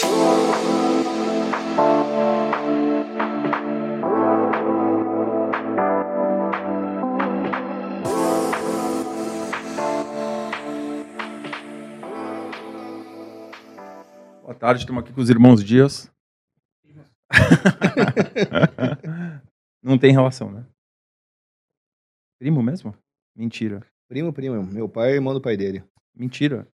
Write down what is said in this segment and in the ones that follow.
Boa tarde, estamos aqui com os irmãos Dias. Não tem relação, né? Primo mesmo? Mentira. Primo, primo. Meu pai é irmão do pai dele. Mentira.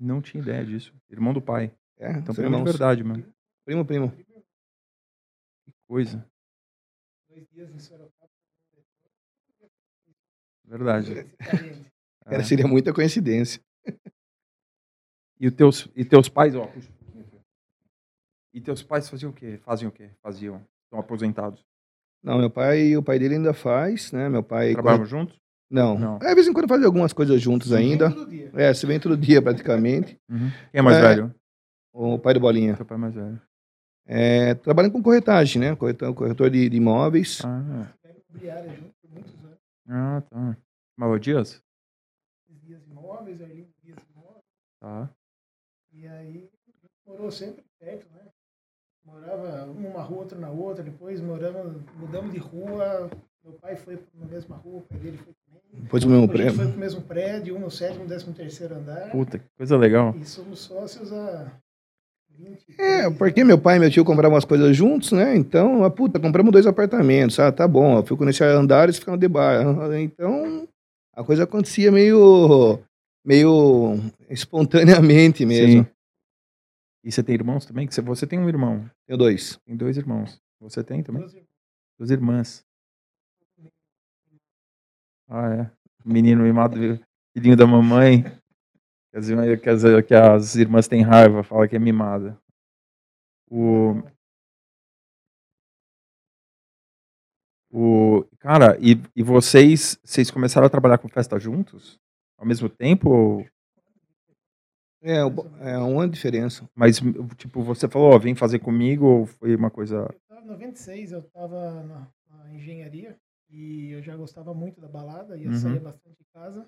Não tinha ideia disso. Irmão do pai. É, Então, primo de irmãos. verdade, mano. Primo, primo. Que coisa. Verdade. Cara, É. seria muita coincidência. E, os teus, e teus pais, ó. E teus pais faziam o quê? Fazem o quê? Faziam. Estão aposentados. Não, meu pai, o pai dele ainda faz, né? Meu pai. Trabalham juntos? Não. Não. É, de vez em quando faz algumas coisas juntos ainda. É, se vem todo dia praticamente. Uhum. Quem é mais É. velho? O pai do Bolinha. Teu pai é mais velho. É, trabalhando com corretagem, né? Corretor, corretor de, de imóveis. Ah, ah tá. Mauro Dias? Dias imóveis, Arlindo Dias imóveis. Tá. E aí morou sempre perto, né? Morava uma rua, outra na outra, depois moramos, mudamos de rua. Meu pai foi na mesma rua, o pai dele foi. Depois o mesmo a prêmio. foi pro mesmo prédio, um no sétimo, décimo terceiro andar. Puta, que coisa legal. E somos sócios há 20 É, porque meu pai e meu tio compravam as coisas juntos, né? Então, a puta, compramos dois apartamentos. Ah, tá bom, eu fico nesse andar e ficam de bar. Então, a coisa acontecia meio, meio espontaneamente mesmo. Sim. E você tem irmãos também? Que você, você tem um irmão. Tenho dois. Tem dois irmãos. Você tem também? Duas irmãs. Duas irmãs. Ah, é. Menino mimado, filhinho da mamãe. Que as, irmãs- que as, que as irmãs têm raiva, fala que é mimada. O. O, cara, e, e vocês, vocês começaram a trabalhar com festa juntos? Ao mesmo tempo? ou- É, é uma diferença. Mas, tipo, você falou, ó, vem fazer comigo, ou foi uma coisa. Em 96, eu estava na, na engenharia e eu já gostava muito da balada, ia Uhum. sair bastante de casa.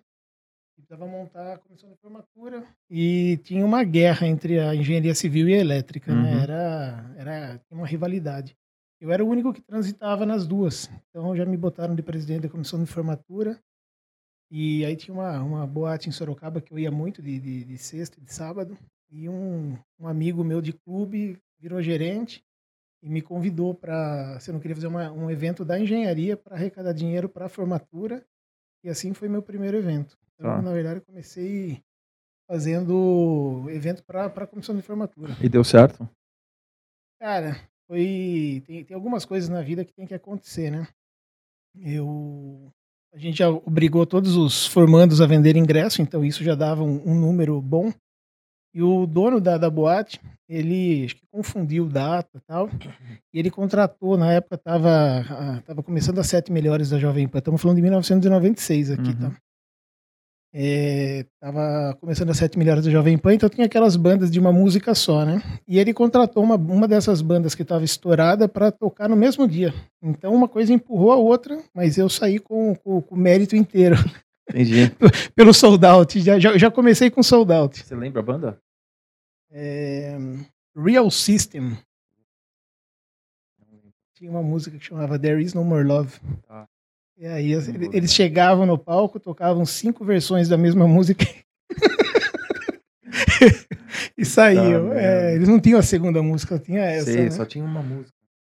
E precisava montar a comissão de formatura. E tinha uma guerra entre a engenharia civil e a elétrica, Uhum. né? Era, era uma rivalidade. Eu era o único que transitava nas duas. Então já me botaram de presidente da comissão de formatura. E aí tinha uma, uma boate em Sorocaba que eu ia muito de, de, de sexta e de sábado. E um, um amigo meu de clube virou gerente e me convidou para. Se eu não queria fazer uma, um evento da engenharia para arrecadar dinheiro para a formatura. E assim foi meu primeiro evento. Então, Tá. na verdade, eu comecei fazendo evento para a comissão de formatura. E deu certo? Cara, foi. Tem, tem algumas coisas na vida que tem que acontecer, né? Eu. A gente já obrigou todos os formandos a vender ingresso, então isso já dava um, um número bom. E o dono da, da boate, ele acho que confundiu data e tal. E ele contratou, na época tava, tava começando as sete melhores da Jovem Pan. Estamos falando de 1996 aqui, Uhum. tá? É, tava começando as sete melhores da Jovem Pan, então tinha aquelas bandas de uma música só, né? E ele contratou uma, uma dessas bandas que estava estourada para tocar no mesmo dia. Então uma coisa empurrou a outra, mas eu saí com, com- com o mérito inteiro. Entendi. Pelo sold out. Já, já, já comecei com sold out. Você lembra a banda? É, Real System. Tinha uma música que chamava There Is No More Love. Tá. E aí eles chegavam no palco, tocavam cinco versões da mesma música. e saíam. Tá, É, eles não tinham a segunda música, tinha essa. Sei, né? só tinha uma música.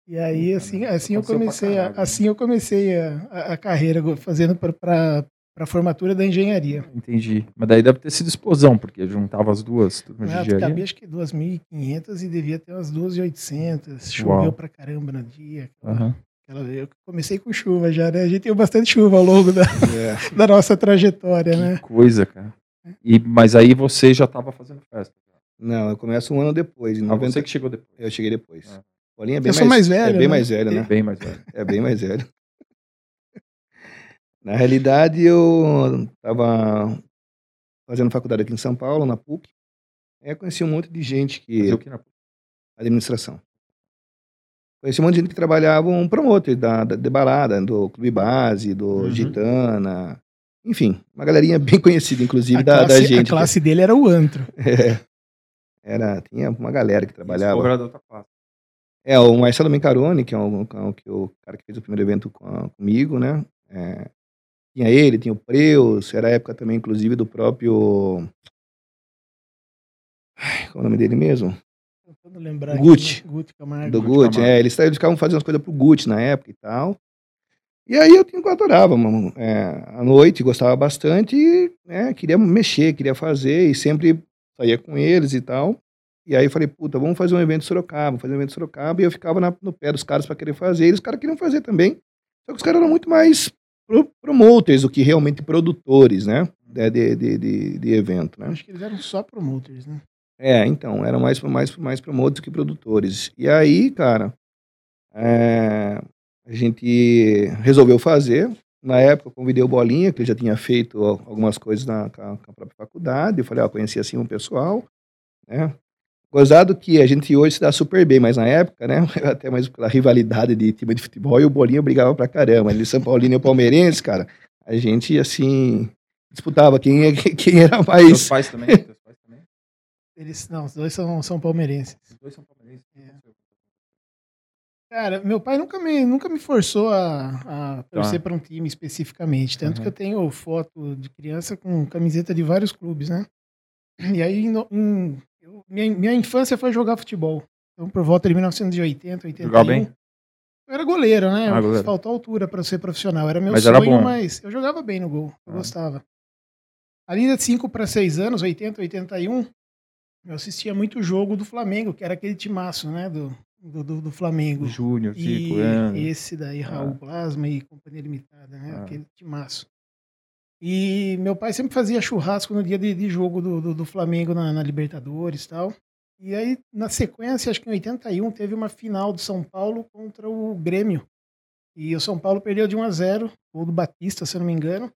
E aí, assim, assim eu comecei, a, né? assim eu comecei a, a- a carreira fazendo para a formatura da engenharia. Entendi. Mas daí deve ter sido explosão, porque juntava as duas turmas de Ah, engenharia. cabia acho que 2.500 e devia ter umas 2.800. Choveu Uau. pra caramba no dia. aquela- Aham. aquela- eu comecei com chuva já, né? A gente teve bastante chuva ao longo da, É. da nossa trajetória, né? Que coisa, cara. E, mas aí você já tava fazendo festa. Não, eu começo um ano depois. Em Ah, 90... você que chegou depois. Eu cheguei depois. Ah. Bolinha é bem Eu sou mais velho, É bem né? mais velho, né? Bem mais velho. É bem mais velho. Na realidade, eu estava fazendo faculdade aqui em São Paulo, na PUC. Aí eu conheci um monte de gente que. Fazer o que na Administração. Conheci um monte de gente que trabalhava um promotor da, da, de balada, do Clube Base, do Uhum. Gitana. Enfim, uma galerinha bem conhecida, inclusive, A da, da classe, gente. a classe dele era o antro. É. Era, tinha uma galera que trabalhava. Da. É, o Marcelo Mencarone, que é o, que é o- cara que fez o primeiro evento com comigo, né? É, tinha ele, tinha o Preus, era a época também, inclusive, do próprio. Ai, Qual é o nome dele mesmo? Tentando lembrar Gucci. aqui, né? Gucci Camargo. Do Gucci Gucci, é, eles, ficavam fazendo as coisas pro Gucci na época e tal. E aí eu, eu adorava, mano. É, à noite, gostava bastante e né, queria mexer, queria fazer e sempre saía com eles e tal. E aí eu falei, puta, vamos fazer um evento em Sorocaba, vamos fazer um evento em Sorocaba. E eu ficava na- no pé dos caras para querer fazer, e os caras queriam fazer também. Só que os caras eram muito mais promoters do que realmente produtores, né? De, de, de, de- de evento, né? Acho que eles eram só promoters, né? É, então, eram mais, mais, mais promotores que produtores. E aí, cara, é, a gente resolveu fazer. Na época, eu convidei o Bolinha, que ele já tinha feito al- algumas coisas na, com a própria faculdade. Eu falei, ó, conheci assim um pessoal, né? Gozado que a gente hoje se dá super bem, mas na época, né? Até mais pela rivalidade de time de futebol, e o Bolinha brigava pra caramba. Ele, São Paulino e o Palmeirense, cara, a gente, assim, disputava quem, quem era mais... pais também? Teus pais também? Eles, não, os dois são, são palmeirenses. Os dois são palmeirenses. É. Cara, meu pai nunca me, nunca me forçou a, a torcer para um time especificamente. Tanto Uhum. que eu tenho foto de criança com camiseta de vários clubes, né? E aí, no- em- minha, minha infância foi jogar futebol. Então, por volta de 1980, 81. Jogava bem? Eu era goleiro, né? Ah, goleiro. Faltou altura para ser profissional. Era meu Mas era sonho, bom. mas eu jogava bem no gol. Eu Ah. gostava. Ali de 5 para 6 anos, 80, 81, eu assistia muito o jogo do Flamengo, que era aquele timaço, né? Do, do, do- do Flamengo. Júnior, E Zico, Leandro. esse daí, Raul Ah. Plasma e Companhia Limitada, né? Ah. Aquele timaço. E meu pai sempre fazia churrasco no dia de, de jogo do, do, do Flamengo na, na Libertadores e tal. E aí, na sequência, acho que em 81, teve uma final do São Paulo contra o Grêmio. E o São Paulo perdeu de 1 a 0 gol do Batista, se eu não me engano.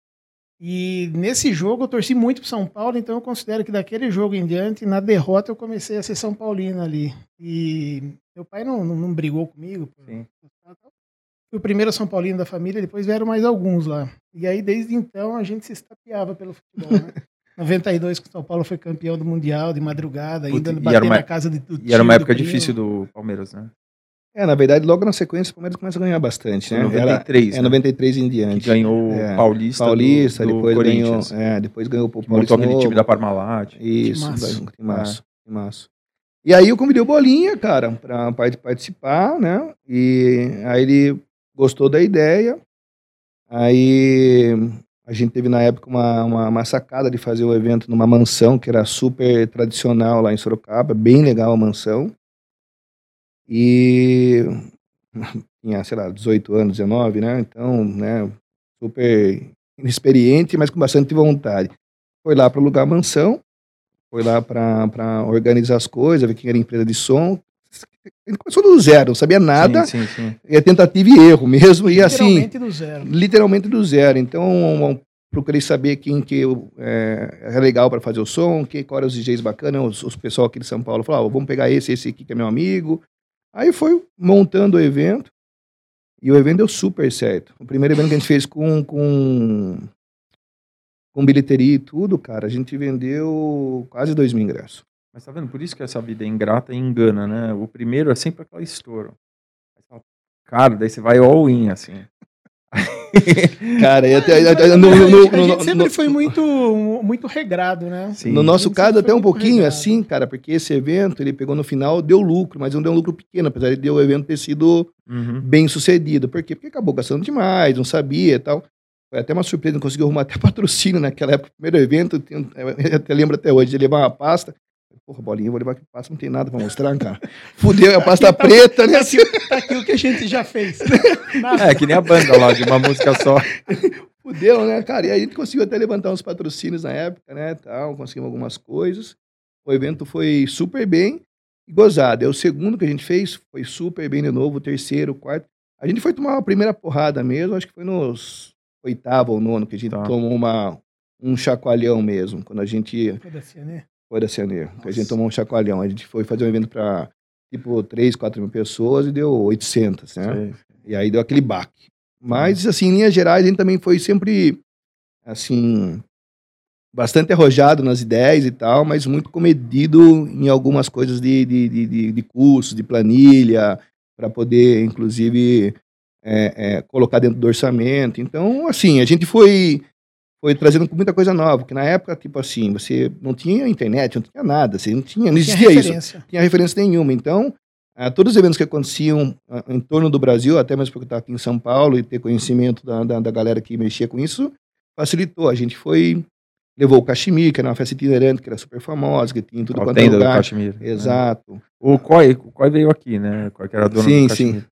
E nesse jogo eu torci muito pro São Paulo, então eu considero que daquele jogo em diante, na derrota, eu comecei a ser São Paulino ali. E meu pai não, não, não brigou comigo. por- Sim. O primeiro São Paulino da família, depois vieram mais alguns lá. E aí, desde então, a gente se estapeava pelo futebol, né? 92, que o São Paulo foi campeão do Mundial, de madrugada, Puta, ainda e bater era uma- na casa de, do E era uma época do difícil do Palmeiras, né? É, na verdade, logo na sequência, o Palmeiras começa a ganhar bastante, né? Foi 93, Era, é né? 93 em Que diante. ganhou É, o Paulista, Paulista, do, do depois ganhou, é, depois ganhou o Que Paulista montou aquele Novo. time da Parmalat. Isso, Timaço. da- timaço, timaço. E aí eu convidei o Bolinha, cara, pra part- participar, né? E aí ele gostou da ideia. Aí a gente teve na época uma, uma, uma sacada de fazer o evento numa mansão que era super tradicional lá em Sorocaba, bem legal a mansão. E tinha, sei lá, 18 anos, 19, né? Então, né, super inexperiente, mas com bastante vontade. Foi lá para alugar a mansão, foi lá para organizar as coisas, ver quem era a empresa de som. A gente começou do zero, não sabia nada, Sim, sim, sim. é tentativa e erro mesmo, e assim, Literalmente do zero. literalmente do zero. Então, procurei saber quem que eu, é, era legal para fazer o som, quem, qual eram os DJs bacanas, os, os pessoal aqui de São Paulo falaram, "Ó, vamos pegar esse, esse aqui que é meu amigo. Aí foi montando o evento, e o evento deu super certo. O primeiro evento que a gente fez com, com, com bilheteria e tudo, cara, a gente vendeu quase dois mil ingressos. Mas tá vendo? Por isso que essa vida é ingrata e engana, né? O primeiro é sempre aquela estouro. Aí você fala, Cara, daí você vai all-in, assim. Cara, e até, mas no, a no- gente, a no- gente sempre foi muito, muito regrado, né? Sim. No nosso caso, até um pouquinho regrado. assim, cara, porque esse evento, ele pegou no final, deu lucro, mas não deu um lucro pequeno, apesar de o evento ter sido Uhum. bem sucedido. Por quê? Porque acabou gastando demais, não sabia e tal. Foi até uma surpresa, não conseguiu arrumar até patrocínio naquela época. Primeiro evento, eu até lembro até hoje, de levar uma pasta. Porra, bolinha, vou levar aqui pasta, não tem nada pra mostrar, cara. Fudeu, é a pasta preta, né? Assim, Tá aqui o que a gente já fez. É, que nem a banda lá, de uma música só. Fudeu, né, cara? E aí a gente conseguiu até levantar uns patrocínios na época, né, tal, conseguimos algumas coisas. O evento foi super bem e gozado. É o segundo que a gente fez, foi super bem de novo, o terceiro, o quarto. A gente foi tomar uma primeira porrada mesmo, acho que foi nos oitavo ou nono que a gente Tá. tomou uma, um chacoalhão mesmo, quando a gente Foda-se, né? Foi da que a gente tomou um chacoalhão. A gente foi fazer um evento para tipo 3, 4 mil pessoas e deu 800, né? Sei. E aí deu aquele baque. Mas, assim, em linhas gerais, a gente também foi sempre assim, bastante arrojado nas ideias e tal, mas muito comedido em algumas coisas de, de, de, de, de cursos, de planilha, para poder, inclusive, é, é, colocar dentro do orçamento. Então, assim, a gente foi foi trazendo muita coisa nova, porque na época, tipo assim, você não tinha internet, não tinha nada, você não tinha, não existia isso, não tinha referência nenhuma. Então, ah, todos os eventos que aconteciam ah, em torno do Brasil, até mesmo porque eu estava aqui em São Paulo e ter conhecimento da, da, da, galera que mexia com isso, facilitou. A gente foi, levou o Cachemir, que era uma festa itinerante, que era super famosa, que tinha tudo quanto é lugar. Do Cachemir, né? Exato. Né? O Coy, o Coy veio aqui, né? O Coy que era dono sim, do Cachemir. Sim,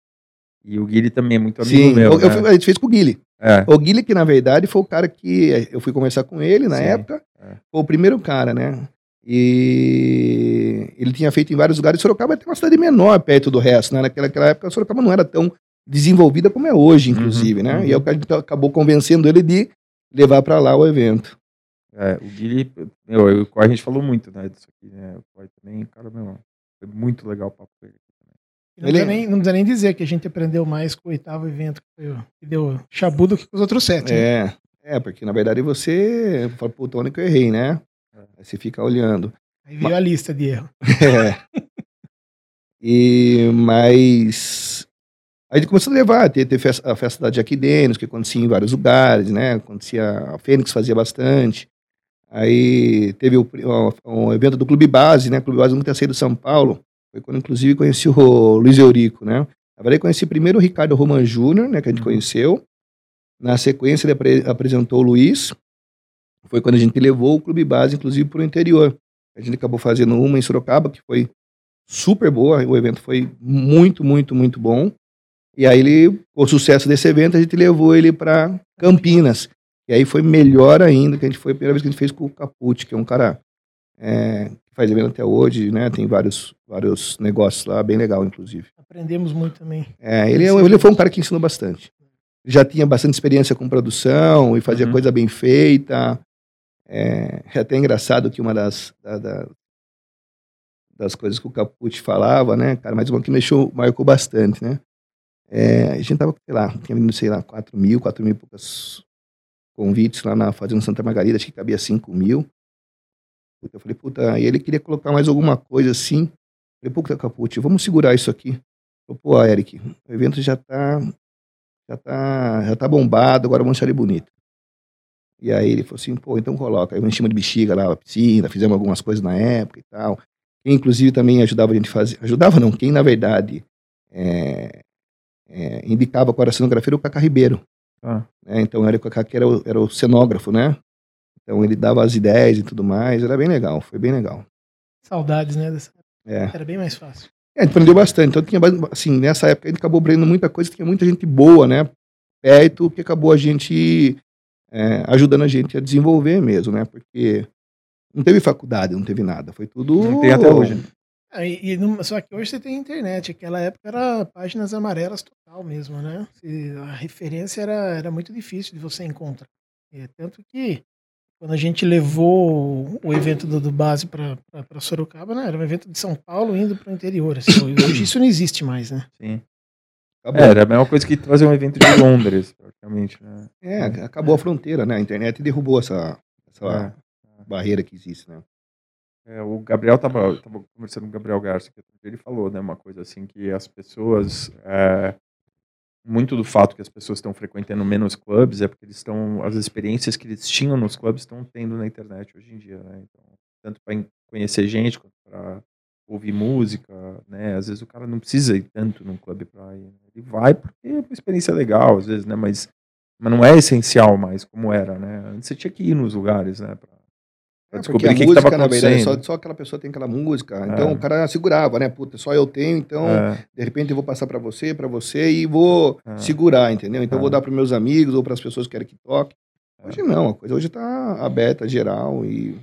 E o Guilherme também é muito amigo sim, meu. Eu, né? a gente fez com o Guilherme. É. O Guilherme, que na verdade foi o cara que eu fui conversar com ele na sim, época, é. foi o primeiro cara, né? E ele tinha feito em vários lugares. Sorocaba é uma cidade menor perto do resto, né? Naquela, naquela época, Sorocaba não era tão desenvolvida como é hoje, uhum, inclusive, uhum, né? Uhum. E aí o cara acabou convencendo ele de levar para lá o evento. É, o Guilherme, meu, a gente falou muito, né, disso aqui, né? O Coy também, cara, meu, foi muito legal o papo com ele. Não, ele... precisa nem, não precisa nem dizer que a gente aprendeu mais com o oitavo evento que, foi, que deu chabu do que com os outros sete. É, né? é, porque na verdade você fala, puta, onde que eu errei, né? Aí você fica olhando. Aí veio mas... a lista de erro. É. E, mas a gente começou a levar, ter festa, a festa da Jack Daniels, que acontecia em vários lugares, né? Acontecia, a Fênix fazia bastante. Aí teve o, o, o evento do Clube Base, né? O Clube Base nunca tinha saído de São Paulo. Foi quando, inclusive, conheci o Luiz Eurico, né? Na verdade, conheci primeiro o Ricardo Roman Júnior, né? Que a gente uhum. conheceu. Na sequência, ele apre apresentou o Luiz. Foi quando a gente levou o Clube Base, inclusive, para o interior. A gente acabou fazendo uma em Sorocaba, que foi super boa. O evento foi muito, muito, muito bom. E aí, ele, o sucesso desse evento, a gente levou ele para Campinas. E aí foi melhor ainda, que a gente foi a primeira vez que a gente fez com o Caput, que é um cara é, faz evento até hoje, né? Tem vários, vários negócios lá, bem legal, inclusive. Aprendemos muito também. É, ele, é ele foi um cara que ensinou bastante. Ele já tinha bastante experiência com produção e fazia uhum. coisa bem feita. É, é, até engraçado que uma das, da, da, das coisas que o Caput falava, né, cara, mas uma que mexeu, marcou bastante, né? É, a gente tava, sei lá, tinha vindo, sei lá, 4 mil, 4 mil e poucas convites lá na Fazenda Santa Margarida, acho que cabia 5 mil. Eu falei, puta, e ele queria colocar mais alguma coisa assim. Eu falei, puta, Caput, vamos segurar isso aqui. Falei, pô, Eric, o evento já tá, já tá, já tá bombado, agora vamos deixar ele bonito. E aí ele falou assim, pô, então coloca. Aí eu enchemos de bexiga lá, a piscina, fizemos algumas coisas na época e tal. Quem, inclusive, também ajudava a gente a fazer. Ajudava não, quem, na verdade, é, é, indicava qual era a cenografia era o Cacá Ribeiro. Ah. É, então era o Cacá que era o, era o cenógrafo, né? Então ele dava as ideias e tudo mais, era bem legal, foi bem legal. Saudades, né? Dessa... É. Era bem mais fácil. É, a gente aprendeu bastante. Então tinha, assim, nessa época a gente acabou aprendendo muita coisa, tinha muita gente boa, né? Perto, que acabou a gente é, ajudando a gente a desenvolver mesmo, né? Porque não teve faculdade, não teve nada, foi tudo. Não tem até hoje. É, e, e, só que hoje você tem internet. Aquela época era páginas amarelas total mesmo, né? A referência era, era muito difícil de você encontrar. É, tanto que quando a gente levou o evento do, do base para Sorocaba, né? Era um evento de São Paulo indo para o interior. Assim, hoje isso não existe mais, né? Sim. Acabou. É, era a mesma coisa que fazer um evento de Londres, praticamente. Né? É, acabou a fronteira, né? A internet derrubou essa, essa é. barreira que existe, né? É, o Gabriel tava, tava conversando com o Gabriel Garcia, que ele falou, né, uma coisa assim, que as pessoas, é, muito do fato que as pessoas estão frequentando menos clubes é porque eles estão, as experiências que eles tinham nos clubes estão tendo na internet hoje em dia, né, então, tanto para conhecer gente, quanto para ouvir música, né? Às vezes o cara não precisa ir tanto num clube pra ir. Né? Ele vai porque é uma experiência legal, às vezes, né? Mas, mas não é essencial mais como era, né? Antes você tinha que ir nos lugares, né? Pra é, descobrir o que, música, que tava acontecendo. Na verdade, só, só aquela pessoa tem aquela música. Então é. o cara segurava, né? Puta, só eu tenho, então é. de repente eu vou passar para você, para você e vou é. segurar, entendeu? Então eu vou é. dar para meus amigos ou para as pessoas que querem que toque. Hoje não, a coisa hoje tá aberta, geral e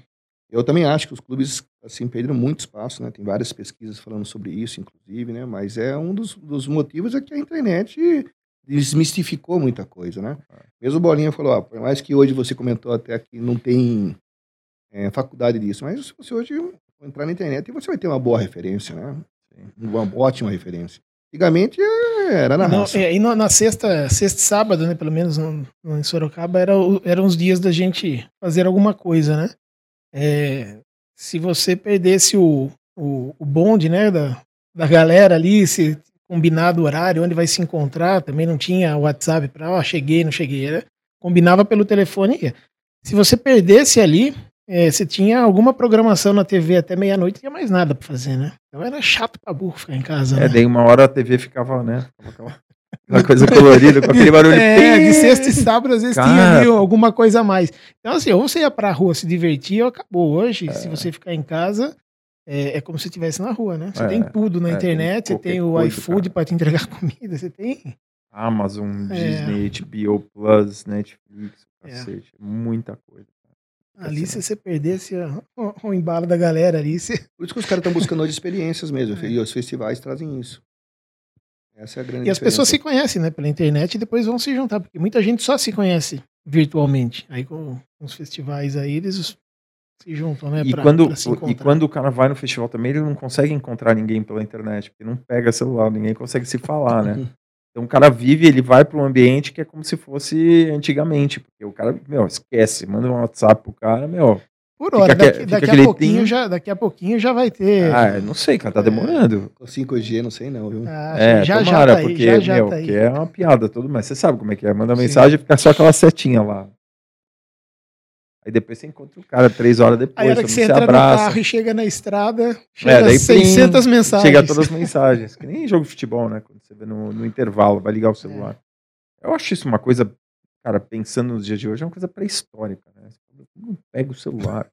eu também acho que os clubes assim perderam muito espaço, né? Tem várias pesquisas falando sobre isso, inclusive, né? Mas é um dos, dos motivos é que a internet desmistificou muita coisa, né? É. Mesmo o Bolinha falou, ó, por mais que hoje você comentou até que não tem é, faculdade disso, mas se você hoje entrar na internet, você vai ter uma boa referência, né? Uma ótima referência. Antigamente era na Não, raça. é, e no- na sexta, sexta e sábado, né? Pelo menos no, no- em Sorocaba, era, eram os dias da gente fazer alguma coisa, né? É, se você perdesse o, o, o bonde, né? Da, da galera ali, se combinado o horário, onde vai se encontrar, também não tinha WhatsApp para, ó, cheguei, não cheguei. Combinava pelo telefone. Se você perdesse ali, é, você tinha alguma programação na TV até meia-noite, não tinha mais nada pra fazer, né? Então era chato pra burro ficar em casa, É, né? daí uma hora a TV ficava, né? Ficava aquela, coisa colorida, com aquele barulho. É, de sexta e sábado, às vezes tinha Cara. ali alguma coisa a mais. Então, assim, ou você ia pra rua se divertir, ou acabou. Hoje, É. se você ficar em casa, é, é como se estivesse na rua, né? Você É, tem tudo na é, tem internet, você qualquer tem o iFood pra te entregar comida, você tem. Amazon, É. Disney, HBO Plus, Netflix, É. cacete. Muita coisa. Ali, Assim, se você perdesse o, o embalo da galera ali, você... Por isso que os caras estão buscando hoje experiências mesmo. É. E os festivais trazem isso. Essa é a grande E as pessoas se conhecem, né, pela internet e depois vão se juntar, porque muita gente só se conhece virtualmente. Aí com, os festivais aí, eles se juntam, né, E pra, quando, pra se e quando o cara vai no festival também, ele não consegue encontrar ninguém pela internet, porque não pega celular, ninguém consegue se falar, né? Então o cara vive, ele vai para um ambiente que é como se fosse antigamente, porque o cara, meu, esquece, manda um WhatsApp pro cara, meu. Por hora, daqui, daqui a pouquinho já, daqui a pouquinho já vai ter. Ah, não sei, cara, tá demorando. Com 5G, não sei não, viu? Ah, É, já tomara, já tá aí, porque, já já meu, tá aí. que é uma piada tudo, mas você sabe como é que é, manda mensagem e fica só aquela setinha lá. Aí depois você encontra o cara três horas Aí a depois, hora você você entra no abraça. carro e chega na estrada, chega daí 600 mensagens. Chega todas as mensagens. Que nem jogo de futebol, né? Quando você vê no, no intervalo, vai ligar o celular. Eu acho isso uma coisa, cara, pensando nos dias de hoje, é uma coisa pré-histórica, né? Não pega o celular.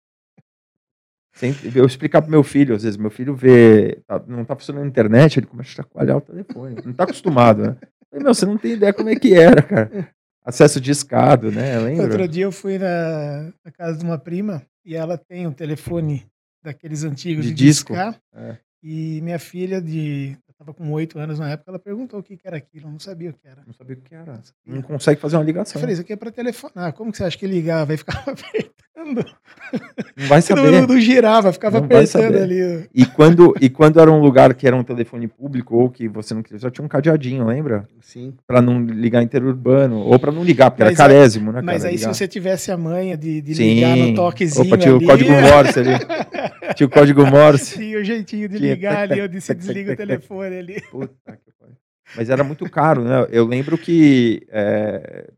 Sempre- eu explicar pro meu filho, às vezes, meu filho vê, tá- não tá funcionando a internet, ele começa a chacoalhar o telefone. Não tá acostumado, né? Falei, meu, você não tem ideia como é que era, cara. Acesso discado, né? Lembra? Outro dia eu fui na, na casa de uma prima e ela tem um telefone daqueles antigos De de, disco? discar. É. E minha filha, de, eu tava com oito anos na época, ela perguntou o que, que era aquilo. Eu não sabia o que era. Não sabia o que era. Não consegue fazer uma Eu ligação. falei, isso aqui é pra telefonar. Como que você acha que ligar? Vai ficar apertando. Não vai saber. não, não girava, ficava Não saber. ali. E quando, e quando era um lugar que era um telefone público ou que você não queria, só tinha um cadeadinho, lembra? Sim. Pra não ligar interurbano, ou pra não ligar, porque Mas era carésimo, né, Mas cara? aí, se ligar. você tivesse a manha de, de Sim. ligar no toquezinho. Opa, tinha ali, o código Morse ali. Tinha o código Morse. Tinha o jeitinho de Tinha ligar ali, onde você desliga o telefone ali. Puta que pariu. Mas era muito caro, né? Eu lembro que, é,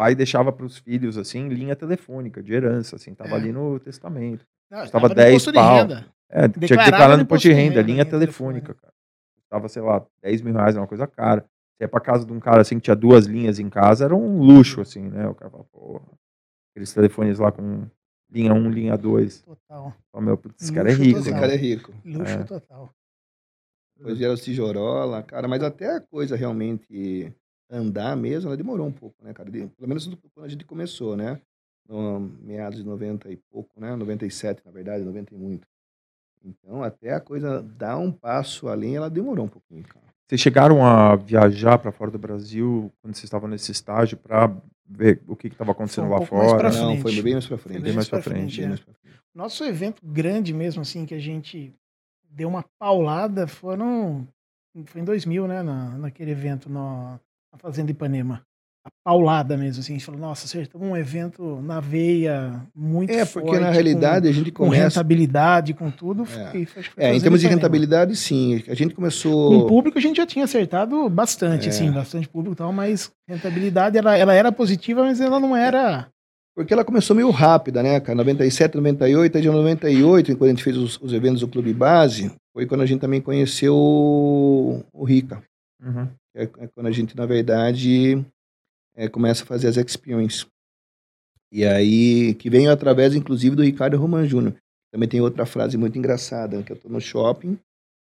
pai deixava pros filhos, assim, linha telefônica, de herança, assim, tava É. ali no testamento. Não, Custava no 10 imposto de pau. renda. É, tinha que declarar no imposto de de renda, renda, linha linha telefônica, cara. Custava, sei lá, 10 mil reais, uma coisa cara. Você ia pra casa de um cara assim que tinha duas linhas em casa, era um luxo, assim, né? O cara porra, aqueles telefones lá com linha 1, linha 2. Total. Ó, meu, putz, esse cara é rico, Esse total. cara é rico. Luxo É. total. Depois vieram os tijorola, cara, mas até a coisa realmente andar mesmo, ela demorou um pouco, né, cara? De- Pelo menos do- quando a gente começou, né? No meados de 90 e pouco, né? 97, na verdade, 90 e muito. Então, até a coisa dar um passo além, ela demorou um pouquinho, cara. Vocês chegaram a viajar pra fora do Brasil quando vocês estavam nesse estágio pra ver o que estava acontecendo Foi um lá fora? né? Não, frente. foi bem mais pra frente. Bem mais pra frente, Bem é. mais pra frente. Nosso evento grande mesmo, assim, que a gente deu uma paulada, foram. Foi em 2000, né? Na, naquele evento no, na Fazenda Ipanema. A paulada mesmo, assim. A gente falou, nossa, acertamos um evento na veia, muito É, forte. porque na realidade a gente Com, com começa. rentabilidade, com tudo. É. foi- foi- foi É, em termos de Ipanema. rentabilidade, sim. A gente Com começou. público a gente já tinha acertado bastante, É. assim, bastante público e tal, mas rentabilidade ela, ela era positiva, mas ela não era. Porque ela começou meio rápida, né, cara? 97, 98, aí de 98, quando a gente fez os, os eventos do Clube Base, foi quando a gente também conheceu o, o Rica. Uhum. É, é quando a gente, na verdade, é, começa a fazer as experience. E aí, que veio através, inclusive, do Ricardo Roman Júnior. Também tem outra frase muito engraçada, que eu tô no shopping,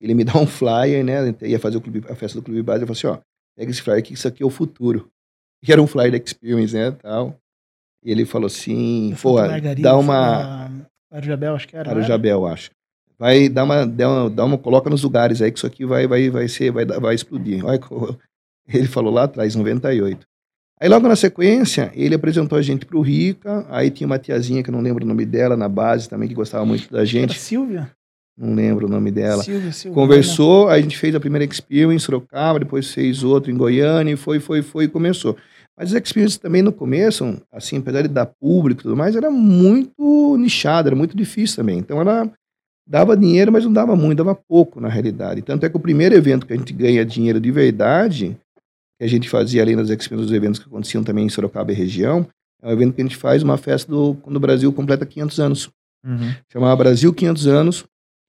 ele me dá um flyer, né? Ia fazer o clube, a festa do Clube Base, eu falei assim, ó, pega esse flyer que isso aqui é o futuro. E era um flyer da experience, né, tal. E ele falou assim, pô, dá uma... da- Para o Jabel, acho que era. Para o não era? Jabel, acho. Vai dar uma, dá uma, dá uma, coloca nos lugares aí que isso aqui vai, vai, vai ser, vai, dar- vai explodir. Olha, ele falou lá atrás, 98. Aí logo na sequência, ele apresentou a gente pro Rica, aí tinha uma tiazinha que eu não lembro o nome dela, na base também, que gostava muito da Era gente. Silvia? não lembro o nome dela. Silvia, Silvia, Conversou, aí a gente fez a primeira experience em Sorocaba, depois fez outra em Goiânia, e foi, foi, foi, e começou. Mas as experiências também no começo, assim, apesar de dar público e tudo mais, era muito nichada, era muito difícil também. Então ela dava dinheiro, mas não dava muito, dava pouco na realidade. Tanto é que o primeiro evento que a gente ganha dinheiro de verdade, que a gente fazia ali nas experiências dos eventos que aconteciam também em Sorocaba e região, é um evento que a gente faz, uma festa do, quando o Brasil completa 500 anos. Uhum. Chamava Brasil 500 anos,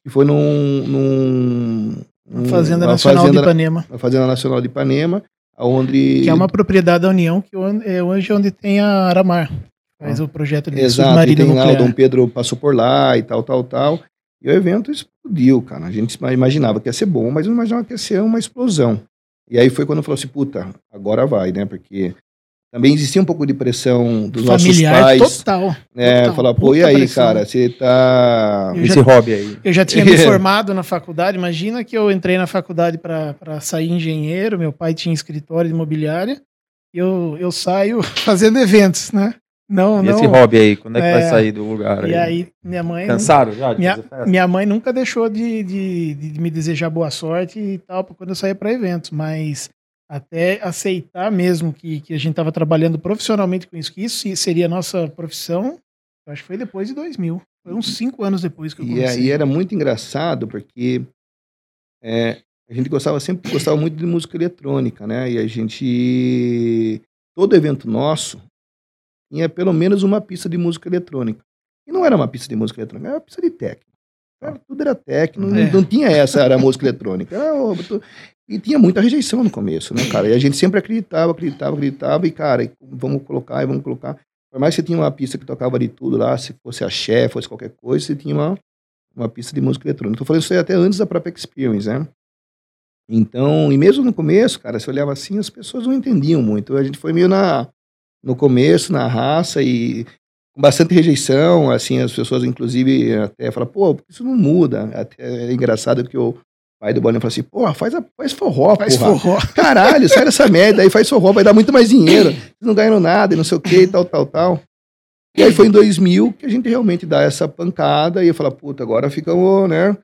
e foi num... num Fazenda Nacional fazenda, de Ipanema. na Fazenda Nacional de Ipanema, onde... Que é uma propriedade da União, que é hoje onde tem a Aramar. Faz o projeto de Exato, e tem lá, o nuclear. Dom Pedro passou por lá e tal, tal, tal. E o evento explodiu, cara. A gente imaginava que ia ser bom, mas não imaginava que ia ser uma explosão. E aí foi quando falou assim, puta, agora vai, né? Porque também existia um pouco de pressão dos Familiar nossos pais. total. né? total. Falar, pô, e aí, pressão. cara, você tá... Eu Esse já- hobby aí. Eu já tinha me formado na faculdade. Imagina que eu entrei na faculdade para sair engenheiro. Meu pai tinha escritório de imobiliária. E eu, eu saio fazendo eventos, né? Não, E não. esse hobby aí, quando é que vai É. sair do lugar E aí, minha mãe. Cansaram já de Minha, fazer festa? minha mãe nunca deixou de, de, de me desejar boa sorte e tal, quando eu saía para eventos, mas até aceitar mesmo que, que a gente estava trabalhando profissionalmente com isso, que isso seria a nossa profissão, eu acho que foi depois de 2000. Foi uns cinco anos depois que eu E comecei. aí era muito engraçado porque é, a gente gostava sempre gostava muito de música eletrônica, né? E a gente todo evento nosso tinha pelo menos uma pista de música eletrônica. E não era uma pista de música eletrônica, era uma pista de techno. Era- tudo era não, É. não tinha essa era música eletrônica. Era e tinha muita rejeição no começo, né, cara? E a gente sempre acreditava, acreditava, acreditava, e, cara, vamos colocar, e vamos colocar. Por mais que você tinha uma pista que tocava de tudo lá, se fosse axé, fosse qualquer coisa, você tinha uma, uma pista de música eletrônica. Tô falando isso aí até antes da própria Experience, né? Então, e mesmo no começo, cara, você olhava assim, as pessoas não entendiam muito. A gente foi meio na, no começo, na raça, e com bastante rejeição, assim, as pessoas, inclusive, até falam, pô, isso não muda. Até é engraçado que o pai do Boninho falou assim, pô, faz, a- faz forró, Faz porra. forró. Caralho, sai dessa merda aí, faz forró, vai dar muito mais dinheiro. Vocês não ganham nada e não sei o que, tal, tal, tal. E aí foi em 2000 que a gente realmente dá essa pancada e eu falo, puta, agora ficamos, né?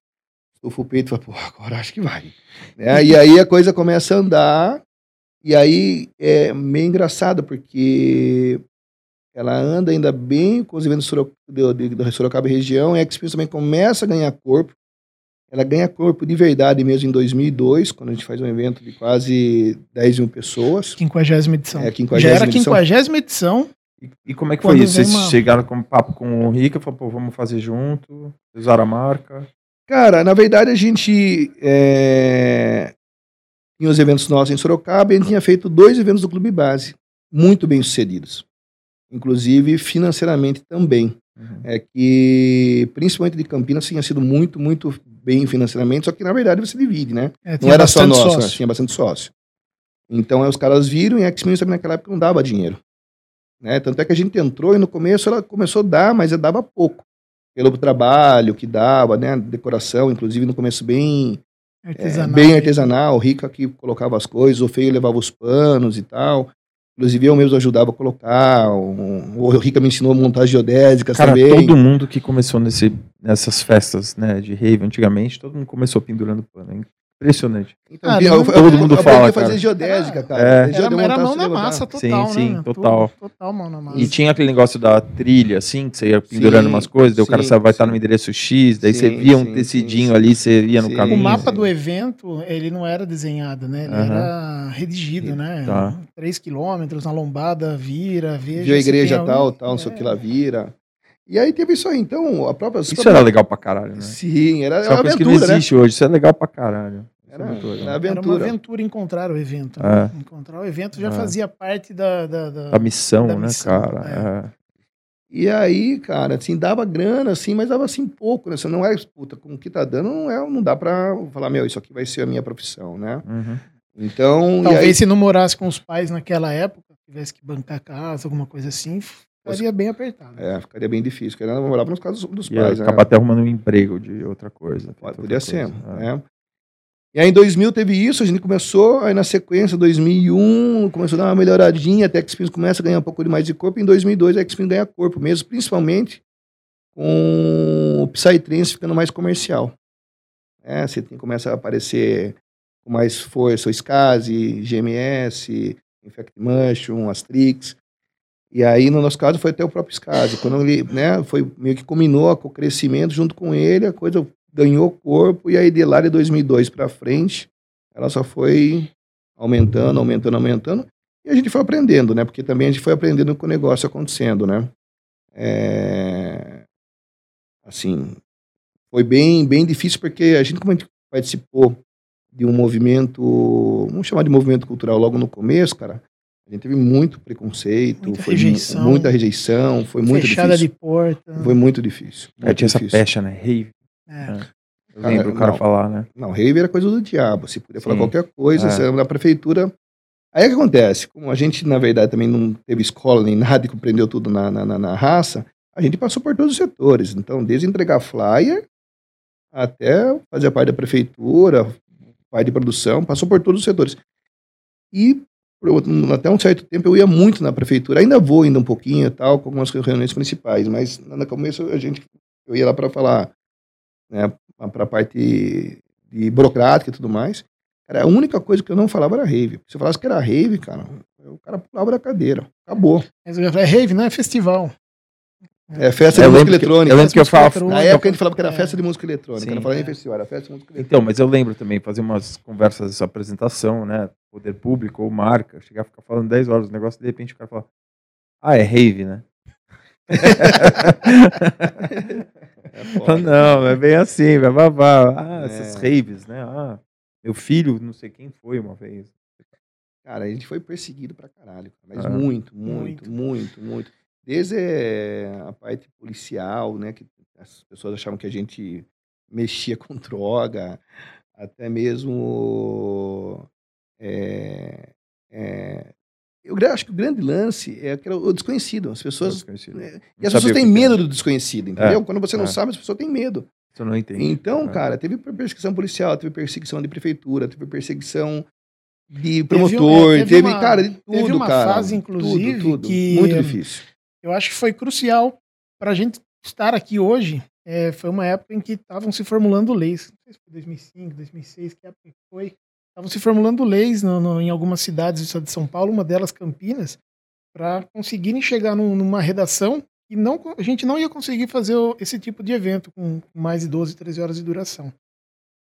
Estufa o peito e fala, pô, agora acho que vai. Né? E aí a coisa começa a andar e aí é meio engraçado porque ela anda ainda bem com os eventos do, do, do Sorocaba e região e a Experience também começa a ganhar corpo. Ela ganha corpo de verdade mesmo em 2002, quando a gente faz um evento de quase 10 mil pessoas. Quinquagésima edição. É, Já 50ª era edição. quinquagésima edição. E, e como é que Quando foi isso? Vocês uma- chegaram com um papo com o Rica, falaram, pô, vamos fazer junto, usaram a marca. Cara, na verdade a gente é, tinha os eventos nossos em Sorocaba e a gente tinha feito dois eventos do Clube Base, muito bem sucedidos. Inclusive financeiramente também. Uhum. É que, principalmente de Campinas, tinha sido muito, muito bem financeiramente, só que na verdade você divide, né? É, Não era só nosso, né? tinha bastante sócio. Então aí os caras viram e a X-Men também naquela época não dava dinheiro. Né? Tanto é que a gente entrou e no começo ela começou a dar, mas dava pouco. Pelo trabalho que dava, né? Decoração, inclusive no começo bem, Artesanal. bem artesanal. O Rica que colocava as coisas, o Feio levava os panos e tal. Inclusive eu mesmo ajudava a colocar. O, o Rica me ensinou a montar geodésicas Cara, também. todo mundo que começou nesse, nessas festas né, de rave antigamente, todo mundo começou pendurando pano. Impressionante. Então, Ah, eu, não, eu, todo eu, mundo eu fala, fazer cara. geodésica, cara. É. Era, era montar, mão na massa total, Sim, sim, né? total. Tudo, total mão na massa. E tinha aquele negócio da trilha, assim, que você ia pendurando Sim, umas coisas, daí o cara sim, sabe, vai estar sim. no endereço X, daí você Sim, via um sim, tecidinho sim, ali, você ia no sim. caminho. O mapa Sim. do evento, ele não era desenhado, né? Ele era redigido, né? Tá. 3 quilômetros na lombada, vira, veja. viu a igreja tal, tal, não sei o que É. lá vira. E aí teve isso aí. Então, a própria. Isso era legal pra caralho, né? Sim, era, Isso é era uma coisa que não aventura, né? existe hoje, isso é legal pra caralho. É Era, muito legal. era Era uma aventura. aventura encontrar o evento. É. né? Encontrar o evento já É. fazia parte da. da, da- A missão, da né, missão, cara? É. E aí, cara, assim, dava grana, assim, mas dava assim pouco, né? Você não é, puta, com o que tá dando, não, é, não dá pra falar, meu, isso aqui vai ser a minha profissão, né? Uhum. Então, e Talvez aí, se não morasse com os pais naquela época, tivesse que bancar casa, alguma coisa assim, ficaria bem apertado. é, ficaria bem difícil, porque eu morava nos casos dos pais, né? acabar até arrumando um emprego de outra coisa. Pode- outra Podia ser. É. né? E aí em 2000 teve isso, a gente começou, aí na sequência, 2001, começou a dar uma melhoradinha, até que a começa a ganhar um pouco de mais de corpo, em 2002 a Xpins ganha corpo mesmo, principalmente com o Psytrance ficando mais comercial. né? Você tem, começa a aparecer com mais força o SCSI, GMS, Infect Mushroom, Astrix. E aí, no nosso caso, foi até o próprio SCSI. Quando ele, né, foi meio que combinou com o crescimento junto com ele, a coisa ganhou corpo, e aí de lá de 2002 para frente, ela só foi aumentando, aumentando, aumentando, e a gente foi aprendendo, né, porque também a gente foi aprendendo com o negócio acontecendo, né. É... Assim, foi bem, bem difícil, porque a gente, como a gente participou de um movimento, vamos chamar de movimento cultural logo no começo, cara, a gente teve muito preconceito, muita foi rejeição, muita rejeição, foi muito fechada difícil. de porta. Foi muito difícil. É, tinha essa pecha, né? Rave. É. é. Eu cara, lembro o cara não, falar, né? Não, rave era coisa do diabo. Se podia falar qualquer coisa, é. você na prefeitura. Aí o que acontece? Como a gente, na verdade, também não teve escola nem nada e compreendeu tudo na, na, na raça, a gente passou por todos os setores. Então, desde entregar flyer até fazer parte da prefeitura, parte de produção, passou por todos os setores. E até um certo tempo eu ia muito na prefeitura, ainda vou ainda um pouquinho tal, com algumas reuniões principais, mas no começo a gente, eu ia lá para falar, né, para a parte de burocrática e tudo mais. Cara, a única coisa que eu não falava era rave. Se eu falasse que era rave, cara, o cara pulava da cadeira. Acabou. É rave, não é festival. É festa de música eletrônica. Eu lembro que eu falava. Na época a gente falava que era é. festa de música eletrônica. Sim, não falava é. festival, era festa de música eletrônica. Então, mas eu lembro também, fazer umas conversas, essa apresentação, né? Poder público ou marca. Chegar a ficar falando 10 horas do negócio, de repente o cara fala. Ah, é rave, né? é não, é bem assim, vai babar. Ah, é. essas raves, né? Ah, meu filho, não sei quem foi uma vez. Cara, a gente foi perseguido pra caralho. Mas ah. muito, muito, muito, muito, muito. Desde eh, a parte policial, né, que as pessoas achavam que a gente mexia com droga, até mesmo é, é, eu acho que o grande lance é o desconhecido. As pessoas. Desconhecido. É, e as pessoas têm medo do desconhecido, entendeu? É, Quando você não é. sabe, as pessoas têm medo. Você não entende. Então, é. cara, teve perseguição policial, teve perseguição de prefeitura, teve perseguição de promotor, teve, teve, cara, de tudo, teve uma cara. fase, inclusive, tudo, tudo. que. Muito difícil eu acho que foi crucial para a gente estar aqui hoje. É, foi uma época em que estavam se formulando leis. Não sei se foi 2005, 2006, que época foi. Estavam se formulando leis no, no, em algumas cidades do estado de São Paulo, uma delas Campinas, para conseguirem chegar num, numa redação e não, a gente não ia conseguir fazer esse tipo de evento com mais de 12, 13 horas de duração.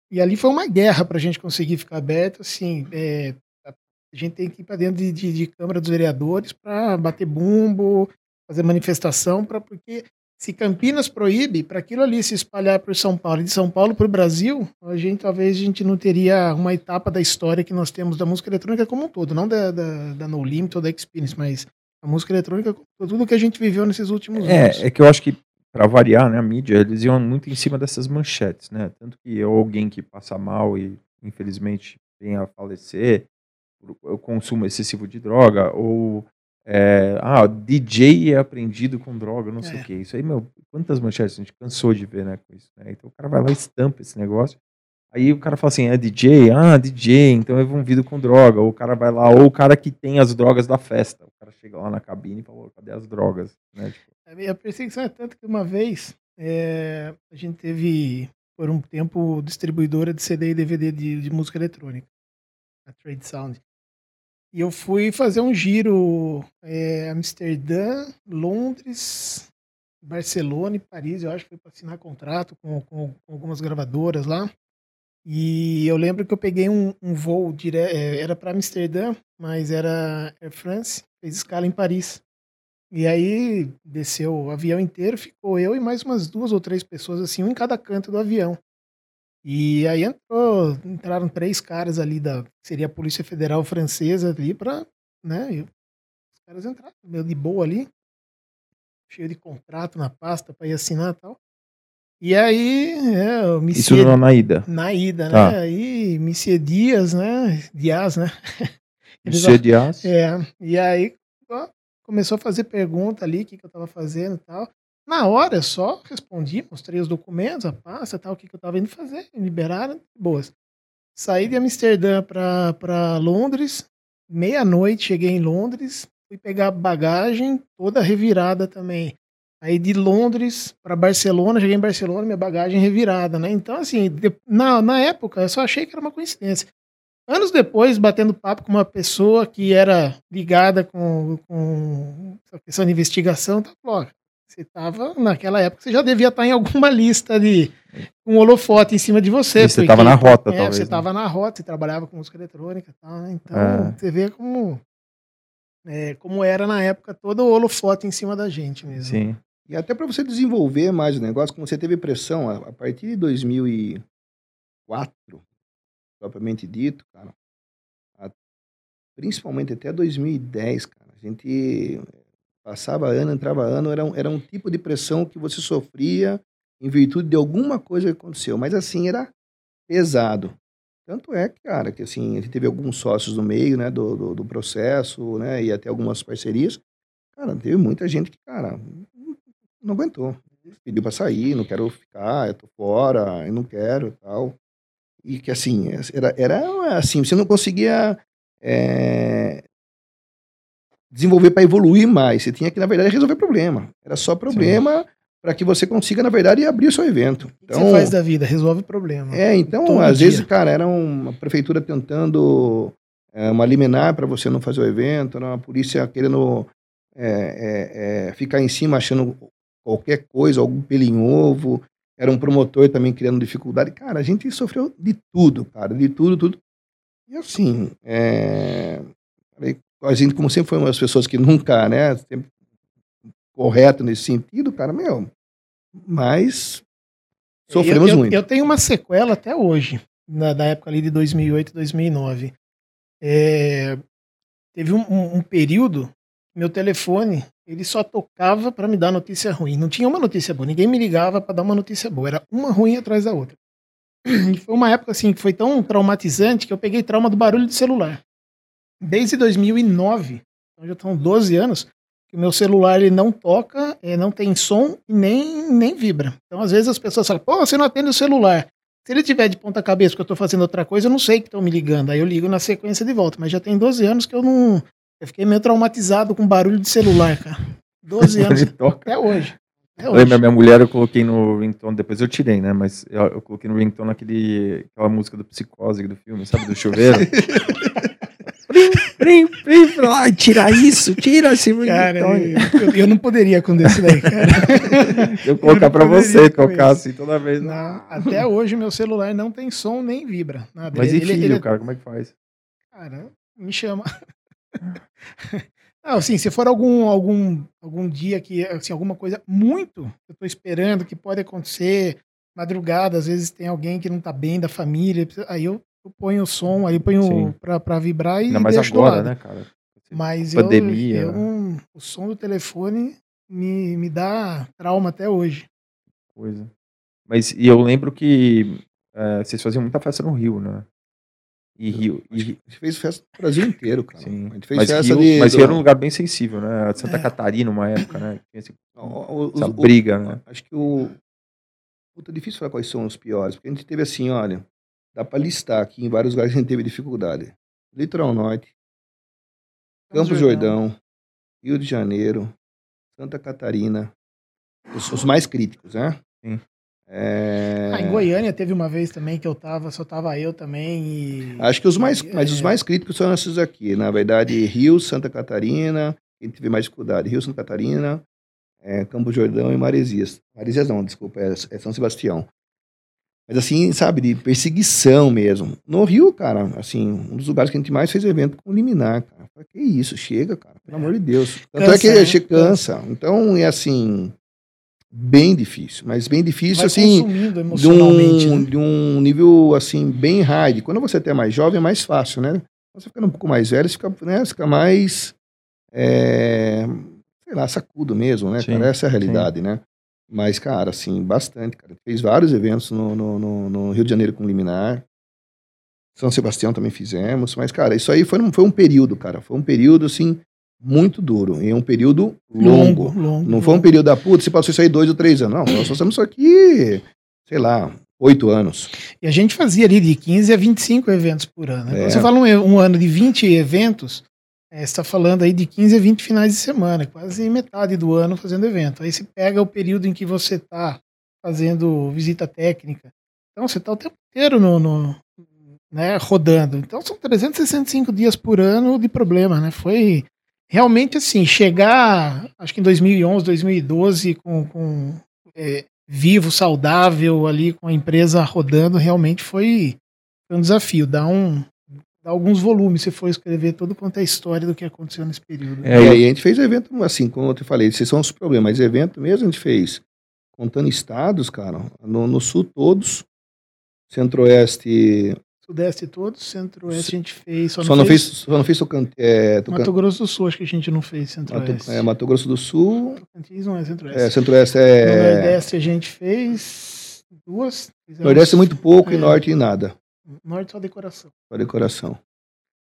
E ali foi uma guerra para a gente conseguir ficar aberto. Assim, é, a gente tem que ir para dentro de, de, de, Câmara dos Vereadores para bater bumbo, fazer manifestação, para porque se Campinas proíbe, para aquilo ali se espalhar para São Paulo e de São Paulo para o Brasil, a gente talvez a gente não teria uma etapa da história que nós temos da música eletrônica como um todo, não da, da, da No Limit ou da Experience, mas a música eletrônica, tudo que a gente viveu nesses últimos é, anos. É que eu acho que, para variar, né, a mídia, eles iam muito em cima dessas manchetes, né? Tanto que alguém que passa mal e, infelizmente, venha a falecer, o consumo excessivo de droga, ou é, ah, DJ é apreendido com droga, não sei é. o que. Isso aí, meu, quantas manchetes a gente cansou de ver, né, com isso, né? Então o cara vai lá e estampa esse negócio. Aí o cara fala assim, é DJ? Ah, DJ, então é envolvido com droga. Ou o cara vai lá, ou o cara que tem as drogas da festa. O cara chega lá na cabine e fala, cadê as drogas? Né? Tipo... A perseguição é tanto que uma vez é, a gente teve, por um tempo, distribuidora de CD e DVD de, de música eletrônica, a Trade Sound. E eu fui fazer um giro é, Amsterdã, Londres, Barcelona e Paris. Eu acho que foi para assinar contrato com, com, com, algumas gravadoras lá. E eu lembro que eu peguei um, um voo direto, é, era para Amsterdã, mas era Air France, fez escala em Paris. E aí desceu o avião inteiro, ficou eu e mais umas duas ou três pessoas, assim, um em cada canto do avião. E aí entrou, entraram três caras ali da seria a Polícia Federal Francesa ali para, né? E os caras entraram meio de boa ali, cheio de contrato na pasta para ir assinar e tal. E aí, é, o Isso na ida. Na ida, tá. né? Aí, Missie Dias, né? Dias, né? Missie Dias. É, e aí ó, começou a fazer pergunta ali, o que, que eu tava fazendo e tal. Na hora, só respondi, mostrei os documentos, a pasta, tal, o que, que eu estava indo fazer, me liberaram, boas. Saí de Amsterdã para Londres, meia-noite cheguei em Londres, fui pegar bagagem, toda revirada também. Aí de Londres para Barcelona, cheguei em Barcelona, minha bagagem revirada, né? Então, assim, de, na, na época eu só achei que era uma coincidência. Anos depois, batendo papo com uma pessoa que era ligada com, com essa questão de investigação, tá falou, você estava, naquela época, você já devia estar em alguma lista de um holofote em cima de você. E você estava na rota, é, talvez. Você né? estava na rota, você trabalhava com música eletrônica e tal, né? Então, É. você vê como, é, como era na época todo o holofote em cima da gente mesmo. Sim. E até para você desenvolver mais o negócio, como você teve pressão, a, a partir de 2004, propriamente dito, cara, a- principalmente até 2010, cara, a gente passava ano, entrava ano, era um, era um tipo de pressão que você sofria em virtude de alguma coisa que aconteceu, mas assim, era pesado. Tanto é, cara, que assim, a gente teve alguns sócios no meio, né, do, do, do processo, né, e até algumas parcerias. Cara, teve muita gente que, cara, não aguentou. Pediu pra sair, não quero ficar, eu tô fora, eu não quero tal. E que assim, era, era assim, você não conseguia é, desenvolver para evoluir mais. Você tinha que, na verdade, resolver problema. Era só problema para que você consiga, na verdade, abrir o seu evento. Então, você faz da vida? Resolve o problema. é, então, Todo às dia. vezes, cara, era uma prefeitura tentando é, uma liminar para você não fazer o evento, era uma polícia querendo é, é, é, ficar em cima achando qualquer coisa, algum pelo em ovo, era um promotor também criando dificuldade. Cara, a gente sofreu de tudo, cara, de tudo, tudo. E assim, é, a gente, como sempre foi uma das pessoas que nunca, né, sempre correto nesse sentido, cara, meu, mas sofremos eu, eu, muito. Eu tenho uma sequela até hoje, na, da época ali de 2008, 2009. É, teve um, um- um período, meu telefone, ele só tocava para me dar notícia ruim. Não tinha uma notícia boa, ninguém me ligava para dar uma notícia boa, era uma ruim atrás da outra. E foi uma época assim que foi tão traumatizante que eu peguei trauma do barulho de celular. Desde 2009, então já estão 12 anos, que o meu celular ele não toca, eh, não tem som e nem, nem vibra. Então, às vezes as pessoas falam, pô, você não atende o celular. Se ele tiver de ponta cabeça porque eu estou fazendo outra coisa, eu não sei que estão me ligando. Aí eu ligo na sequência de volta. Mas já tem 12 anos que eu não. Eu fiquei meio traumatizado com barulho de celular, cara. 12 anos até hoje. Até hoje. lembro, a minha mulher eu coloquei no ringtone, depois eu tirei, né? Mas eu, eu coloquei no ringtone aquele, aquela música do Psicose do filme, sabe? Do chuveiro. pra lá, tira isso, tira esse Cara, eu, eu não poderia com desse daí, cara. Eu colocar pra poderia você, tocar isso. assim toda vez. Não, até hoje meu celular não tem som nem vibra. Nada. Mas e Ele- ele- filho, ele- cara, como é que faz? Cara, me chama. Não, assim, se for algum, algum, algum dia que, assim, alguma coisa muito eu tô esperando que pode acontecer, madrugada, às vezes tem alguém que não tá bem da família, aí eu, eu ponho o som, aí ponho pra vibrar e Ainda mais deixo do agora, lado. né, cara? Mas Pandemia. eu, eu não- o som do telefone me, me dá trauma até hoje. Coisa. Mas, e eu lembro que eh, vocês faziam muita festa no Rio, né? E Rio, e, A gente fez festa no Brasil inteiro, cara. Sim. A gente fez mas festa Rio, de. mas do- Rio era um lugar bem sensível, né? Santa É. Catarina, uma época, né? Tinha esse- o- o- essa o- briga, né? Acho que o. Puta, difícil falar quais são os piores, porque a gente teve assim, olha, dá pra listar aqui em vários lugares que a gente teve dificuldade. Litoral Norte, Campos Campos Jordão, Rio de Janeiro, Santa Catarina, os, os mais críticos, né? Sim. É, Ah, em Goiânia teve uma vez também que eu tava, só tava eu também e... Acho que os mais, mas os é, mais críticos são esses aqui. Na verdade, Rio, Santa Catarina, quem teve mais dificuldade, Rio, Santa Catarina, é, Campo Jordão e Maresias. Maresias não, desculpa, é São Sebastião. Mas assim, sabe, de perseguição mesmo. No Rio, cara, assim, um dos lugares que a gente mais fez evento com liminar, cara. Eu falei, Que isso, chega, cara, pelo amor de Deus. Tanto é Cansa, que né? che- cansa. Então, é assim, bem difícil. Mas bem difícil, vai assim, de um, né? de um nível assim bem hard. Quando você até é mais jovem é mais fácil, né? Quando você ficando um pouco mais velho, você fica, né, você fica mais é, sei lá, sacudo mesmo, né? Sim, cara? Essa é a realidade, né? Mas, cara, assim, bastante, cara. Fez vários eventos no, no, no- no Rio de Janeiro com Liminar. São Sebastião também fizemos. Mas, cara, isso aí foi, um- foi um período, cara. Foi um período, assim, muito duro. E um período longo. Longo, longo. Não foi um período da puta, você passou isso aí dois ou três anos. Não, nós passamos isso aqui, sei lá, oito anos. E a gente fazia ali de 15 a 25 eventos por ano. né? É. Você fala um, um ano de 20 eventos, É, você está falando aí de 15 a 20 finais de semana, quase metade do ano fazendo evento. Aí você pega o período em que você está fazendo visita técnica. Então você está o tempo inteiro no, no, né, rodando. Então são 365 dias por ano de problema, né? Foi realmente assim, chegar, acho que em 2011, 2012, com, com é, vivo, saudável ali, com a empresa rodando, realmente foi, um desafio. Dar um, alguns volumes, se for escrever todo quanto é a história do que aconteceu nesse período. É, e aí a gente fez evento, assim, como eu te falei, esses são os problemas, mas evento mesmo a gente fez, contando estados, cara, no, no sul todos, centro-oeste... Sudeste todos, centro-oeste a gente fez, só, só não, fez, fez... Só não fez Tocant... É, Tocant... Mato Grosso do Sul, acho que a gente não fez centro-oeste. Mato, é, Mato Grosso do Sul... Tocantins não é centro-oeste. É, centro-oeste é... No Nordeste a gente fez duas... Nordeste é muito pouco é... e Norte nada. Norte só decoração. Só decoração.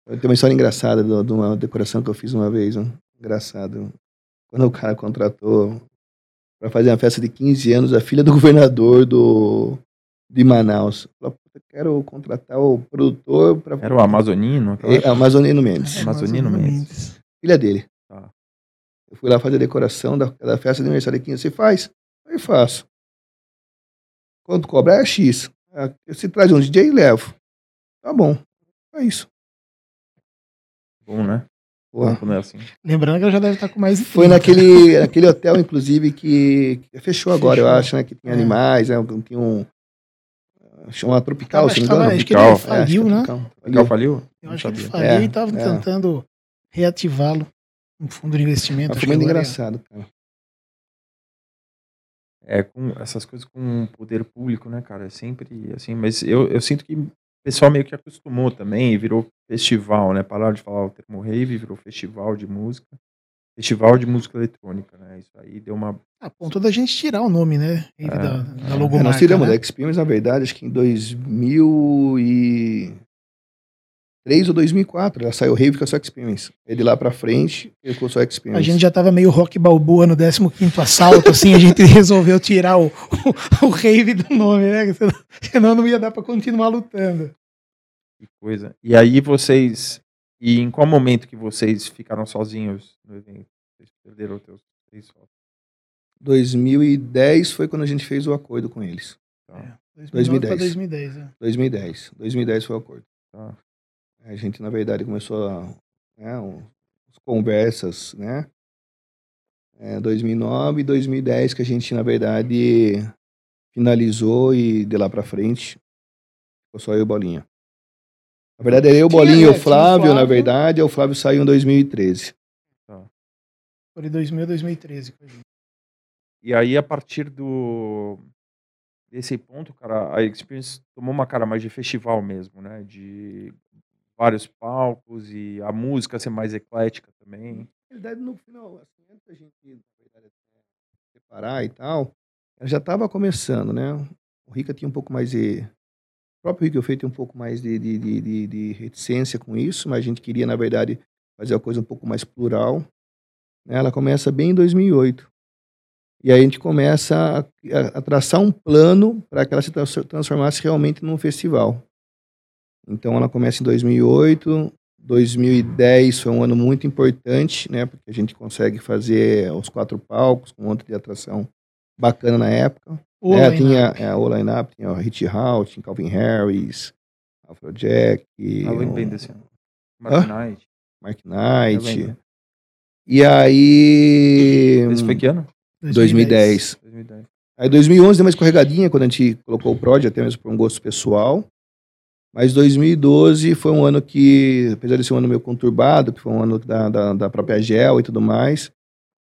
Eu tenho uma história engraçada de uma decoração que eu fiz uma vez. Hein? Engraçado. Quando o cara contratou para fazer uma festa de 15 anos a filha do governador do, de Manaus. Falou, quero contratar o produtor para. Era o Amazonino? É, Amazonino Mendes. É, Amazonino Mendes. Filha dele. Tá. Eu fui lá fazer a decoração da, da festa de aniversário de 15. Você faz? Eu faço. Quanto cobra é X. Se traz um DJ, levo. Tá bom. É isso. Bom, né? Porra. É assim. Lembrando que ela já deve estar com mais. Foi naquele, naquele hotel, inclusive, que, que fechou agora, fechou. eu acho, né? Que tinha é. animais, né? Tinha um. Chama Tropical, se não me engano. Acho que ele faliu, é, né? Tropical faliu? Eu acho que ele faliu é, e estava é. tentando reativá-lo um fundo de investimento. Foi muito engraçado, cara. É, com essas coisas com o poder público, né, cara? É sempre assim, mas eu, eu sinto que pessoal meio que acostumou também e virou festival, né? Pararam de falar o termo rave, virou festival de música. Festival de música eletrônica, né? Isso aí deu uma. A ponto da gente tirar o nome, né? Rave é, da, da é. logomarca. É, nós tiramos né? da Experience, na verdade, acho que em 2003 ou 2004. Ela saiu Rave com a sua Experience. Ele lá pra frente, ele com a sua Experience. A gente já tava meio rock balboa no 15 assalto, assim, a gente resolveu tirar o, o, o Rave do nome, né? Senão não ia dar pra continuar lutando. Que coisa. E aí vocês. E em qual momento que vocês ficaram sozinhos no evento? Vocês perderam os seus três sócios? 2010 foi quando a gente fez o acordo com eles. Tá. É, 2010. 2010, é. 2010. 2010 foi o acordo. Tá. A gente, na verdade, começou a, né, um, as conversas, né? É, 2009 e 2010 que a gente, na verdade, finalizou e de lá para frente ficou só eu e Bolinha. Na verdade, era eu, Bolinha e o Flávio, na verdade, o Flávio saiu em 2013. Tá. Foi de 2000 a 2013. E aí, a partir do desse ponto, cara, a Experience tomou uma cara mais de festival mesmo, né? De vários palcos e a música ser mais eclética também. Na verdade, no final, assim, antes da gente verdade, separar e tal, ela já estava começando, né? O Rica tinha um pouco mais de próprio Rio Feito tem um pouco mais de, de, de, de, reticência com isso, mas a gente queria, na verdade, fazer a coisa um pouco mais plural. Né? Ela começa bem em 2008. E aí a gente começa a, a traçar um plano para que ela se transformasse realmente num festival. Então ela começa em 2008, 2010 foi um ano muito importante, né, porque a gente consegue fazer os quatro palcos com um monte de atração bacana na época. O é, tinha é, o line-up, tinha o Hit House, tinha Calvin Harris, Afrojack. Além bem desse ano. Mark Knight. Mark Knight. E aí. Esse foi que ano? 2010. 2010. Aí 2011 deu uma escorregadinha quando a gente colocou o Prod, até mesmo por um gosto pessoal. Mas 2012 foi um ano que, apesar de ser um ano meio conturbado, que foi um ano da, da, da própria GEL e tudo mais,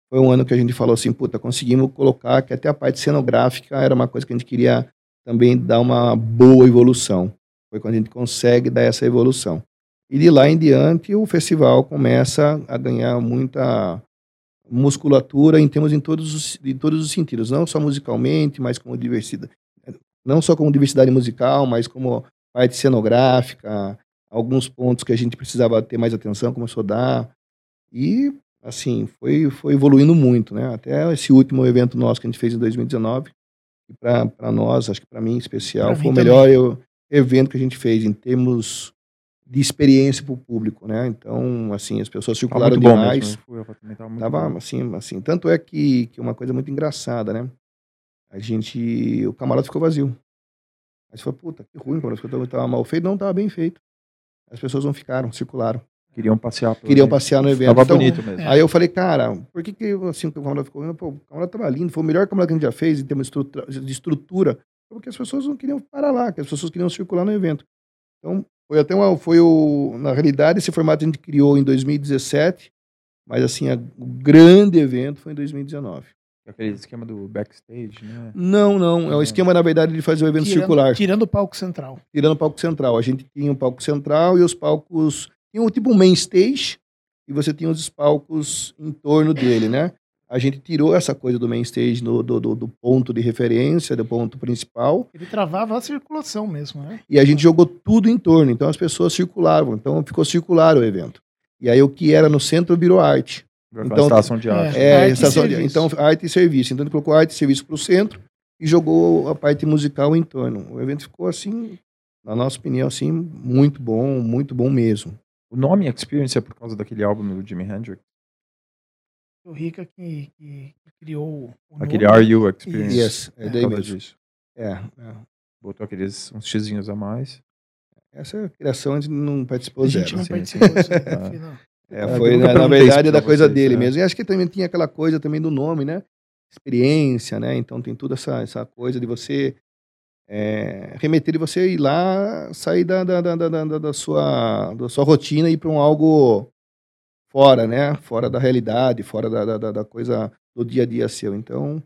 foi um ano que a gente falou assim, puta, conseguimos colocar que até a parte cenográfica era uma coisa que a gente queria também dar uma boa evolução. Foi quando a gente consegue dar essa evolução. E de lá em diante o festival começa a ganhar muita musculatura em termos em todos os, em todos os sentidos, não só musicalmente, mas como diversidade, não só como diversidade musical, mas como parte cenográfica, alguns pontos que a gente precisava ter mais atenção começou a dar. E assim, foi, foi evoluindo muito, né? Até esse último evento nosso que a gente fez em 2019, e para nós, acho que para mim em especial, pra foi o melhor eu, evento que a gente fez em termos de experiência para o público, né? Então, assim, as pessoas circularam bom demais. mesmo. Também tava assim, assim. Tanto é que, que uma coisa muito engraçada, né? A gente. O camarote ficou vazio. Aí você falou, puta, que ruim, o camarote ficou- tava mal feito. Não, tava bem feito. As pessoas não ficaram, circularam. Queriam passear. Queriam evento. passear no evento. Tava Então, bonito mesmo. Aí eu falei, cara, por que, que assim, o camarote ficou ruim? Pô, o camarote tava lindo, foi o melhor camarote que a gente já fez em termos de estrutura, de estrutura. Porque as pessoas não queriam parar lá, que as pessoas queriam circular no evento. Então, foi até uma. Foi o, na realidade, esse formato a gente criou em 2017, mas assim, a- o grande evento foi em 2019. Aquele esquema do backstage, né? Não, não. É o Não. esquema, na verdade, de fazer o evento tirando, circular. tirando o palco central. tirando o palco central. A gente tinha um palco central e os palcos. Tinha um tipo um main stage e você tinha os palcos em torno dele, né? A gente tirou essa coisa do main stage do, do- do ponto de referência, do ponto principal, Ele travava a circulação mesmo, né? e a gente jogou tudo em torno. Então as pessoas circulavam. Então ficou circular o evento. E aí o que era no centro virou arte. Então, estação de arte. É, Arte e estação de- então arte e serviço. Então ele colocou arte e serviço para o centro e jogou a parte musical em torno. O evento ficou assim, na nossa opinião, assim, muito bom, muito bom mesmo. O nome Experience é por causa daquele álbum do Jimi Hendrix. O Rica que, que- que criou o Aquele nome. Are You Experience. Yes, é por daí mesmo. disso. É, é. Botou aqueles uns xizinhos a mais. Essa criação a gente não participou A gente zero. não sim, participou aí, Ah. É, É, foi, na, na verdade, da coisa vocês, dele é. mesmo. E acho que também tinha aquela coisa também do nome, né? Experiência, né? Então tem toda essa, essa coisa de você é, remeter de você ir lá, sair da, da, da, da, da- da sua, da sua rotina e ir para um algo fora, né? Fora da realidade, fora da, da, da- da coisa do dia a dia seu. Então,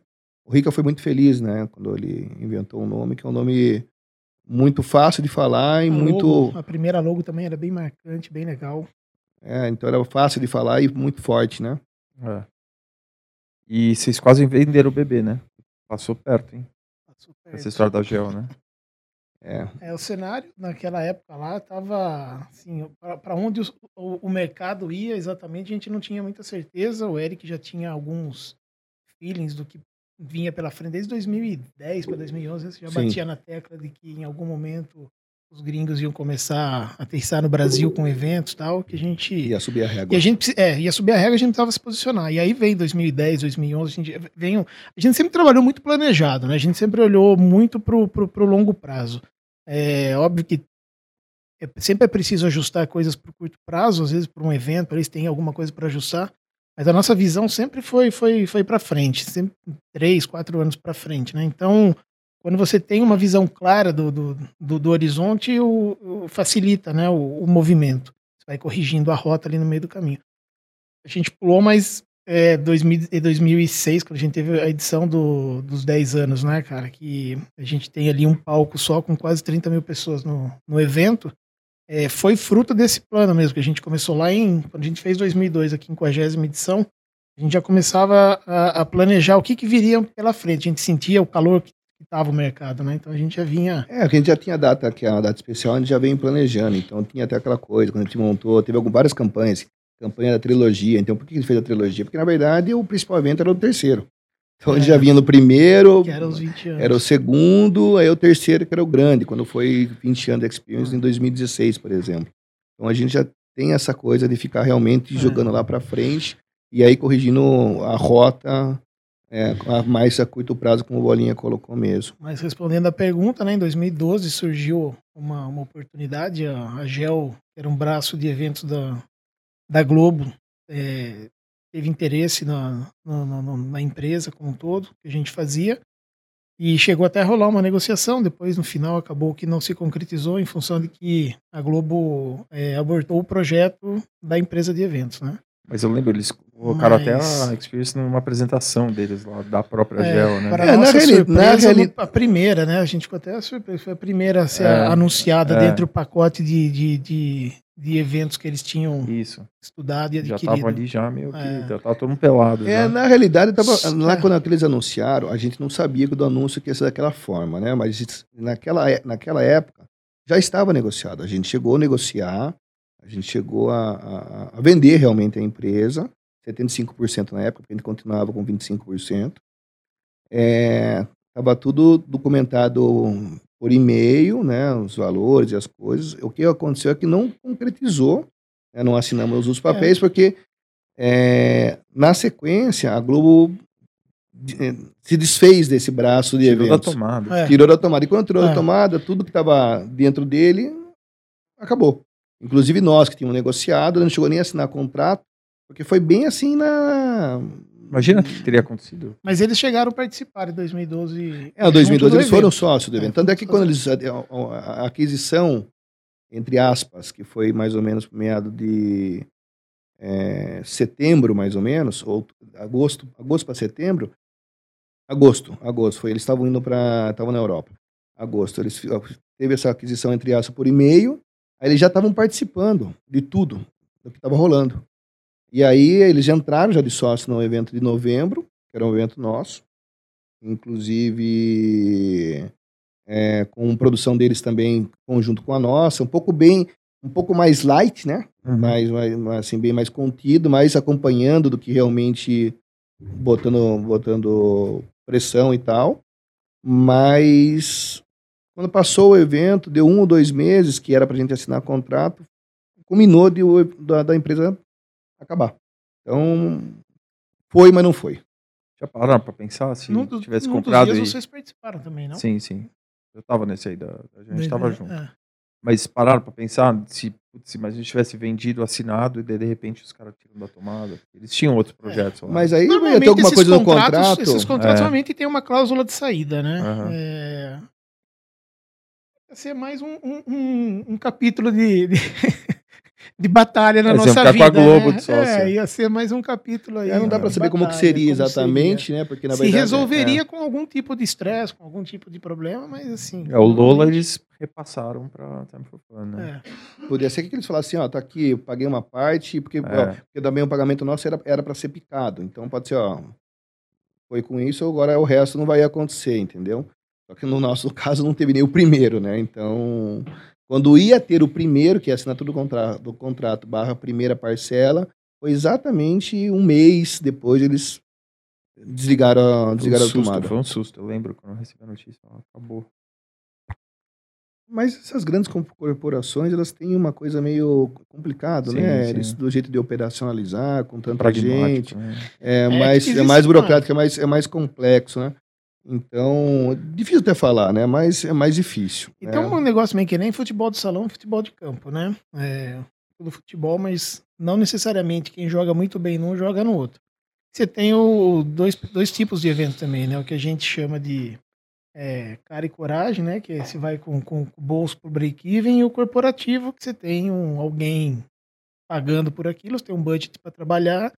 o Rica foi muito feliz, né? Quando ele inventou um nome que é um nome muito fácil de falar e A muito. logo, a primeira logo também era bem marcante, bem legal. É, então era fácil de falar e muito forte, né? É. E vocês quase venderam o bebê, né? Passou perto, hein? Passou perto. Essa história da Gel, né? É. É, o cenário naquela época lá tava assim, para onde os- o, o mercado ia exatamente, a gente não tinha muita certeza. O Eric já tinha alguns feelings do que vinha pela frente desde 2010 para 2011, né? Você já Sim. batia na tecla de que em algum momento os gringos iam começar a aterrissar no Brasil com eventos e tal, que a gente Ia subir a e régua. a gente é, ia subir a regra, a gente precisava se posicionar. E aí vem 2010, 2011, a gente, vem, a gente sempre trabalhou muito planejado, né? A gente sempre olhou muito pro, pro, pro longo prazo. É óbvio que é- sempre é preciso ajustar coisas pro curto prazo, às vezes por um evento, eles têm alguma coisa para ajustar. Mas a nossa visão sempre foi foi, foi para frente, sempre três, quatro anos para frente, né? Então, quando você tem uma visão clara do, do, do, do horizonte, o, o- facilita né, o, o movimento. Você vai corrigindo a rota ali no meio do caminho. A gente pulou mais é, 2000, em 2006, quando a gente teve a edição do, dos 10 anos, né, cara? Que a gente tem ali um palco só com quase 30 mil pessoas no, no evento. É, foi fruto desse plano mesmo, que a gente começou lá em. Quando a gente fez 2002, a 50 edição, a gente já começava a, a planejar o que, que viria pela frente. A gente sentia o calor que estava o mercado, né? Então a gente já vinha. É, que a gente já tinha data, que é uma data especial, a gente já vem planejando. Então tinha até aquela coisa, quando a gente montou, teve algumas, várias campanhas. Campanha da trilogia. Então por que ele fez a trilogia? Porque na verdade o principal evento era o terceiro. Então a gente É. já vinha no primeiro, Que era os 20 anos. era o segundo, aí o terceiro que era o grande, quando foi 20 anos de Experience em 2016, por exemplo. Então a gente já tem essa coisa de ficar realmente É. jogando lá para frente e aí corrigindo a rota é, mais a curto prazo, como o Bolinha colocou mesmo. Mas respondendo a pergunta, né, em 2012 surgiu uma, uma oportunidade, a, a GEL, que era um braço de eventos da, da Globo, é, teve interesse na, na, na- na empresa como um todo, que a gente fazia, e chegou até a rolar uma negociação, depois no final acabou que não se concretizou em função de que a Globo é, abortou o projeto da empresa de eventos, né? Mas eu lembro, eles colocaram Mas- até a Experience numa apresentação deles lá, da própria É, Gel, né? Para É, na nossa reali- surpresa, na a primeira, né? A gente ficou até surpreso. Foi a primeira a ser É, anunciada é. dentro do pacote de, de, de, de eventos que eles tinham Isso. estudado e Já adquirido. tava ali já meio que. É. Já tava todo mundo pelado. É, já. na realidade, tava, É. lá quando eles anunciaram, a gente não sabia que o anúncio que ia ser daquela forma, né? Mas naquela, é- naquela época já estava negociado. A gente chegou a negociar, a gente chegou a, a- a vender realmente a empresa, 75% na época, porque a gente continuava com 25%. É, Estava tudo documentado por e-mail, né, os valores e as coisas. O que aconteceu é que não concretizou, né, não assinamos os papéis, porque é, na sequência a Globo eh, se desfez desse braço de Tirou da eventos. tomada. É. Tirou da tomada. E quando tirou da É. tomada, tudo que estava dentro dele acabou. Inclusive nós que tínhamos negociado, não chegou nem a assinar contrato, porque foi bem assim na. Imagina o que teria acontecido. Mas eles chegaram a participar em 2012. É, em 2012 junto do eles foram sócios do É, evento. Tanto é que quando eles. A, a- a aquisição, entre aspas, que foi mais ou menos meado de é, setembro, mais ou menos, ou agosto, agosto para setembro. Agosto, agosto foi. Eles estavam indo para. Estavam na Europa. Agosto. Eles teve essa aquisição, entre aspas, por e-mail. Aí eles já estavam participando de tudo, do que estava rolando. E aí eles entraram já de sócio no evento de novembro, que era um evento nosso. Inclusive é, com produção deles também conjunto com a nossa, um pouco bem, um pouco mais light, né? Mais, mais, mais, assim, bem mais contido, mais acompanhando do que realmente botando, botando pressão e tal. Mas quando passou o evento, deu um ou dois meses que era para a gente assinar contrato, culminou de, o- da, da empresa acabar. Então, foi, mas não foi. Já pararam pra pensar se Num tivesse num dos comprado dias e... vocês participaram também, não? Sim, sim. Eu tava nesse aí, da, a gente Dois- tava é, junto. é. Mas pararam pra pensar se, putz, se mais a gente tivesse vendido, assinado, e daí de repente os caras tiram da tomada. Eles tinham outros projetos lá. Mas aí ia Normalmente ter alguma esses coisa no contratos- contrato. Esses contratos É. normalmente tem uma cláusula de saída, né? Aham. É... Ser mais um, um, um- um capítulo de, de, de batalha na É, nossa ficar vida. com a Globo né? de sócio. É, ia ser mais um capítulo aí. É, não dá pra saber como que batalha, seria como exatamente, né? Porque na Se verdade. resolveria com algum tipo de estresse, com algum tipo de problema, mas assim. É, o Lola eles repassaram pra Time for Fun, né? É. é, podia ser que eles falassem, ó, tá aqui, eu paguei uma parte, porque, ó, É. porque também o pagamento nosso era era para ser picado. Então pode ser, ó, foi com isso, agora o resto não vai acontecer, entendeu? Só que no nosso caso não teve nem o primeiro, né? Então, quando ia ter o primeiro, que é a assinatura do contrato, do contrato barra primeira parcela, foi exatamente um mês depois eles desligaram, a- Foi um desligaram a susto, tomada. foi um susto. Eu lembro quando eu recebi a notícia, acabou. Mas essas grandes corporações, elas têm uma coisa meio complicada, né? sim. Eles, do jeito de operacionalizar, com tanta gente. Né? É, É, mais, é mais burocrático, é mais, é mais complexo, né? Então, difícil até falar, né? Mas é mais difícil. E né? tem um negócio meio que nem futebol de salão, futebol de campo, né? É, do futebol, mas não necessariamente quem joga muito bem num joga no outro. Você tem o, dois, dois tipos de evento também, né? O que a gente chama de é, cara e coragem, né? Que você vai com, com o bolso pro break-even, e o corporativo, que você tem um, alguém pagando por aquilo, você tem um budget para trabalhar,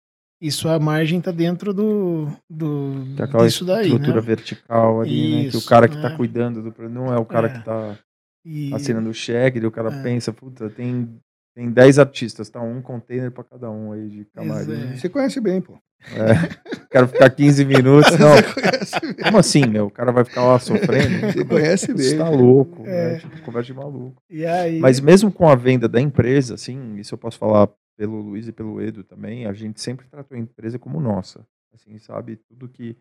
e sua margem tá dentro do, do Tem aquela disso daí, estrutura né? vertical ali, né? Que o Isso, cara que tá é. cuidando do não é o cara É. que tá E- assinando o cheque, o cara É. pensa, puta, tem, tem 10 artistas, tá um container pra cada um aí de camarim. é. Você conhece bem, pô. É. Quero ficar 15 minutos. Não, Você conhece bem. como assim, meu? O cara vai ficar lá sofrendo? Você conhece Você bem. tá louco, É. né? Tipo, conversa de maluco. E aí, Mas mesmo com a venda da empresa, assim, isso eu posso falar pelo Luiz e pelo Edu também, a gente sempre tratou a empresa como nossa. Assim, sabe? Tudo que.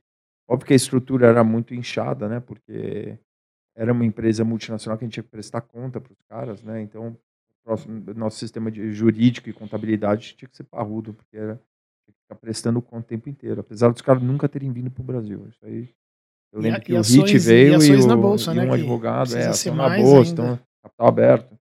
Óbvio que a estrutura era muito inchada, né? Porque era uma empresa multinacional que a gente tinha que prestar conta para os caras, né? Então, o próximo, nosso sistema de jurídico e contabilidade tinha que ser parrudo, porque era tinha que ficar prestando conta o tempo inteiro. Apesar dos caras nunca terem vindo para o Brasil. Isso aí. Eu E lembro a- que e o ações- HIT e veio e, ações o, bolsa, e né, um que advogado, é, ação na bolsa, ainda. então, capital aberto.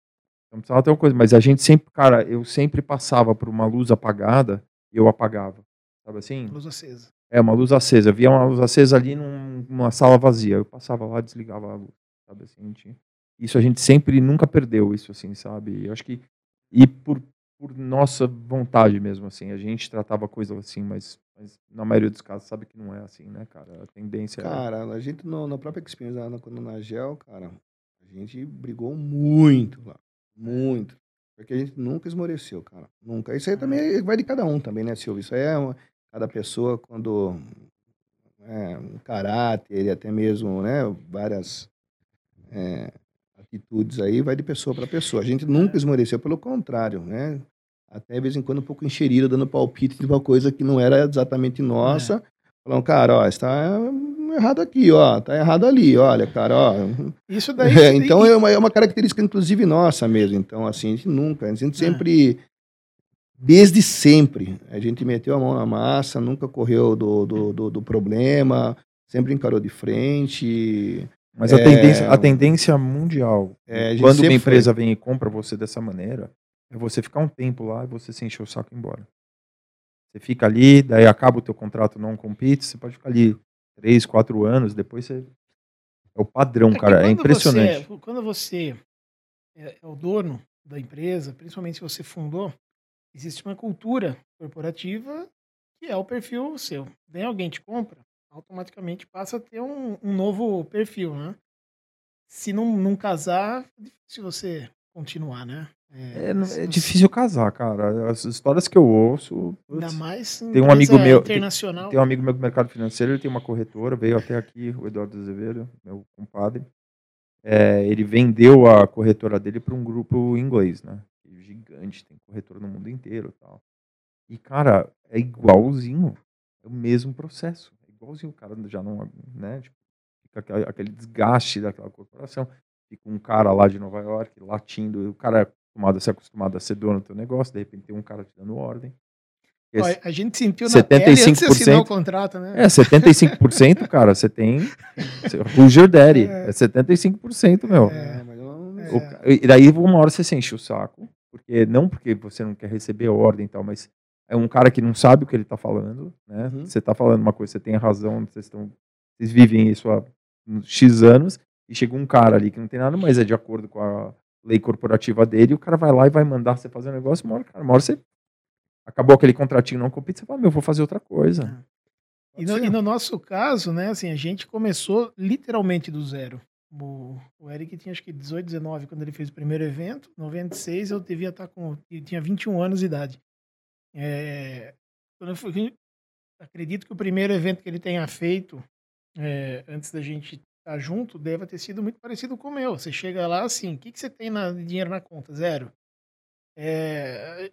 Então precisava ter uma coisa, mas a gente sempre, cara, eu sempre passava por uma luz apagada e eu apagava. Sabe assim? luz acesa. É, uma luz acesa. Eu via uma luz acesa ali num- numa sala vazia. Eu passava lá, desligava a luz. Sabe assim? Isso a gente sempre, nunca perdeu isso, assim, sabe? Eu acho que. E por, por nossa vontade mesmo, assim. A gente tratava coisa assim, mas, mas na maioria dos casos sabe que não é assim, né, cara? A tendência é. Cara, a gente no, na própria experiência na, quando na Gel, cara, a gente brigou muito lá. Muito. Porque a gente nunca esmoreceu, cara. Nunca. Isso aí também vai de cada um também, né, Silvio? Isso aí é uma, cada pessoa quando é, um caráter e até mesmo, né, várias é, atitudes aí, vai de pessoa para pessoa. A gente nunca esmoreceu, pelo contrário, né? Até de vez em quando um pouco enxerido, dando palpite de uma coisa que não era exatamente nossa. Falando, cara, ó, está errado aqui, ó, tá errado ali, olha, cara, ó. Isso daí. É, então é uma, é uma característica, inclusive, nossa mesmo. Então, assim, a gente nunca, a gente É. sempre, desde sempre, a gente meteu a mão na massa, nunca correu do, do, do, do problema, sempre encarou de frente. Mas a, É. tendência, a tendência mundial, É, a quando uma empresa vem e compra você dessa maneira, é você ficar um tempo lá e você se encher o saco e ir embora. Você fica ali, daí acaba o teu contrato não compete, você pode ficar ali três, quatro anos, depois você... É o padrão, que cara, é impressionante. você- quando você é, é o dono da empresa, principalmente se você fundou, existe uma cultura corporativa que é o perfil seu. Vem alguém te compra, automaticamente passa a ter um, um novo perfil, né? Se não, não casar, é difícil você continuar, né? É, é não- difícil casar, cara. As histórias que eu ouço. Ainda putz, mais Tem um amigo meu- tem- internacional. Tem um amigo meu do mercado financeiro, ele tem uma corretora, veio até aqui, o Eduardo Azevedo, meu compadre. É, ele vendeu a corretora dele para um grupo inglês, né? Gigante, tem corretora no mundo inteiro tal. E, cara, é igualzinho. É o mesmo processo. É igualzinho. O cara já não, né? Tipo, fica aquele, desgaste daquela corporação. Fica um cara lá de Nova York latindo. O cara é acostumado a ser acostumado a ser dono do teu negócio. De repente tem um cara te dando ordem. Esse- a gente sentiu na pele antes de assinar 75%. o contrato, né? é, 75%, cara, você tem. Who's your daddy? É 75%, meu. É, mas não- É. O e daí uma hora você se enche o saco, porque não porque você não quer receber ordem e tal, mas é um cara que não sabe o que ele tá falando, né? Uhum. Você tá falando uma coisa, você tem razão, vocês estão vocês vivem isso há X anos e chega um cara ali que não tem nada, mas é de acordo com a lei corporativa dele, e o cara vai lá e vai mandar você fazer um negócio, uma hora, cara, uma hora você acabou aquele contratinho não compete, você fala, meu, eu vou fazer outra coisa. E no, e no nosso caso, né, assim, a gente começou literalmente do zero. O, o Eric tinha acho que 18, 19 quando ele fez o primeiro evento. 96 eu devia estar com. Eu tinha 21 anos de idade. É, fui- acredito que o primeiro evento que ele tenha feito é, antes da gente estar junto deva ter sido muito parecido com o meu. Você chega lá assim, o que, que você tem na, de dinheiro na conta? Zero. É,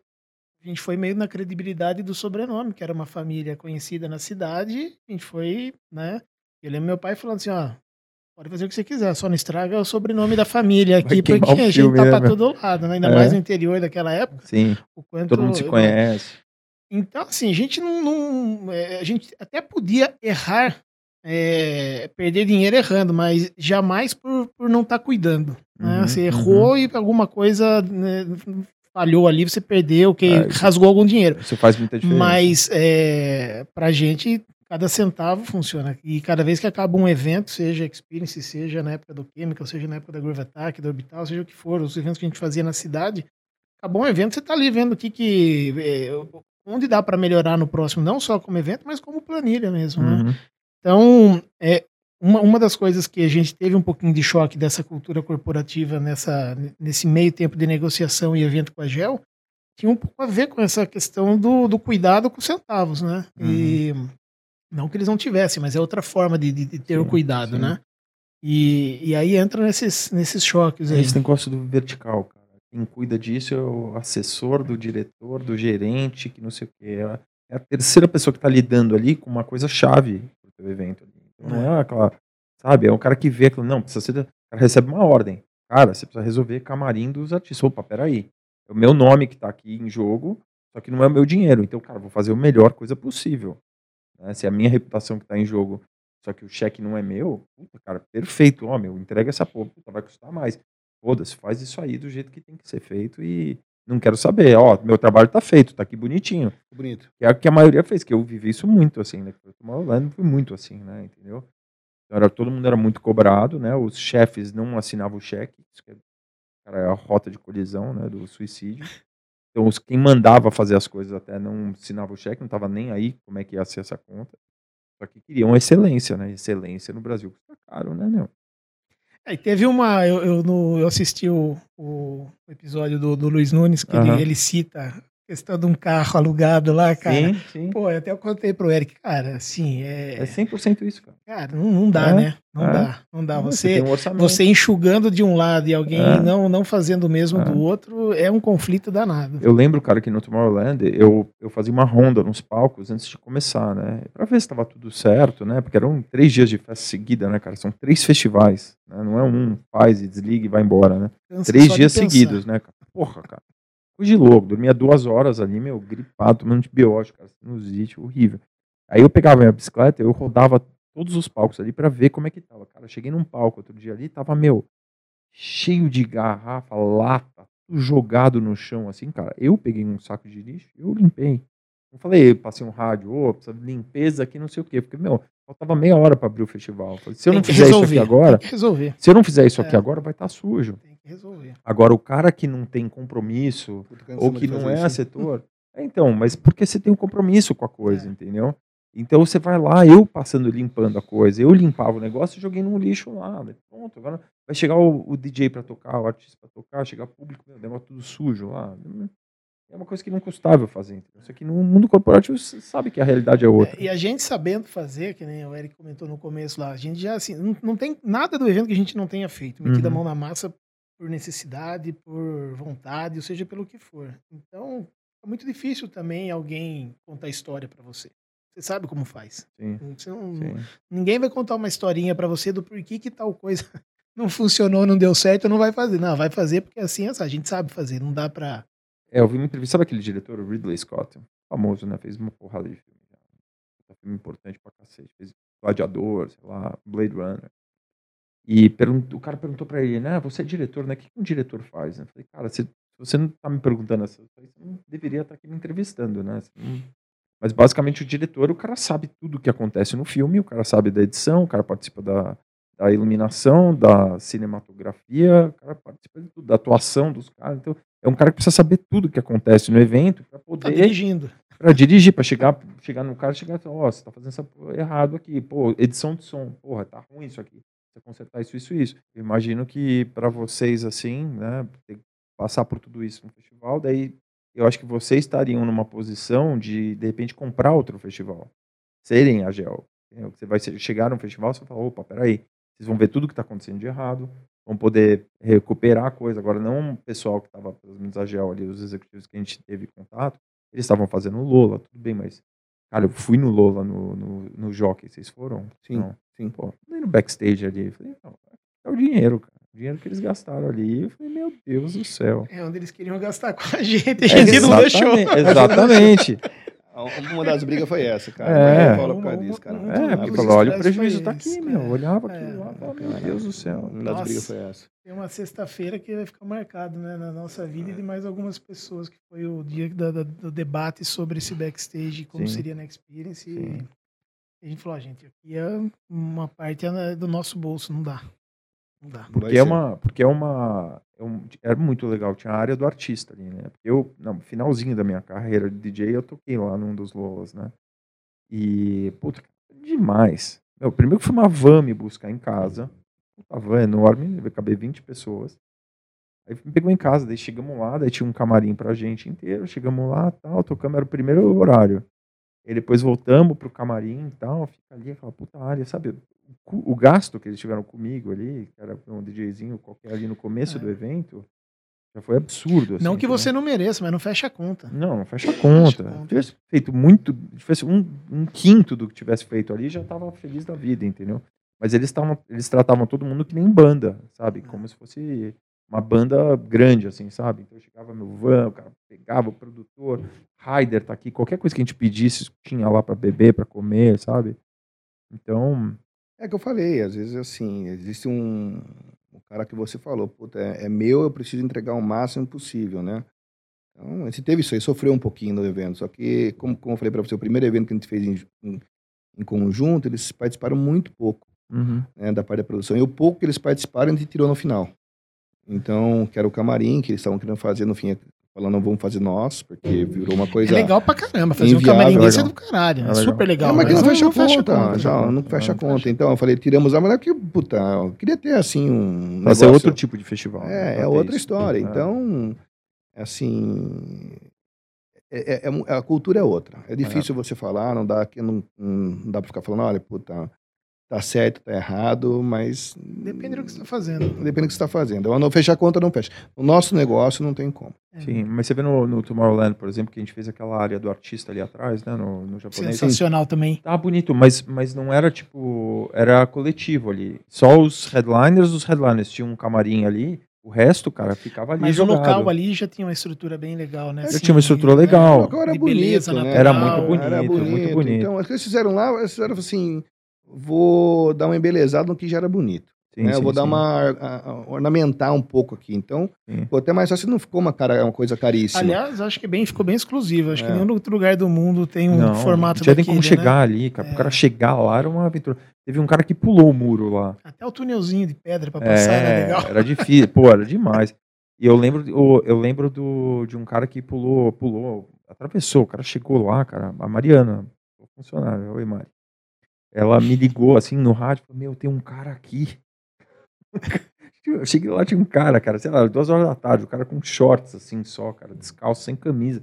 a gente foi meio na credibilidade do sobrenome, que era uma família conhecida na cidade. A gente foi, né? Eu lembro meu pai falando assim, ó, pode fazer o que você quiser, só não estraga o sobrenome da família aqui, porque a gente filme, tá né, pra todo lado, né? Ainda É. mais no interior daquela época. Sim, O quanto, todo mundo se conhece. Então, assim, a gente não. não- é, a gente até podia errar, é, perder dinheiro errando, mas jamais por, por não estar cuidando. né? Uhum, Você errou e alguma coisa né, falhou ali, você perdeu, que É, rasgou algum dinheiro. Isso faz muita diferença. Mas é, pra gente, cada centavo funciona. E cada vez que acaba um evento, seja Experience, seja na época do Chemical, seja na época da Groove Attack, do Orbital, seja o que for, os eventos que a gente fazia na cidade, acabou um evento, você tá ali vendo o que que. é, onde dá para melhorar no próximo, não só como evento, mas como planilha mesmo, né? Uhum. Então, é, uma, uma das coisas que a gente teve um pouquinho de choque dessa cultura corporativa nessa, nesse meio tempo de negociação e evento com a GEL, tinha um pouco a ver com essa questão do, do cuidado com os centavos, né? E não que eles não tivessem, mas é outra forma de, de- de ter o Sim, cuidado, sim. né? E, e aí entra nesses, nesses choques aí. Esse negócio do vertical, cara. Quem cuida disso é o assessor do diretor, do gerente, que não sei o quê. É a- é a terceira pessoa que está lidando ali com uma coisa chave teu evento. Então, não é aquela, sabe, é um cara que vê aquilo, não, precisa ser, o cara recebe uma ordem. Cara, você precisa resolver camarim dos artistas. Opa, peraí. É o meu nome que está aqui em jogo, só que não é o meu dinheiro. Então, cara, vou fazer a melhor coisa possível. né? Se é a minha reputação que está em jogo, só que o cheque não é meu, puta, cara, perfeito, ó, meu, entrega essa porra, puta, vai custar mais. Foda-se, faz isso aí do jeito que tem que ser feito e não quero saber. Ó, meu trabalho tá feito, tá aqui bonitinho. Bonito. Que é o que a maioria fez, que eu vivi isso muito assim, né? Eu tomava foi muito assim, né? Entendeu? Então, era, todo mundo era muito cobrado, né? Os chefes não assinavam o cheque, isso que é, cara, é a rota de colisão, né? Do suicídio. Então, os, quem mandava fazer as coisas até não assinava o cheque, não tava nem aí como é que ia ser essa conta. Só que queriam excelência, né? Excelência no Brasil custa caro, né, meu? Aí teve uma. Eu, eu, no- eu assisti o, o episódio do, do Luiz Nunes, que Aham. ele, ele cita questão de um carro alugado lá, cara. Sim, sim. Pô, até eu contei pro Eric, cara, assim, é. É 100% isso, cara. Cara, não, não dá, É, né? Não é. dá, não dá. Você Você, um você enxugando de um lado e alguém É. não, não fazendo o mesmo É. do outro é um conflito danado. Eu lembro, cara, que no Tomorrowland eu, eu fazia uma ronda nos palcos antes de começar, né? Pra ver se tava tudo certo, né? Porque eram três dias de festa seguida, né, cara? São três festivais, né? Não é um, faz e desliga e vai embora, né? Cansa Três dias seguidos, né, cara? Porra, cara. Fui de louco, dormia duas horas ali, meu, gripado, tomando antibiótico, cara, sinusite, horrível. Aí eu pegava minha bicicleta, eu rodava todos os palcos ali pra ver como é que tava. Cara, cheguei num palco outro dia ali, tava, meu, cheio de garrafa, lata, tudo jogado no chão, assim, cara. Eu peguei um saco de lixo, eu limpei. Não falei, passei um rádio, ô, precisa de limpeza aqui, não sei o quê. Porque, meu, faltava meia hora pra abrir o festival. Falei, se eu não fizer resolver, isso aqui agora, se eu não fizer isso aqui É. agora, vai estar sujo. Tem resolver. Agora, o cara que não tem compromisso, ou que não é isso. setor. É, então, mas porque você tem um compromisso com a coisa, É. entendeu? Então você vai lá, eu passando limpando a coisa, eu limpava o negócio e joguei no lixo lá. né? Pronto, agora vai chegar o, o DJ pra tocar, o artista pra tocar, chegar público, meu, negócio tudo sujo lá. É uma coisa que não custava fazer. entendeu? Isso aqui no mundo corporativo você sabe que a realidade é outra. É, e a gente sabendo fazer, que nem o Eric comentou no começo lá, a gente já assim, não, não tem nada do evento que a gente não tenha feito, metido a Uhum. mão na massa por necessidade, por vontade, ou seja, pelo que for. Então, é muito difícil também alguém contar história pra você. Você sabe como faz. Sim, não- sim. Ninguém vai contar uma historinha pra você do porquê que tal coisa não funcionou, não deu certo, não vai fazer. Não, vai fazer porque assim, a gente sabe fazer, não dá pra. É, eu vi uma entrevista, sabe aquele diretor, o Ridley Scott? Famoso, né? Fez uma porrada de filme. Puta filme importante pra cacete. Fez Gladiador, sei lá, Blade Runner. E o cara perguntou pra ele, né? Você é diretor, né? O que um diretor faz? Eu falei, cara, se você não tá me perguntando essas coisas, você não deveria estar aqui me entrevistando, né? Não- Mas basicamente o diretor, o cara sabe tudo o que acontece no filme, o cara sabe da edição, o cara participa da, da iluminação, da cinematografia, o cara participa de tudo, da atuação dos caras. Então, é um cara que precisa saber tudo o que acontece no evento para Tá poder dirigindo. para dirigir, para chegar, chegar no cara e chegar e falar, ó, você tá fazendo essa porra errado aqui, pô, edição de som, porra, tá ruim isso aqui. Você consertar isso, isso, isso. Eu imagino que para vocês assim, né, passar por tudo isso no festival, daí eu acho que vocês estariam numa posição de de repente comprar outro festival. Serem a Gel. Você vai chegar num festival, você vai falar, opa, peraí, vocês vão ver tudo que está acontecendo de errado, vão poder recuperar a coisa. Agora, não o pessoal que estava, pelo menos a Gel ali, os executivos que a gente teve contato, eles estavam fazendo Lola, tudo bem, mas, cara, eu fui no Lola, no, no, no Jockey, vocês foram? Sim, Não. sim. Pô, fui no backstage ali, eu falei, não, é o dinheiro, cara. O dinheiro que eles gastaram ali. Eu falei, meu Deus do céu. É onde eles queriam gastar com a gente, a gente não deixou. Exatamente. Uma das brigas foi essa, cara. É. Eu falo por causa disso, cara. É, porque falou, olha, o prejuízo foi tá aqui, esse, meu. é. Eu olhava É. aquilo lá falava, meu Deus do céu. Uma das brigas foi essa. Tem uma sexta-feira que vai ficar marcado né, na nossa vida e de mais algumas pessoas, que foi o dia da- da- do debate sobre esse backstage, como Sim. seria na Experience. E a gente falou, ah, gente, aqui é uma parte é do nosso bolso, não dá. Não dá. Porque é uma. Porque é uma. É um- era muito legal, tinha a área do artista ali, né? Eu, no finalzinho da minha carreira de DJ, eu toquei lá num dos Lolas, né? E, puta, demais. Meu, primeiro que foi uma van me buscar em casa. Puta van enorme, deve caber 20 pessoas. Aí me pegou em casa, daí chegamos lá, daí tinha um camarim pra gente inteiro, chegamos lá, tal, tocamos, era o primeiro horário. E depois voltamos pro camarim e tal, fica ali aquela puta área, sabe? O, gasto que eles tiveram comigo ali, que era um DJzinho qualquer ali no começo É. do evento, já foi absurdo. não assim, que entendeu? você não mereça, mas não fecha a conta. Não, não fecha a conta. conta. Se tivesse feito muito, se tivesse um, um quinto do que tivesse feito ali, já tava feliz da vida, entendeu? Mas eles estavam, eles tratavam todo mundo que nem banda, sabe? É. Como se fosse uma banda grande, assim, sabe? Então chegava meu van, o cara pegava o produtor, Raider tá aqui, qualquer coisa que a gente pedisse, tinha lá para beber, para comer, sabe? Então, É que eu falei, às vezes assim, existe um, um cara que você falou, puta, é, é meu, eu preciso entregar o máximo possível, né? Então, a gente teve isso aí, sofreu um pouquinho no evento, só que, como, como eu falei para você, o primeiro evento que a gente fez em, em, em conjunto, eles participaram muito pouco uhum, né, da parte da produção, e o pouco que eles participaram, a gente tirou no final. Então, que era o camarim, que eles estavam querendo fazer, no fim, falando, vamos fazer nós, porque virou uma É coisa... legal pra caramba. Fazer um inviável, camarim é desse é do caralho. É É, legal. super legal. É, mas que não, mas fecha a fecha conta, conta. já, não fecha a conta. Então, eu falei, tiramos a mulher que, puta, eu queria ter, assim, um mas é outro tipo de festival. né, É, pra é ter outra isso. história. É. Então, assim, é, é, é, a cultura é outra. É difícil você falar, não dá, não, não dá para ficar falando, olha, puta, tá certo, tá errado, mas. Depende do que você está fazendo. Depende do que você está fazendo. Eu não fechar a conta, não fecha. No nosso negócio não tem como. É. Sim, mas você vê no, no, Tomorrowland, por exemplo, que a gente fez aquela área do artista ali atrás, né? No, no japonês. Sensacional também. Tá bonito, mas, mas não era tipo. Era coletivo ali. Só os headliners, os headliners tinham um camarim ali. O resto, cara, ficava ali. Mas jogado. o local ali já tinha uma estrutura bem legal, né? Já tinha uma estrutura legal. O local era bonito, né? Era muito bonito, era bonito, muito bonito. Então, o que eles fizeram lá, eles fizeram assim, vou dar uma embelezada no que já era bonito. Sim, né? sim, eu vou sim. dar uma a, a, ornamentar um pouco aqui. Então, ficou até mais fácil, não ficou uma, cara, uma coisa caríssima. Aliás, acho que bem, ficou bem exclusivo. Acho é. que nenhum outro lugar do mundo tem um não, formato não tinha nem como né? chegar ali, cara. É. O cara chegar lá era uma aventura. Teve um cara que pulou o muro lá. Até o túnelzinho de pedra para passar é, era legal. Era difícil, pô, era demais. E eu lembro, eu lembro do, de um cara que pulou, pulou, atravessou, o cara chegou lá, cara, a Mariana, funcionária, oi Mari ela me ligou assim no rádio, falou, meu, tem um cara aqui. Eu cheguei lá, tinha um cara, cara, sei lá, duas horas da tarde, o cara com shorts assim só, cara, descalço, sem camisa,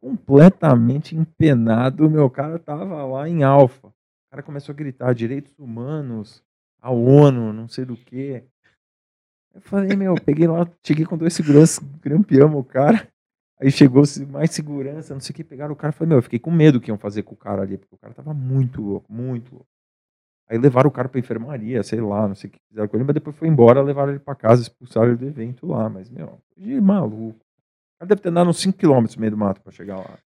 completamente empenado, meu cara tava lá em alfa. O cara começou a gritar, direitos humanos, a ONU, não sei do que. Eu falei, meu, peguei lá, cheguei com dois seguranças, grampeamos o cara. Aí chegou mais segurança, não sei o que, pegaram o cara. Falei, meu, eu fiquei com medo que iam fazer com o cara ali, porque o cara tava muito louco, muito louco. Aí levaram o cara pra enfermaria, sei lá, não sei o que fizeram com ele, mas depois foi embora, levaram ele pra casa, expulsaram ele do evento lá. Mas, meu, de maluco. O cara deve ter andado uns 5km no meio do mato pra chegar lá.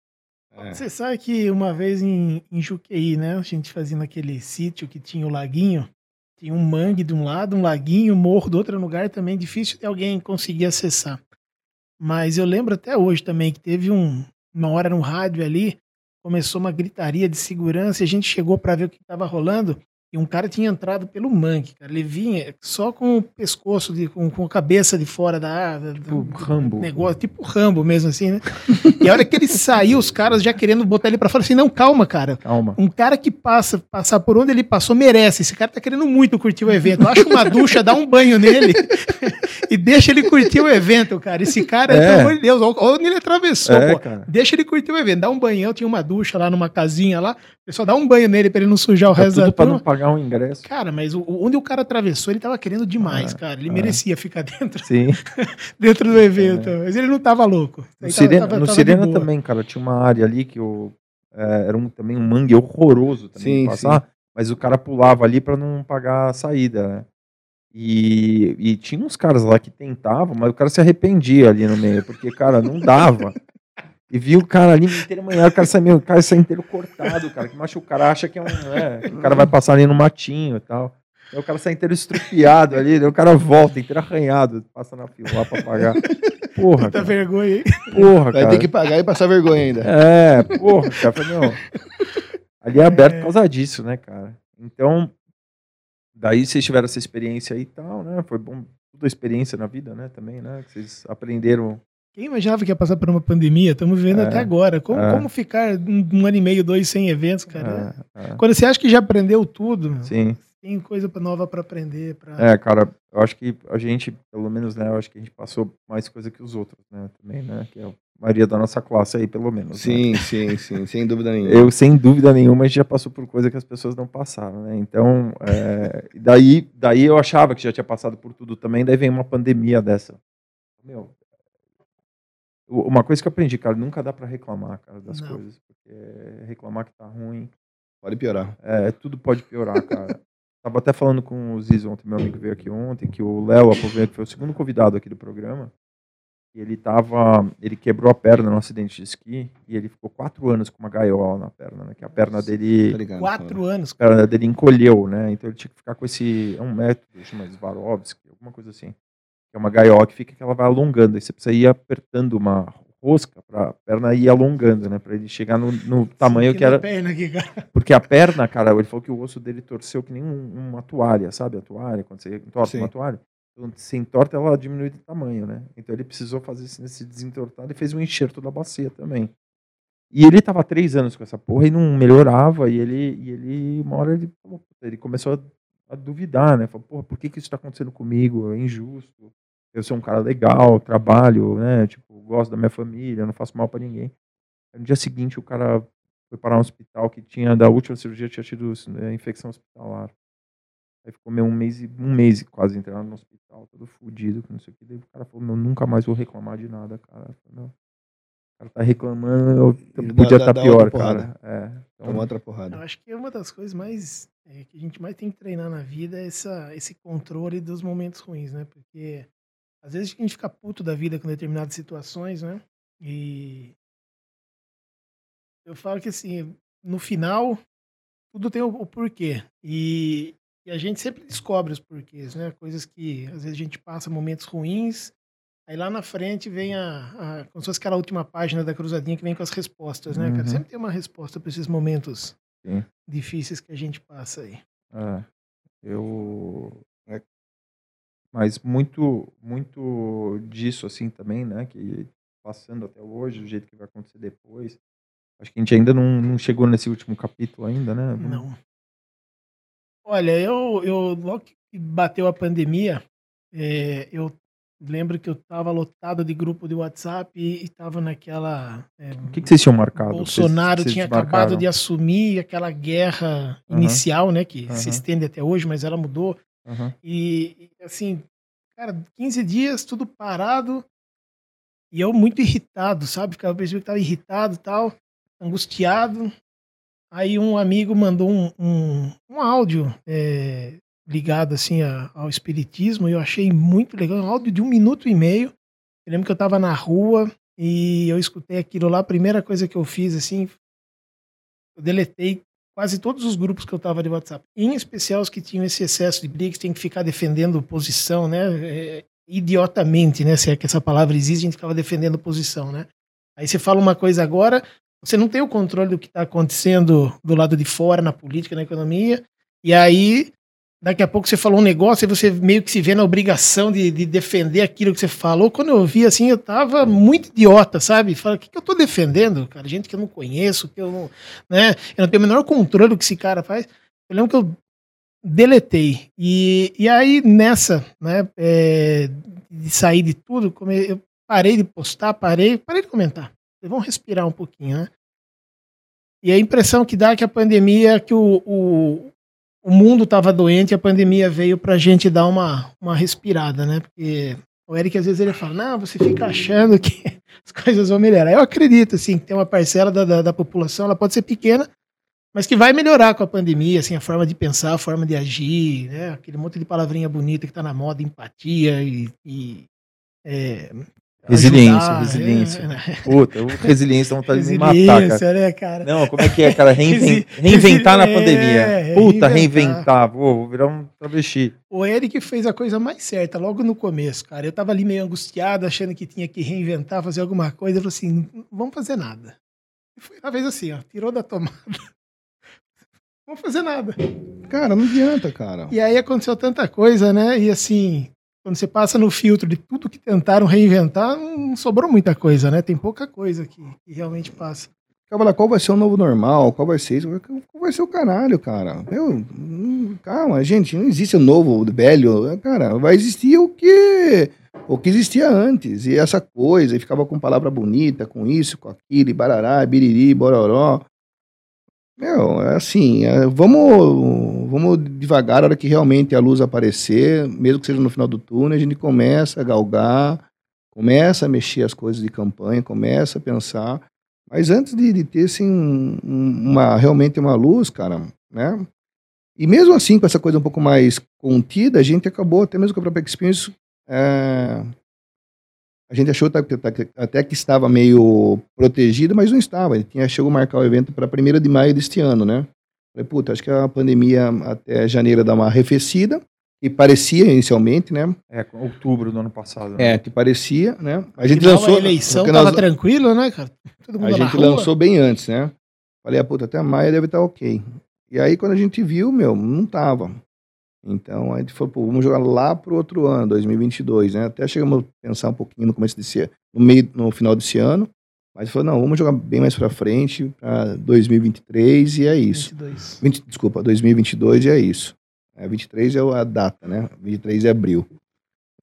É. Você sabe que uma vez em, em Juqueí, né, a gente fazia naquele sítio que tinha o laguinho, tinha um mangue de um lado, um laguinho, um morro do outro lugar também, difícil de alguém conseguir acessar. Mas eu lembro até hoje também que teve um, uma hora no rádio ali, começou uma gritaria de segurança e a gente chegou para ver o que estava rolando. E um cara tinha entrado pelo mangue, cara. Ele vinha só com o pescoço, de, com, com a cabeça de fora da, da tipo Rambo. negócio, tipo Rambo mesmo, assim, né? e a hora que ele saiu, os caras já querendo botar ele pra fora, assim, não, calma, cara. Calma. Um cara que passa, passar por onde ele passou, merece. Esse cara tá querendo muito curtir o evento. Acha uma ducha, dá um banho nele e deixa ele curtir o evento, cara. Esse cara, é. pelo amor de Deus, onde ele atravessou, é, pô. Cara. Deixa ele curtir o evento. Dá um banhão, tinha uma ducha lá numa casinha lá. Só dá um banho nele pra ele não sujar o é resto da pra não pagar um ingresso. Cara, mas o, onde o cara atravessou, ele tava querendo demais, ah, cara. Ele ah. merecia ficar dentro. Sim. dentro do evento. É. Mas ele não tava louco. No, Sirena, tava, no tava Sirena também, cara, tinha uma área ali que o, é, era um, também um mangue horroroso também sim, passar. Sim. Mas o cara pulava ali para não pagar a saída, né? E, e tinha uns caras lá que tentavam, mas o cara se arrependia ali no meio, porque, cara, não dava. E viu o cara ali inteiro amanhã, o cara sai, meio, o cara sai inteiro cortado, cara. Que macho o cara acha que é um. É, o cara vai passar ali no matinho e tal. Aí o cara sai inteiro estrupiado ali, o cara volta inteiro arranhado, passa na fila lá pra pagar. Porra. Muita vergonha, hein? Porra, Vai ter que pagar e passar vergonha ainda. É, porra, cara. Não. Ali é aberto é. por causa disso, né, cara? Então, daí vocês tiveram essa experiência aí e tal, né? Foi bom, toda a experiência na vida, né, também, né? Que vocês aprenderam quem imaginava que ia passar por uma pandemia? Estamos vivendo é, até agora. Como, é. como ficar um, um, ano e meio, dois sem eventos, cara? É, é. Quando você acha que já aprendeu tudo, Sim. tem coisa nova para aprender. Pra... É, cara, eu acho que a gente, pelo menos, né, eu acho que a gente passou mais coisa que os outros, né, também, né, que é a maioria da nossa classe aí, pelo menos. Sim, né? sim, sim, sem dúvida nenhuma. Eu, sem dúvida nenhuma, a gente já passou por coisa que as pessoas não passaram, né, então, é, daí, daí eu achava que já tinha passado por tudo também, daí vem uma pandemia dessa. Meu, uma coisa que eu aprendi, cara, nunca dá para reclamar, cara, das Não. coisas. Porque reclamar que tá ruim. Pode piorar. É, tudo pode piorar, cara. Tava até falando com o Ziz ontem, meu amigo veio aqui ontem, que o Léo Apoveiro, que foi o segundo convidado aqui do programa, e ele tava. Ele quebrou a perna no acidente de esqui e ele ficou quatro anos com uma gaiola na perna, né? Que a perna dele. Ligado, quatro cara. anos? A perna dele encolheu, né? Então ele tinha que ficar com esse. É um método, chama Swarovski, alguma coisa assim é uma gaiola que fica que ela vai alongando. Aí você precisa ir apertando uma rosca para a perna ir alongando, né? Para ele chegar no, no tamanho que, que era. Aqui, Porque a perna, cara, ele falou que o osso dele torceu que nem um, uma toalha, sabe? A toalha, quando você entorta Sim. uma toalha. Quando você entorta, ela diminui de tamanho, né? Então ele precisou fazer esse desentortado e fez um enxerto da bacia também. E ele tava três anos com essa porra e não melhorava. E ele, e ele uma hora ele, ele começou a, a duvidar, né? Falou, porra, por que, que isso está acontecendo comigo? É injusto eu sou um cara legal, trabalho, né? Tipo, gosto da minha família, não faço mal para ninguém. No dia seguinte, o cara foi parar um hospital que tinha, da última cirurgia, tinha tido né, infecção hospitalar. Aí ficou meio um mês, um mês quase internado no hospital, todo fudido, não sei o que. Daí o cara falou, meu, nunca mais vou reclamar de nada, cara. Falei, o cara tá reclamando, eu podia estar tá pior, cara. É, então, uma outra porrada. Eu acho que é uma das coisas mais é, que a gente mais tem que treinar na vida é essa, esse controle dos momentos ruins, né? Porque às vezes a gente fica puto da vida com determinadas situações, né? E eu falo que assim, no final, tudo tem o, o porquê. E, e, a gente sempre descobre os porquês, né? Coisas que às vezes a gente passa momentos ruins, aí lá na frente vem a, a como se fosse aquela última página da cruzadinha que vem com as respostas, né, uhum. cara? Sempre tem uma resposta para esses momentos Sim. difíceis que a gente passa aí. É, eu. Mas muito, muito disso, assim, também, né? Que passando até hoje, do jeito que vai acontecer depois, Acho que a gente ainda não, não chegou nesse último capítulo ainda, né? Não. Olha, eu, eu logo que bateu a pandemia, é, eu lembro que eu estava lotado de grupo de WhatsApp e estava naquela. É, o que, que, vocês tinham marcado? Bolsonaro vocês, tinha acabado de assumir aquela guerra uhum. inicial, né? Que uhum. se estende até hoje, mas ela mudou. Uhum. E, assim, cara, 15 dias, tudo parado. E eu muito irritado, sabe? Ficava percebendo que estava irritado tal angustiado. Aí um amigo mandou um, um, um áudio é, ligado assim a, ao espiritismo e eu achei muito legal, um áudio de um minuto e meio. Eu lembro que eu estava na rua e eu escutei aquilo lá. A primeira coisa que eu fiz assim, eu deletei quase todos os grupos que eu estava de WhatsApp, em especial os que tinham esse excesso de briga, que tem que ficar defendendo posição, né? É, idiotamente, né? Se é que essa palavra existe, a gente ficava defendendo posição, né? Aí você fala uma coisa agora, você não tem o controle do que está acontecendo do lado de fora, na política, na economia. E aí, daqui a pouco você falou um negócio e você meio que se vê na obrigação de, de defender aquilo que você falou. Quando eu vi assim, eu tava muito idiota, sabe? Fala, o que, que eu tô defendendo, cara? Gente que eu não conheço, que eu não. Né? Eu não tenho o menor controle do que esse cara faz. Eu lembro que eu deletei. E, e aí, nessa, né, é, de sair de tudo, eu parei de postar, parei, parei de comentar. Vamos respirar um pouquinho, né? E a impressão que dá é que a pandemia, que o, o, o mundo estava doente e a pandemia veio para a gente dar uma, uma respirada, né? Porque o Eric às vezes ele fala, não, você fica achando que as coisas vão melhorar. Eu acredito, assim, que tem uma parcela da, da, da, população, ela pode ser pequena, mas que vai melhorar com a pandemia, assim, a forma de pensar, a forma de agir, né? Aquele monte de palavrinha bonita que está na moda, empatia e, e é, Resiliência, ajudar, resiliência. É, né? Puta, resiliência vontade de me matar, cara. Né, cara. Não, como é que é, cara? Reinven... reinventar na pandemia. É, Puta, reinventar. reinventar. Vou, vou virar um travesti. O Eric fez a coisa mais certa logo no começo, cara. Eu tava ali meio angustiado, achando que tinha que reinventar, fazer alguma coisa. Eu falei assim, não vamos fazer nada. E foi uma vez assim, ó, tirou da tomada. Vamos fazer nada. Cara, não adianta, cara. E aí aconteceu tanta coisa, né? E assim, quando você passa no filtro de tudo que tentaram reinventar, não sobrou muita coisa, né? Tem pouca coisa que, que realmente passa. Calma, qual vai ser o novo normal? Qual vai ser isso? Qual vai ser o caralho, cara? Meu, calma, gente, não existe o novo, o velho. Cara, vai existir o que o que existia antes. E essa coisa, e ficava com palavra bonita, com isso, com aquilo, e barará, biriri, bororó. Meu, é assim, é, vamos, vamos devagar, a hora que realmente a luz aparecer, mesmo que seja no final do túnel, a gente começa a galgar, começa a mexer as coisas de campanha, começa a pensar. Mas antes de, de ter assim, uma, realmente uma luz, cara, né? E mesmo assim, com essa coisa um pouco mais contida, a gente acabou, até mesmo com a própria Experience, é, a gente achou até que estava meio protegido, mas não estava. Ele tinha, chegou a marcar o evento para 1 de maio deste ano, né? Falei, puta, acho que a pandemia até janeiro dá uma arrefecida, que parecia inicialmente, né? É, outubro do ano passado. Né? É, que parecia, né? A gente lançou. A eleição tava nós, tranquilo, né, cara? a gente lançou bem antes, né? Falei, a ah, puta, até maio deve estar ok. E aí, quando a gente viu, meu, não tava. Então a gente falou, pô, vamos jogar lá pro outro ano, 2022, né? Até chegamos a pensar um pouquinho no começo desse ano, no meio, no final desse ano, mas falou, não, vamos jogar bem mais para frente, para 2023 e é isso. 20, desculpa, 2022 e é isso. É, 23 é a data, né? 23 de abril.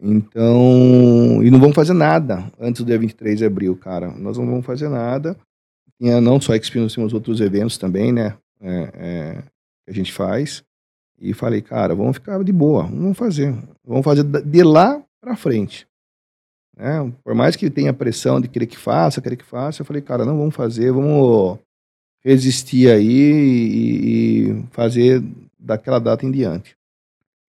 Então, e não vamos fazer nada antes do dia 23 de abril, cara. Nós não vamos fazer nada. tinha não só a XP, nós tínhamos outros eventos também, né? É, é, que a gente faz. E falei, cara, vamos ficar de boa, vamos fazer. Vamos fazer de lá para frente. Né? Por mais que tenha pressão de querer que faça, querer que faça, eu falei, cara, não vamos fazer, vamos resistir aí e, e fazer daquela data em diante.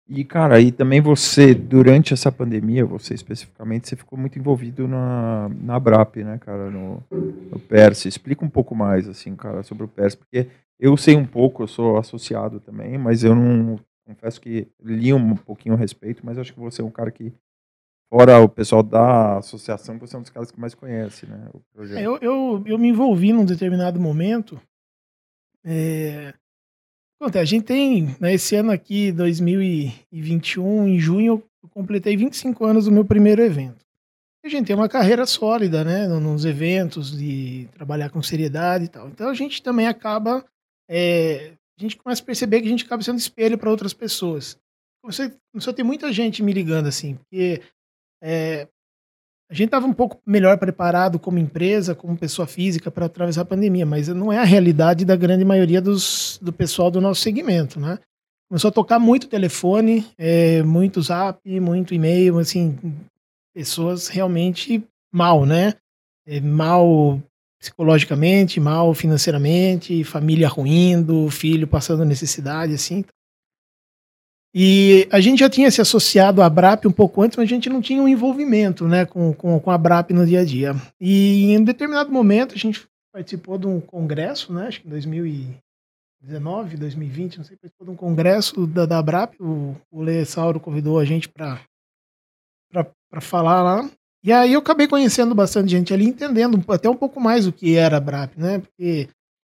E, cara, e também você, durante essa pandemia, você especificamente, você ficou muito envolvido na, na BRAP, né, cara, no, no PERS. Explica um pouco mais, assim, cara, sobre o PERS, porque eu sei um pouco, eu sou associado também, mas eu não, confesso que li um pouquinho a respeito, mas acho que você é um cara que, fora o pessoal da associação, você é um dos caras que mais conhece, né. É, eu, eu, eu me envolvi num determinado momento, é, a gente tem, né, esse ano aqui, 2021, em junho, eu completei 25 anos do meu primeiro evento. A gente tem uma carreira sólida, né, nos eventos, de trabalhar com seriedade e tal. Então a gente também acaba, é, a gente começa a perceber que a gente acaba sendo espelho para outras pessoas. Você, só tem muita gente me ligando assim, porque é, a gente estava um pouco melhor preparado como empresa, como pessoa física para atravessar a pandemia, mas não é a realidade da grande maioria dos, do pessoal do nosso segmento, né? Começou a tocar muito telefone, é, muito zap, muito e-mail, assim, pessoas realmente mal, né? É, mal psicologicamente, mal financeiramente, família ruindo, filho passando necessidade, assim. E a gente já tinha se associado à BRAP um pouco antes, mas a gente não tinha um envolvimento né, com, com, com a BRAP no dia a dia. E em determinado momento a gente participou de um congresso, né, acho que em 2019, 2020, não sei, participou de um congresso da, da BRAP. O, o Lê Sauro convidou a gente para falar lá. E aí eu acabei conhecendo bastante gente ali, entendendo até um pouco mais o que era a BRAP, né? Porque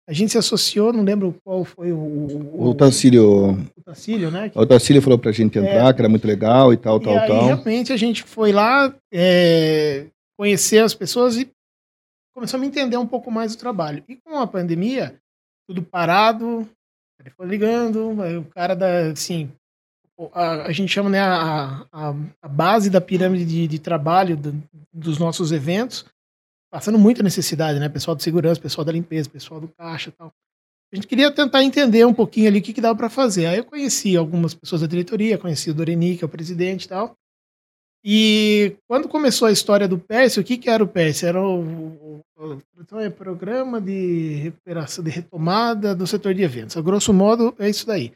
a gente se associou, não lembro qual foi o. O, o Tacílio. O Tacílio, né? O Tacílio falou pra gente entrar, é, que era muito legal e tal, e tal, aí, tal. Realmente a gente foi lá é, conhecer as pessoas e começou a me entender um pouco mais do trabalho. E com a pandemia, tudo parado, ele foi ligando, o cara da. Assim, a, a gente chama né, a, a, a base da pirâmide de, de trabalho do, dos nossos eventos passando muita necessidade, né? Pessoal de segurança, pessoal da limpeza, pessoal do caixa tal. A gente queria tentar entender um pouquinho ali o que, que dava para fazer. Aí eu conheci algumas pessoas da diretoria, conheci o Doreni, que é o presidente e tal. E quando começou a história do PERS, o que, que era o PERS? Era o, o, o, então é Programa de Recuperação, de Retomada do Setor de Eventos. A grosso modo, é isso daí.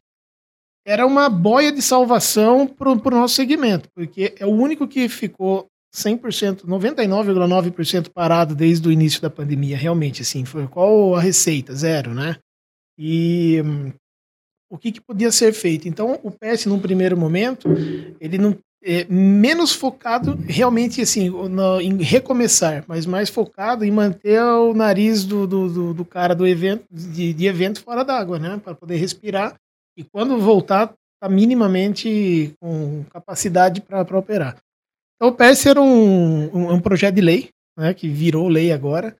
Era uma boia de salvação para o nosso segmento, porque é o único que ficou 100%, 99,9% parado desde o início da pandemia, realmente, assim, foi qual a receita? Zero, né? E hum, o que, que, podia ser feito? Então, o PS, num primeiro momento, ele não é menos focado realmente assim no, em recomeçar, mas mais focado em manter o nariz do, do, do, do cara do evento de, de evento fora d'água, né, para poder respirar e quando voltar tá minimamente com capacidade para operar. Então, o PS era um, um, um, projeto de lei, né, que virou lei agora,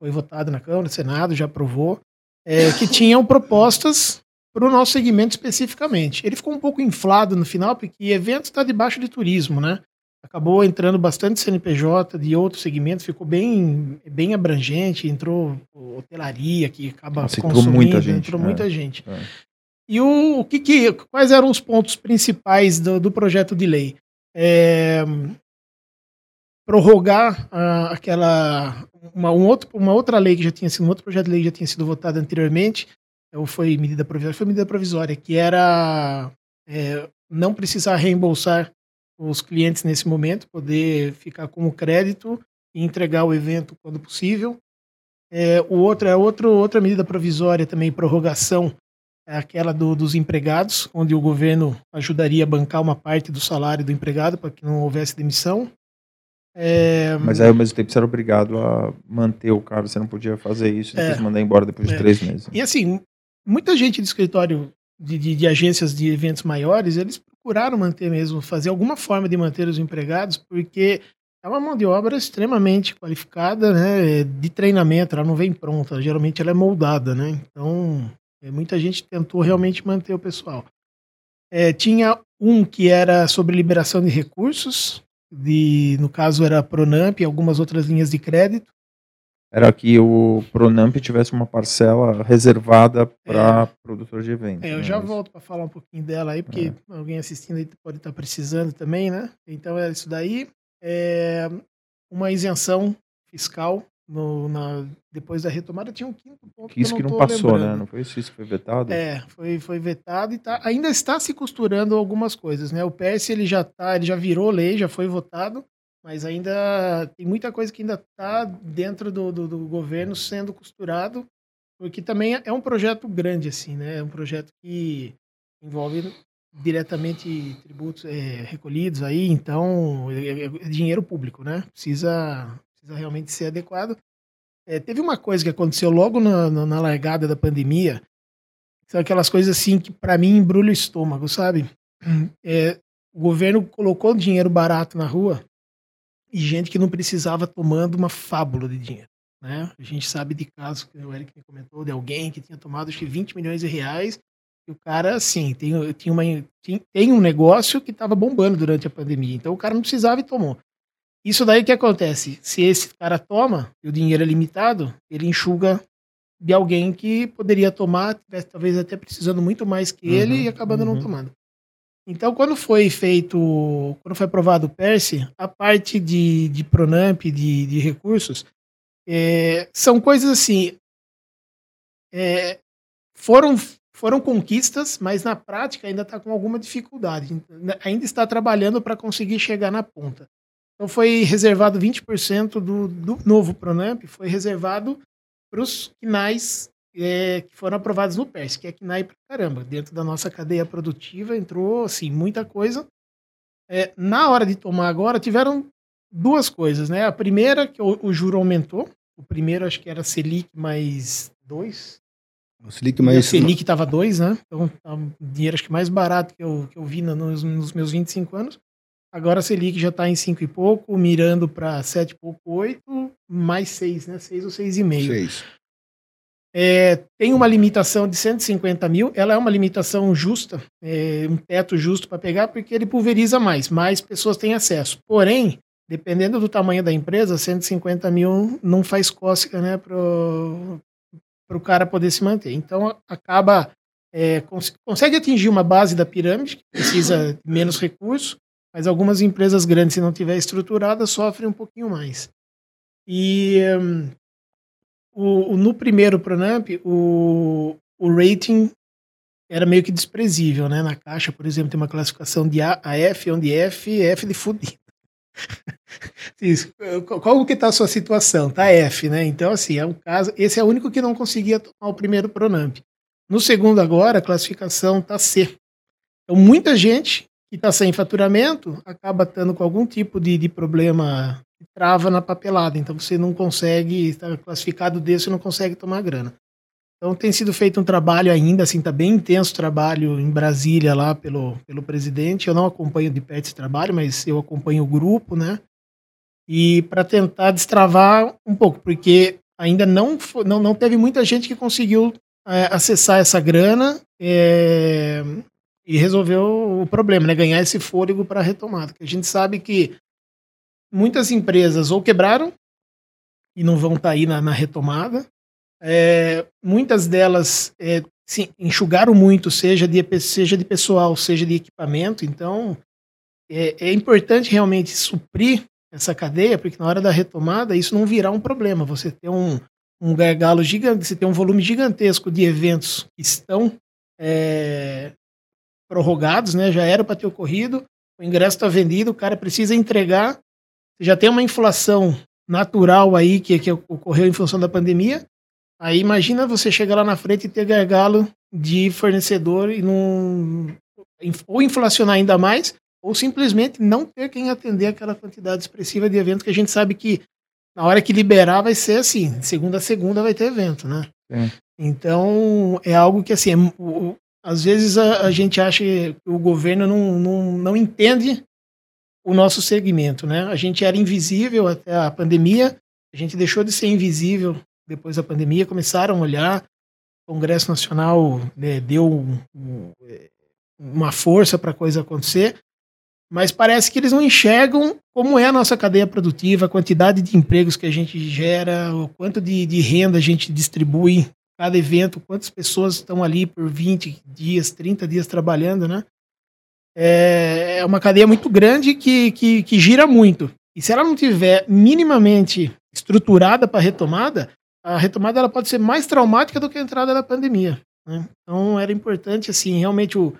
foi votado na Câmara, no Senado, já aprovou, é, que tinham propostas para o nosso segmento especificamente. Ele ficou um pouco inflado no final, porque evento está debaixo de turismo, né? Acabou entrando bastante CNPJ de outros segmentos, ficou bem, bem abrangente, entrou hotelaria, que acaba Nossa, consumindo, entrou muita gente. Entrou é, muita gente. É. E o, o que, que, quais eram os pontos principais do, do projeto de lei? É, prorrogar uh, aquela uma, um outro, uma outra lei que já tinha sido um outro projeto de lei que já tinha sido votado anteriormente ou foi medida provisória foi medida provisória que era é, não precisar reembolsar os clientes nesse momento poder ficar como crédito e entregar o evento quando possível é, o outro é outro, outra medida provisória também prorrogação é aquela do, dos empregados, onde o governo ajudaria a bancar uma parte do salário do empregado para que não houvesse demissão. É... Mas aí, ao mesmo tempo, você era obrigado a manter o cara, você não podia fazer isso depois é... mandar embora depois de é. três meses. E assim, muita gente de escritório de, de, de, agências de eventos maiores, eles procuraram manter mesmo, fazer alguma forma de manter os empregados, porque é uma mão de obra extremamente qualificada, né, de treinamento, ela não vem pronta, geralmente ela é moldada, né, então muita gente tentou realmente manter o pessoal. É, tinha um que era sobre liberação de recursos, de, no caso era a Pronamp e algumas outras linhas de crédito. era que o Pronamp tivesse uma parcela reservada para é. produtor de eventos. É, eu né? já volto para falar um pouquinho dela aí, porque é. alguém assistindo aí pode estar tá precisando também, né? Então é isso daí. É uma isenção fiscal no, na, depois da retomada tinha um quinto ponto. Que isso que não, que não passou, né? lembrando. né? Não foi isso, isso que foi vetado? É, foi, foi vetado e tá, ainda está se costurando algumas coisas, né? O PS ele já tá, ele já virou lei, já foi votado, mas ainda tem muita coisa que ainda está dentro do, do, do, governo sendo costurado, porque também é um projeto grande, assim, né? É um projeto que envolve diretamente tributos é, recolhidos aí, então é, é, é, dinheiro público, né? Precisa, precisa realmente ser adequado. É, teve uma coisa que aconteceu logo na, na, na largada da pandemia, são aquelas coisas assim que para mim embrulha o estômago, sabe? É, o governo colocou dinheiro barato na rua e gente que não precisava tomando uma fábula de dinheiro. Né? A gente sabe de casos que o Eric me comentou de alguém que tinha tomado acho que 20 milhões de reais e o cara, assim, tem, tem, uma, tem, tem um negócio que estava bombando durante a pandemia. Então o cara não precisava e tomou. Isso daí que acontece? Se esse cara toma e o dinheiro é limitado, ele enxuga de alguém que poderia tomar, talvez até precisando muito mais que ele uhum, e acabando uhum. não tomando. Então, quando foi feito, quando foi aprovado o PERSE, a parte de, de Pronamp, de, de recursos, é, são coisas assim, é, foram, foram conquistas, mas na prática ainda está com alguma dificuldade. Ainda está trabalhando para conseguir chegar na ponta. Então foi reservado 20% do, do novo Pronamp, foi reservado para os quinais é, que foram aprovados no PERS, que é KNAI pra caramba. Dentro da nossa cadeia produtiva entrou, assim, muita coisa. É, na hora de tomar agora, tiveram duas coisas, né? A primeira, que o, o juro aumentou. O primeiro, acho que era Selic mais dois. O Selic mais... a Selic estava dois, né? Então, tá um dinheiro acho que mais barato que eu, que eu vi nos, nos meus 25 anos. Agora a Selic já está em 5 e pouco, mirando para 7 e pouco, 8, mais 6, né? 6 ou 6,5. 6. É, tem uma limitação de 150 mil, ela é uma limitação justa, é, um teto justo para pegar, porque ele pulveriza mais, mais pessoas têm acesso. Porém, dependendo do tamanho da empresa, 150 mil não faz cócega né, para o cara poder se manter. Então, acaba, é, cons consegue atingir uma base da pirâmide, que precisa de menos recursos, mas algumas empresas grandes, se não tiver estruturada, sofrem um pouquinho mais. E o, o, no primeiro Pronamp, o, o rating era meio que desprezível, né? Na caixa, por exemplo, tem uma classificação de A a F, onde F é F de fudido. Qual que tá a sua situação? Tá F, né? Então, assim, é um caso. Esse é o único que não conseguia tomar o primeiro Pronamp. No segundo, agora, a classificação tá C. Então, muita gente que está sem faturamento acaba estando com algum tipo de, de problema trava na papelada. Então você não consegue, está classificado desse, não consegue tomar grana. Então tem sido feito um trabalho ainda, assim, tá bem intenso trabalho em Brasília lá pelo, pelo presidente. Eu não acompanho de perto esse trabalho, mas eu acompanho o grupo, né? E para tentar destravar um pouco, porque ainda não, não, não teve muita gente que conseguiu é, acessar essa grana é, e resolveu o problema, né? Ganhar esse fôlego para a retomada. A gente sabe que muitas empresas ou quebraram e não vão estar tá aí na, na retomada. É, muitas delas é, sim, enxugaram muito, seja de, seja de pessoal, seja de equipamento. Então, é, é, importante realmente suprir essa cadeia, porque na hora da retomada isso não virá um problema. Você tem um, um gargalo gigante, você tem um volume gigantesco de eventos que estão é, prorrogados, né? já era para ter ocorrido, o ingresso está vendido, o cara precisa entregar já tem uma inflação natural aí que, que ocorreu em função da pandemia. Aí imagina você chegar lá na frente e ter gargalo de fornecedor e não ou inflacionar ainda mais, ou simplesmente não ter quem atender aquela quantidade expressiva de eventos que a gente sabe que na hora que liberar vai ser assim, segunda a segunda vai ter evento, né? Então é algo que assim, é, o, às vezes a, a, gente acha que o governo não, não, não entende o nosso segmento, né? A gente era invisível até a pandemia, a gente deixou de ser invisível depois da pandemia, começaram a olhar, o Congresso Nacional né, deu um, um, uma força para a coisa acontecer, mas parece que eles não enxergam como é a nossa cadeia produtiva, a quantidade de empregos que a gente gera, o quanto de, de renda a gente distribui cada evento, quantas pessoas estão ali por 20 dias, 30 dias trabalhando, né? É, é uma cadeia muito grande que, que, que gira muito. E se ela não tiver minimamente estruturada para retomada, a retomada ela pode ser mais traumática do que a entrada da pandemia. Né? Então era importante assim realmente o,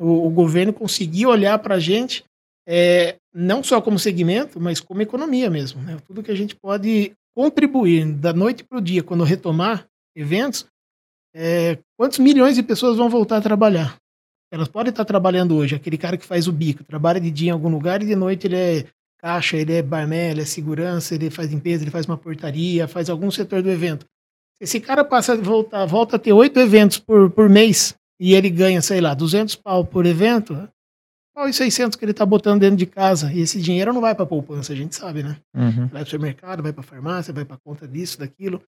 o, o governo conseguir olhar para a gente é, não só como segmento, mas como economia mesmo. Né? Tudo que a gente pode contribuir da noite para o dia, quando retomar eventos, é, quantos milhões de pessoas vão voltar a trabalhar? Elas podem estar trabalhando hoje, aquele cara que faz o bico, trabalha de dia em algum lugar e de noite ele é caixa, ele é barman, ele é segurança, ele faz limpeza, ele faz uma portaria, faz algum setor do evento. Esse cara passa a voltar, volta a ter oito eventos por, por mês e ele ganha, sei lá, 200 pau por evento, qual os 600 que ele está botando dentro de casa? E esse dinheiro não vai para poupança, a gente sabe, né? Uhum. Vai para o supermercado, vai para farmácia, vai para conta disso, daquilo.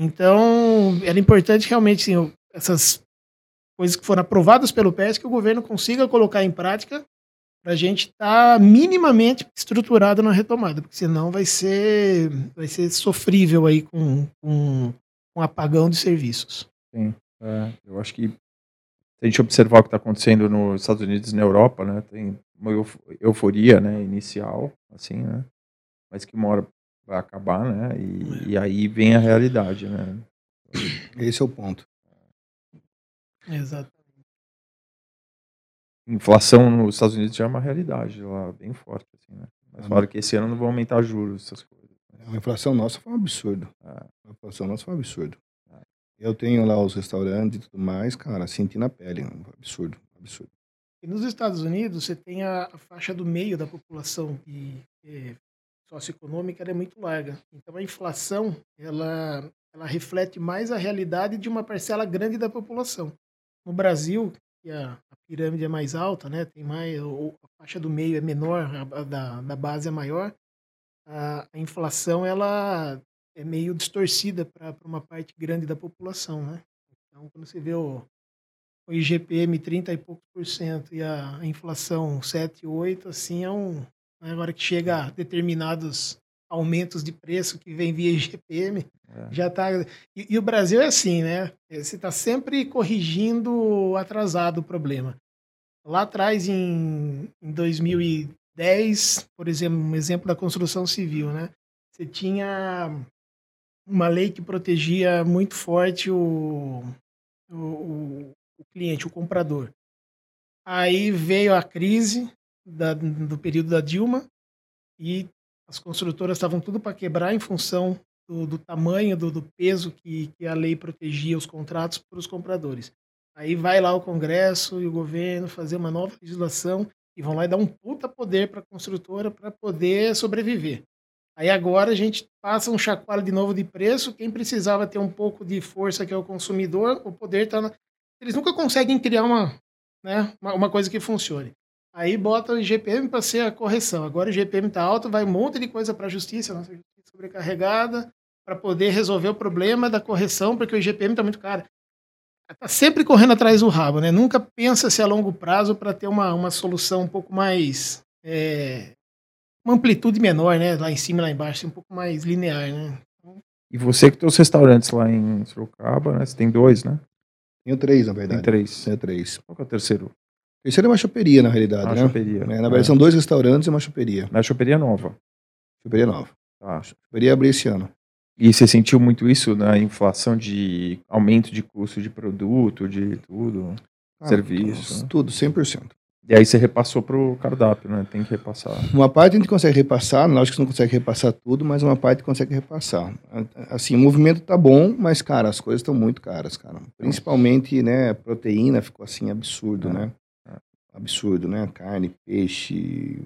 Então, era importante realmente, sim, essas coisas que foram aprovadas pelo PES, que o governo consiga colocar em prática para a gente estar tá minimamente estruturado na retomada, porque senão vai ser, vai ser sofrível aí com, com, com apagão de serviços. Sim, é, eu acho que se a gente observar o que está acontecendo nos Estados Unidos e na Europa, né, tem uma euforia, né, inicial, assim, né, mas que uma hora vai acabar, né, e, e aí vem a realidade, né. Esse é o ponto. Exato. Inflação nos Estados Unidos já é uma realidade lá bem forte, assim, né. Mas Ah, falaram que esse ano não vão aumentar juros, essas coisas. A inflação nossa foi um absurdo. É. A inflação nossa foi um absurdo. É. Eu tenho lá os restaurantes e tudo mais, cara, senti na pele. Um absurdo, absurdo. E nos Estados Unidos, você tem a, a faixa do meio da população que é socioeconômica é muito larga. Então a inflação ela, ela reflete mais a realidade de uma parcela grande da população. No Brasil, que a, a pirâmide é mais alta, né, tem mais a faixa do meio é menor, a, a da, da base é maior. A, a inflação ela é meio distorcida para uma parte grande da população, né? Então quando você vê o o IGPM 30 e poucos por cento e a inflação 7, 8, assim é um. Né, Agora que chega a determinados aumentos de preço que vem via IGPM, É. já tá. E, e o Brasil é assim, né? Você está sempre corrigindo atrasado o problema. Lá atrás, em, em 2010, por exemplo, um exemplo da construção civil, né? Você tinha uma lei que protegia muito forte o, o, o cliente, o comprador. Aí veio a crise da- do período da Dilma e as construtoras estavam tudo para quebrar em função do, do tamanho, do, do peso que, que a lei protegia os contratos para os compradores. Aí vai lá o Congresso e o governo fazer uma nova legislação e vão lá e dar um puta poder para a construtora para poder sobreviver. Aí agora a gente passa um chacoalho de novo de preço. Quem precisava ter um pouco de força, que é o consumidor, o poder está na... Eles nunca conseguem criar uma, né, uma, uma coisa que funcione. Aí bota o IGPM para ser a correção. Agora o IGPM está alto, vai um monte de coisa para a justiça, nossa justiça sobrecarregada, para poder resolver o problema da correção, porque o IGPM está muito caro. Está sempre correndo atrás do rabo, né? Nunca pensa-se a longo prazo para ter uma, uma solução um pouco mais. é, uma amplitude menor, né? Lá em cima e lá embaixo, um pouco mais linear, né? E você que tem os restaurantes lá em Sorocaba, né? Você tem dois, né? Tenho três, na Tem verdade. três. Tenho três. Qual que é o terceiro? O terceiro é uma choperia, na realidade, Ah, né? choperia. É, na É. verdade, são dois restaurantes e uma choperia. Na choperia nova. Choperia nova. Tá. A choperia abriu esse ano. E você sentiu muito isso na inflação de aumento de custo de produto, de tudo? Ah, Serviço, né? Tudo, 100%. E aí você repassou pro cardápio, né? Tem que repassar. Uma parte a gente consegue repassar, lógico que você não consegue repassar tudo, mas uma parte consegue repassar. Assim, o movimento tá bom, mas, cara, as coisas estão muito caras, cara. Principalmente, né, proteína ficou assim absurdo, É, né? Absurdo, né? Carne, peixe,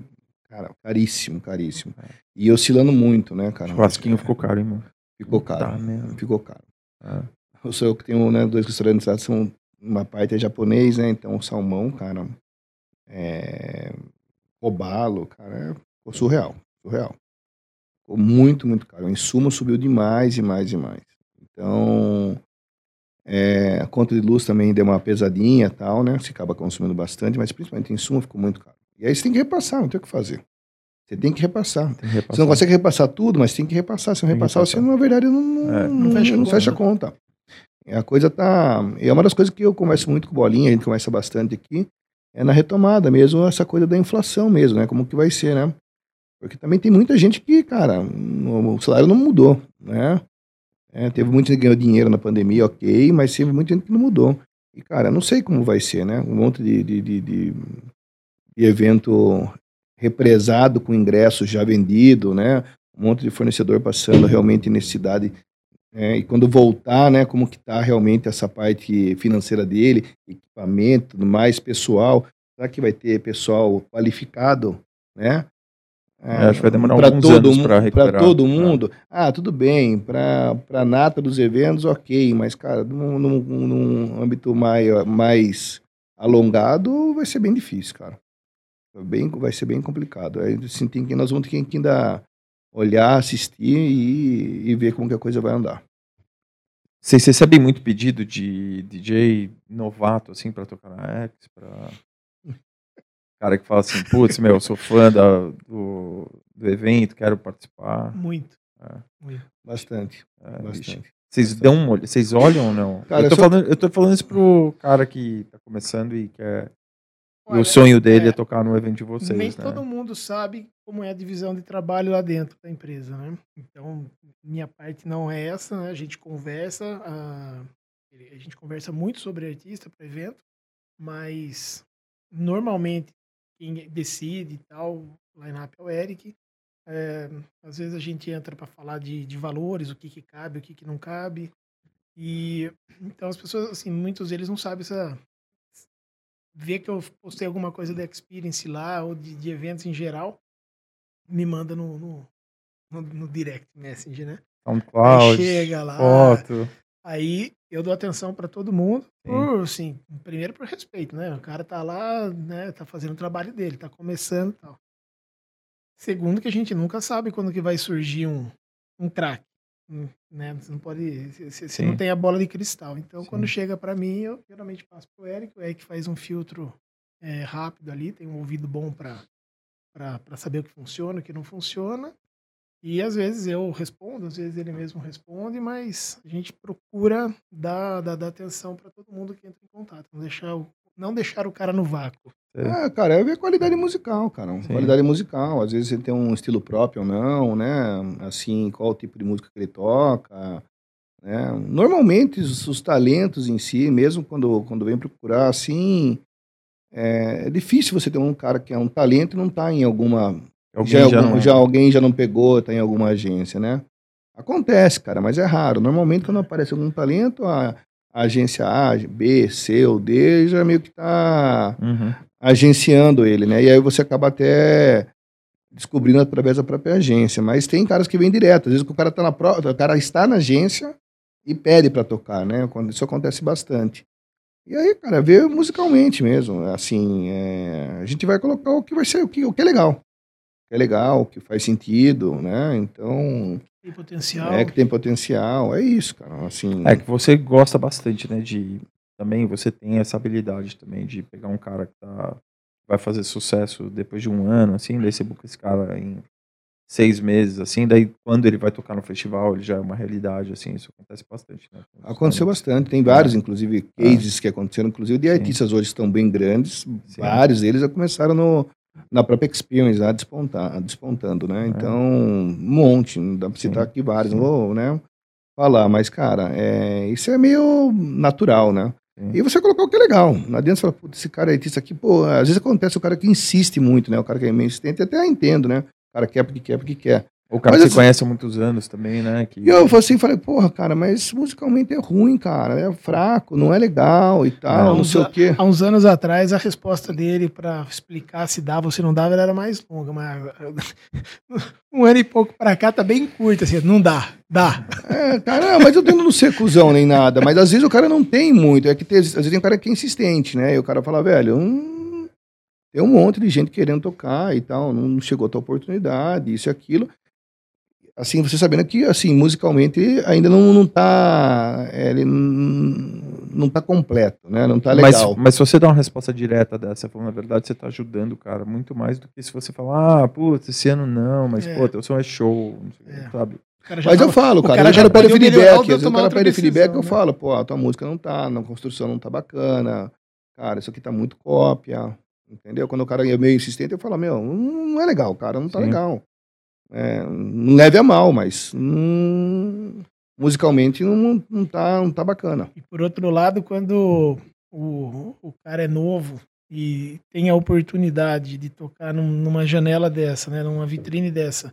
cara, caríssimo, caríssimo. É. E oscilando muito, né, cara? Churrasquinho ficou caro, hein, mano? Ficou caro. Tá mesmo. Ficou caro. É. Eu sou eu que tenho né, dois restaurantes lá, são uma parte é japonês, né? Então o salmão, cara, é, robalo, cara, é, ficou surreal, surreal. Ficou muito, muito caro. O insumo subiu demais, demais, demais. Então, é, a conta de luz também deu uma pesadinha e tal, né? Se acaba consumindo bastante, mas principalmente o insumo ficou muito caro. E aí você tem que repassar, não tem o que fazer. Você tem que repassar. Tem que repassar. Você não consegue repassar tudo, mas tem que repassar. Se não que repassar, você, repassar. na verdade, não, não, É. não Não fecha a fecha a conta. conta. É, A coisa tá. É uma das coisas que eu converso muito com o Bolinha, a gente conversa bastante aqui, é na retomada mesmo, essa coisa da inflação mesmo, né? Como que vai ser, né? Porque também tem muita gente que, cara, o salário não mudou, né? É, teve muita gente que ganhou dinheiro na pandemia, ok, mas teve muita gente que não mudou. E, cara, não sei como vai ser, né? Um monte de, de, de, de- de evento represado com ingressos já vendido, né? Um monte de fornecedor passando realmente necessidade. né? E quando voltar, né? Como que tá realmente essa parte financeira dele, equipamento, mais, pessoal. Será que vai ter pessoal qualificado, né? É, acho que vai demorar pra alguns todo anos pra recuperar. Pra todo É. mundo. Ah, tudo bem. Para a nata dos eventos, ok. Mas, cara, num, num, num âmbito mais, mais alongado, vai ser bem difícil, cara. Vai Bem, vai ser bem complicado. Aí, assim, tem que, nós vamos ter que ainda olhar, assistir e, e ver como que a coisa vai andar. Vocês recebem muito pedido de DJ novato, assim, pra tocar na X, pra... Cara que fala assim, putz, meu, eu sou fã da- do, do evento, quero participar. Muito. É. muito. Bastante, É, bicho. bastante. Vocês dão uma olhada, vocês olham ou não? Cara, eu, tô eu só- falando, eu tô falando isso pro cara que tá começando e quer. e Olha, o sonho dele é, é, tocar no evento de vocês, Nem né? todo mundo sabe como é a divisão de trabalho lá dentro da empresa, né? Então, minha parte não é essa, né? A gente conversa, a, a gente conversa muito sobre artista para evento, mas normalmente quem decide e tal, o line-up é o Eric. É, às vezes a gente entra para falar de, de valores, o que, que cabe, o que, que não cabe. E então as pessoas, assim, muitos deles não sabem essa, vê que eu postei alguma coisa da Experience lá, ou de, de eventos em geral, me manda no, no, no, no direct message, né? SoundCloud, Aí chega lá. foto. Aí eu dou atenção para todo mundo, por, assim, primeiro por respeito, né? O cara tá lá, né, tá fazendo o trabalho dele, tá começando e tal. Segundo que a gente nunca sabe quando que vai surgir um, um craque, hum, né? Você não pode, você- você não tem a bola de cristal. Então, Sim. quando chega para mim, eu geralmente passo pro Eric, o Eric faz um filtro é, rápido ali, tem um ouvido bom para para saber o que funciona, o que não funciona. E às vezes eu respondo, às vezes ele mesmo responde, mas a gente procura dar, dar, dar atenção para todo mundo que entra em contato, não deixar o, não deixar o cara no vácuo. É, cara, é qualidade musical, cara. Sim. Qualidade musical. Às vezes ele tem um estilo próprio ou não, né? Assim, qual o tipo de música que ele toca. Né? Normalmente, os, os talentos em si, mesmo quando, quando vem procurar, assim, é, é difícil você ter um cara que é um talento e não tá em alguma. Alguém já, já, algum- não... já alguém já não pegou, tá em alguma agência, né? Acontece, cara, mas é raro. Normalmente, quando aparece algum talento, a, a agência A, B, C ou D já meio que tá Uhum. agenciando ele, né? E aí você acaba até descobrindo através da própria agência. Mas tem caras que vêm direto. Às vezes o cara tá na pró- o cara está na agência e pede para tocar, né? Quando isso acontece bastante. E aí, cara, vê musicalmente mesmo. Assim, é, a gente vai colocar o que vai ser, o que, o que é legal. É legal, que faz sentido, né? Então, Tem potencial. é que tem potencial. É isso, cara. Assim, É que você gosta bastante, né? De também você tem essa habilidade também de pegar um cara que tá vai fazer sucesso depois de um ano, assim, daí você busca esse cara em seis meses, assim, daí quando ele vai tocar no festival, ele já é uma realidade, assim, isso acontece bastante, né? Aconteceu bastante. Tem vários, inclusive, cases que aconteceram, inclusive, de Sim. artistas hoje que estão bem grandes. Sim. Vários deles já começaram no, na própria Experience, lá, despontar, despontando, né? Então, um monte, não dá pra citar aqui vários, Sim. não vou, né? Falar, mas, cara, é, isso é meio natural, né? Sim. E você colocar o que é legal. Não adianta você falar, putz, esse cara é artista aqui, pô, às vezes acontece o cara que insiste muito, né? O cara que é meio insistente, até entendo, né? O cara quer porque quer, porque quer. O cara Mas que assim- você conhece há muitos anos também, né? Que... E eu falei assim, falei, porra, cara, mas musicalmente é ruim, cara, é fraco, não é legal e tal, Não, não, sei o quê. Há uns anos atrás, a resposta dele para explicar se dava ou se não dava ela era mais longa, mas um ano e pouco para cá tá bem curta, assim, não dá, dá. É, cara, mas eu tento não ser cuzão nem nada, mas às vezes o cara não tem muito, é que tem, às vezes tem um cara que é insistente, né? E o cara fala, velho, hum, tem um monte de gente querendo tocar e tal, não chegou a tua oportunidade, isso e aquilo. Assim, você sabendo que, assim, musicalmente ainda não, não tá, é, ele não, não tá completo, né? Não tá legal. Mas, mas se você dá uma resposta direta dessa, falando na verdade, você tá ajudando o cara muito mais do que se você falar, ah, putz, esse ano não, mas É. pô, teu som é show, não sei, É. sabe? O cara já Mas eu falo, o cara, cara eu já quero pede feedback. Às o cara pede feedback, eu né? falo, pô, a tua música não tá, na construção não tá bacana, cara, isso aqui tá muito cópia, entendeu? Quando o cara é meio insistente, eu falo, meu, não não é legal, cara, não tá Sim. legal. É, não leve a mal, mas hum, musicalmente não, não, tá, não tá bacana. E por outro lado, quando o, o cara é novo e tem a oportunidade de tocar num- numa janela dessa, né, numa vitrine dessa,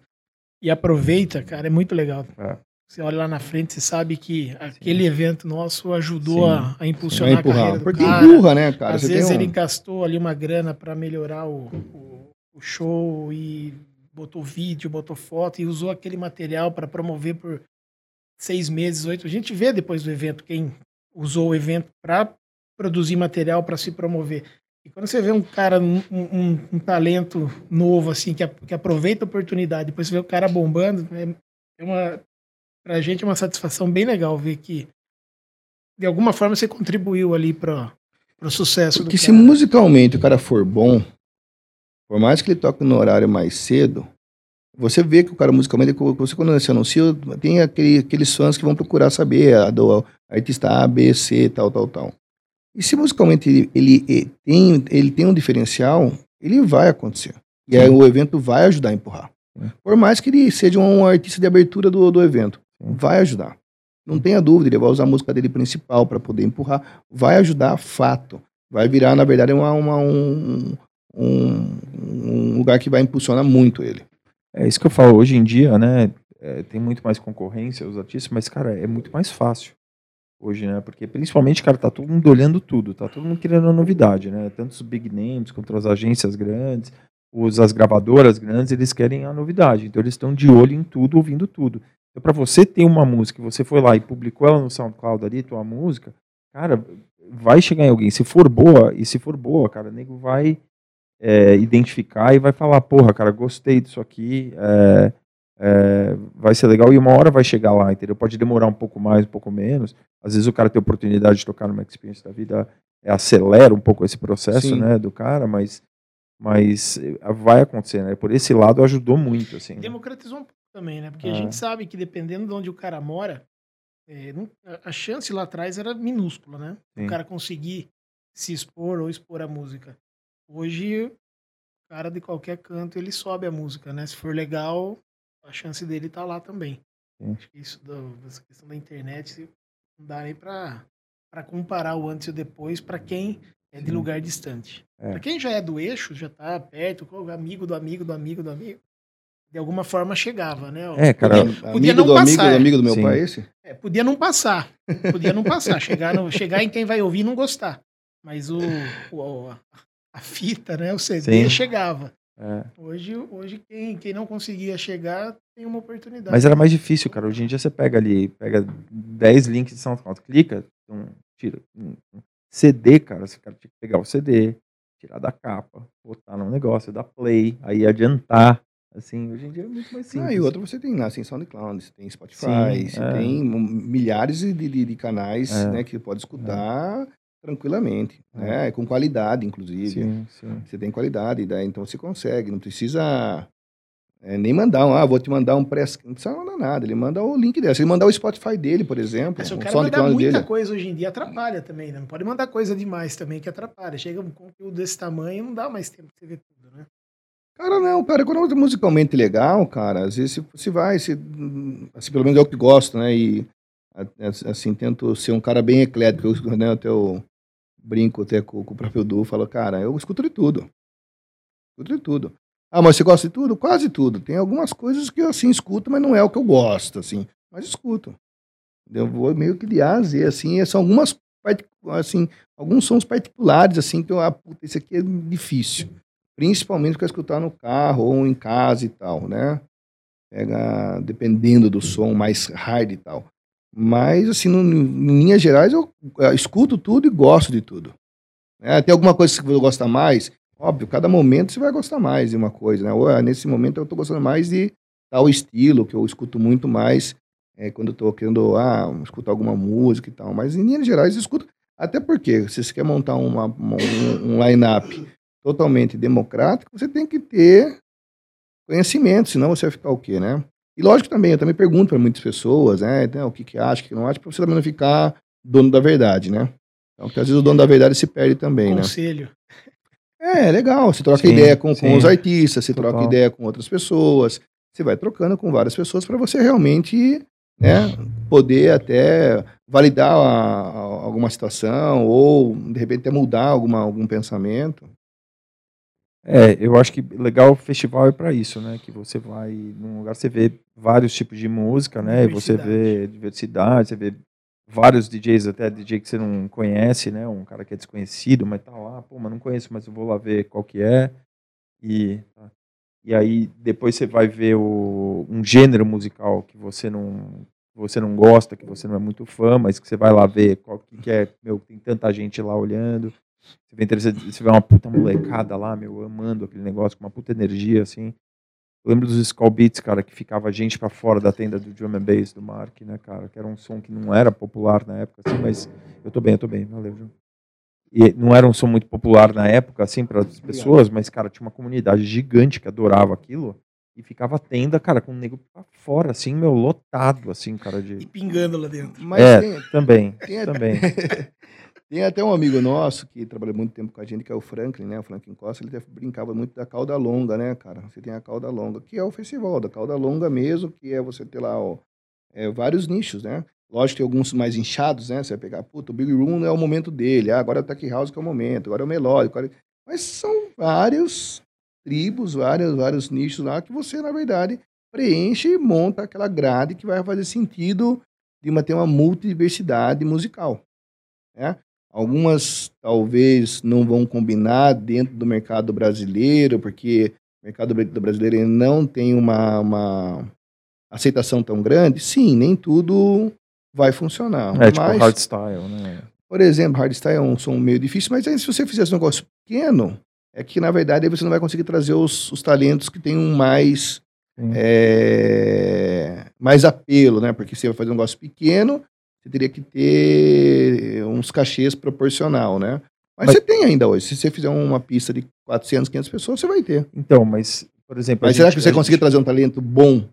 e aproveita, cara, é muito legal. É. Você olha lá na frente, você sabe que aquele evento nosso ajudou Sim, a, a impulsionar a empurrar. carreira do Porque cara. empurra, né, cara? Às Você vezes tem um- ele gastou ali uma grana para melhorar o, o, o show e botou vídeo, botou foto e usou aquele material para promover por seis meses, oito. A gente vê depois do evento quem usou o evento para produzir material para se promover. E quando você vê um cara, um, um- um talento novo, assim, que, a- que aproveita a oportunidade, depois você vê o cara bombando, é, é uma, pra gente é uma satisfação bem legal ver que de alguma forma você contribuiu ali para o sucesso Porque do se cara. musicalmente o cara for bom, por mais que ele toque no horário mais cedo, você vê que o cara musicalmente, você quando você anuncia, tem aquele, aqueles fãs que vão procurar saber a do artista A, B, C, tal, tal, tal. E se musicalmente ele, ele, ele tem, ele tem um diferencial, ele vai acontecer. E aí o evento vai ajudar a empurrar. Sim. Por mais que ele seja um artista de abertura do, do evento, Sim. vai ajudar. Não tenha dúvida, ele vai usar a música dele principal para poder empurrar. Vai ajudar, fato. Vai virar, na verdade, uma, uma- um, um, um lugar que vai impulsionar muito ele. É isso que eu falo, hoje em dia, né, é, tem muito mais concorrência os artistas, mas, cara, é muito mais fácil hoje, né, porque principalmente, cara, tá todo mundo olhando tudo, tá todo mundo querendo novidade, né, tanto os big names quanto as agências grandes, os, as gravadoras grandes, eles querem a novidade, então eles estão de olho em tudo, ouvindo tudo. Então, para você ter uma música, você foi lá e publicou ela no SoundCloud ali, tua música, cara, vai chegar em alguém, se for boa, e se for boa, cara, o nego vai é, identificar e vai falar, porra, cara, gostei disso aqui, é, é, vai ser legal, e uma hora vai chegar lá, entendeu? Pode demorar um pouco mais, um pouco menos. Às vezes o cara tem oportunidade de tocar numa experiência da vida, é, acelera um pouco esse processo, Sim. né, do cara, mas, mas é, vai acontecer, né? Por esse lado ajudou muito, assim. né? Democratizou um pouco também, né? Porque a É. gente sabe que dependendo de onde o cara mora, é, não- a- a chance lá atrás era minúscula, né? Sim. O cara conseguir se expor ou expor a música. Hoje, o cara de qualquer canto, ele sobe a música, né? Se for legal, a chance dele tá lá também. Sim. Acho que isso, do, essa questão da internet, não dá nem pra, pra comparar o antes e o depois pra quem é de Sim. lugar distante. É. Pra quem já é do eixo, já tá perto, co- amigo do amigo do amigo do amigo, de alguma forma chegava, né? É, cara, Podia, Amigo podia não do amigo passar. do amigo do meu Sim. pai, esse? É, podia não passar. Podia não passar. chegar, no- chegar em quem vai ouvir e não gostar. Mas o, o- a, a fita, né? O CD Sim. chegava. é. Hoje, hoje quem, quem não conseguia chegar tem uma oportunidade. Mas era mais difícil, cara. Hoje em dia você pega ali, pega 10 links de SoundCloud, clica, um, tira. Um, um CD, cara, você cara tinha que pegar o CD, tirar da capa, botar no negócio, dar play, aí adiantar. Assim, hoje em dia é muito mais simples. Ah, e outro você tem lá, assim, SoundCloud, você tem Spotify, Sim, você é. tem milhares de, de, de canais É. né, que pode escutar tranquilamente, né, com qualidade, inclusive. Sim, sim. Você tem qualidade, daí então você consegue, não precisa é, nem mandar um, ah, vou te mandar um press, não precisa mandar nada, ele manda o link dele, se ele mandar o Spotify dele, por exemplo, Mas se o o cara mandar muita dele, coisa hoje em dia, atrapalha também, né? Não pode mandar coisa demais também que atrapalha. Chega um conteúdo desse tamanho, não dá mais tempo pra você ver tudo, né? Cara, não, cara, quando é musicalmente legal, cara, às vezes você vai, você, assim, pelo menos é o que gosto, né, e assim, tento ser um cara bem eclético, eu, né, até eu brinco até com, com o próprio Du, falo, cara, eu escuto de tudo, escuto de tudo. Ah, mas você gosta de tudo? Quase tudo. Tem algumas coisas que eu, assim, escuto, mas não é o que eu gosto, assim, mas escuto. Eu vou meio que de A a Z, assim, são algumas, assim, alguns sons particulares, assim, que eu, ah, puta, esse aqui é difícil principalmente para escutar no carro ou em casa e tal, né? Pega, dependendo do som mais hard e tal. Mas, assim, no, em linhas gerais, eu, eh, escuto tudo e gosto de tudo. né? tem alguma coisa que você gosta mais? Óbvio, cada momento você vai gostar mais de uma coisa, né? Ou, ah, nesse momento eu estou gostando mais de tal estilo, que eu escuto muito mais eh, quando eu estou querendo ah, escutar alguma música e tal. Mas, em linhas gerais, eu escuto. Até porque, se você quer montar uma, uma, um, um line-up totalmente democrático, você tem que ter conhecimento, senão você vai ficar o quê, né? E lógico também, eu também pergunto para muitas pessoas, né, então, o que que acha, o que não acha, para você também não ficar dono da verdade, né? Então, porque às vezes o dono da verdade se perde também, né? Conselho. É, legal, você troca Sim, ideia com, com os artistas, você troca Total. ideia com outras pessoas, você vai trocando com várias pessoas para você realmente, né, poder até validar a- a- alguma situação ou, de repente, até mudar alguma, algum pensamento. É, eu acho que legal o festival é para isso, né? Que você vai num lugar, você vê vários tipos de música, né? E você vê diversidade, você vê vários DJs, até DJ que você não conhece, né? Um cara que é desconhecido, mas tá lá, pô, mas não conheço, mas eu vou lá ver qual que é. E, tá. e aí depois você vai ver o, um gênero musical que você não você não gosta, que você não é muito fã, mas que você vai lá ver qual que, que é, meu, tem tanta gente lá olhando. Você vê, você vê uma puta molecada lá, meu, amando aquele negócio, com uma puta energia, assim. Eu lembro dos Skull Beats, cara, que ficava gente pra fora da tenda do Drum and Bass do Mark, né, cara? Que era um som que não era popular na época, assim, mas eu tô bem, eu tô bem, valeu, João. E não era um som muito popular na época, assim, para as pessoas, mas, cara, tinha uma comunidade gigante que adorava aquilo. E ficava a tenda, cara, com o nego pra fora, assim, meu, lotado, assim, cara, E de... pingando lá dentro. Mas É. tem, Também, tem, também. tem até um amigo nosso que trabalhou muito tempo com a gente, que é o Franklin, né? O Franklin Costa, ele brincava muito da cauda longa, né, cara? Você tem a cauda longa, que é o festival da cauda longa mesmo, que é você ter lá ó, é, vários nichos, né? Lógico que alguns mais inchados, né? Você vai pegar, puta, o Big Room é o momento dele, ah, agora é o Tech House que é o momento, agora é o melódico. agora- Mas são vários tribos, vários, vários nichos lá que você, na verdade, preenche e monta aquela grade que vai fazer sentido de uma, ter uma multidiversidade musical. Né? Algumas talvez não vão combinar dentro do mercado brasileiro, porque o mercado bra- brasileiro não tem uma, uma aceitação tão grande. Sim, nem tudo vai funcionar. É, tipo mas, hardstyle, né? por exemplo, hardstyle é um som meio difícil, mas aí se você fizesse um negócio pequeno, é que na verdade aí você não vai conseguir trazer os, os talentos que têm um mais é, mais apelo, né? Porque você vai fazer um negócio pequeno, você teria que ter uns cachês proporcional, né? Mas, Mas- você tem ainda hoje. Se você fizer uma pista de 400, 500 pessoas, você vai ter. Então, mas, por exemplo... Mas será gente- que você conseguir gente- trazer um talento bom?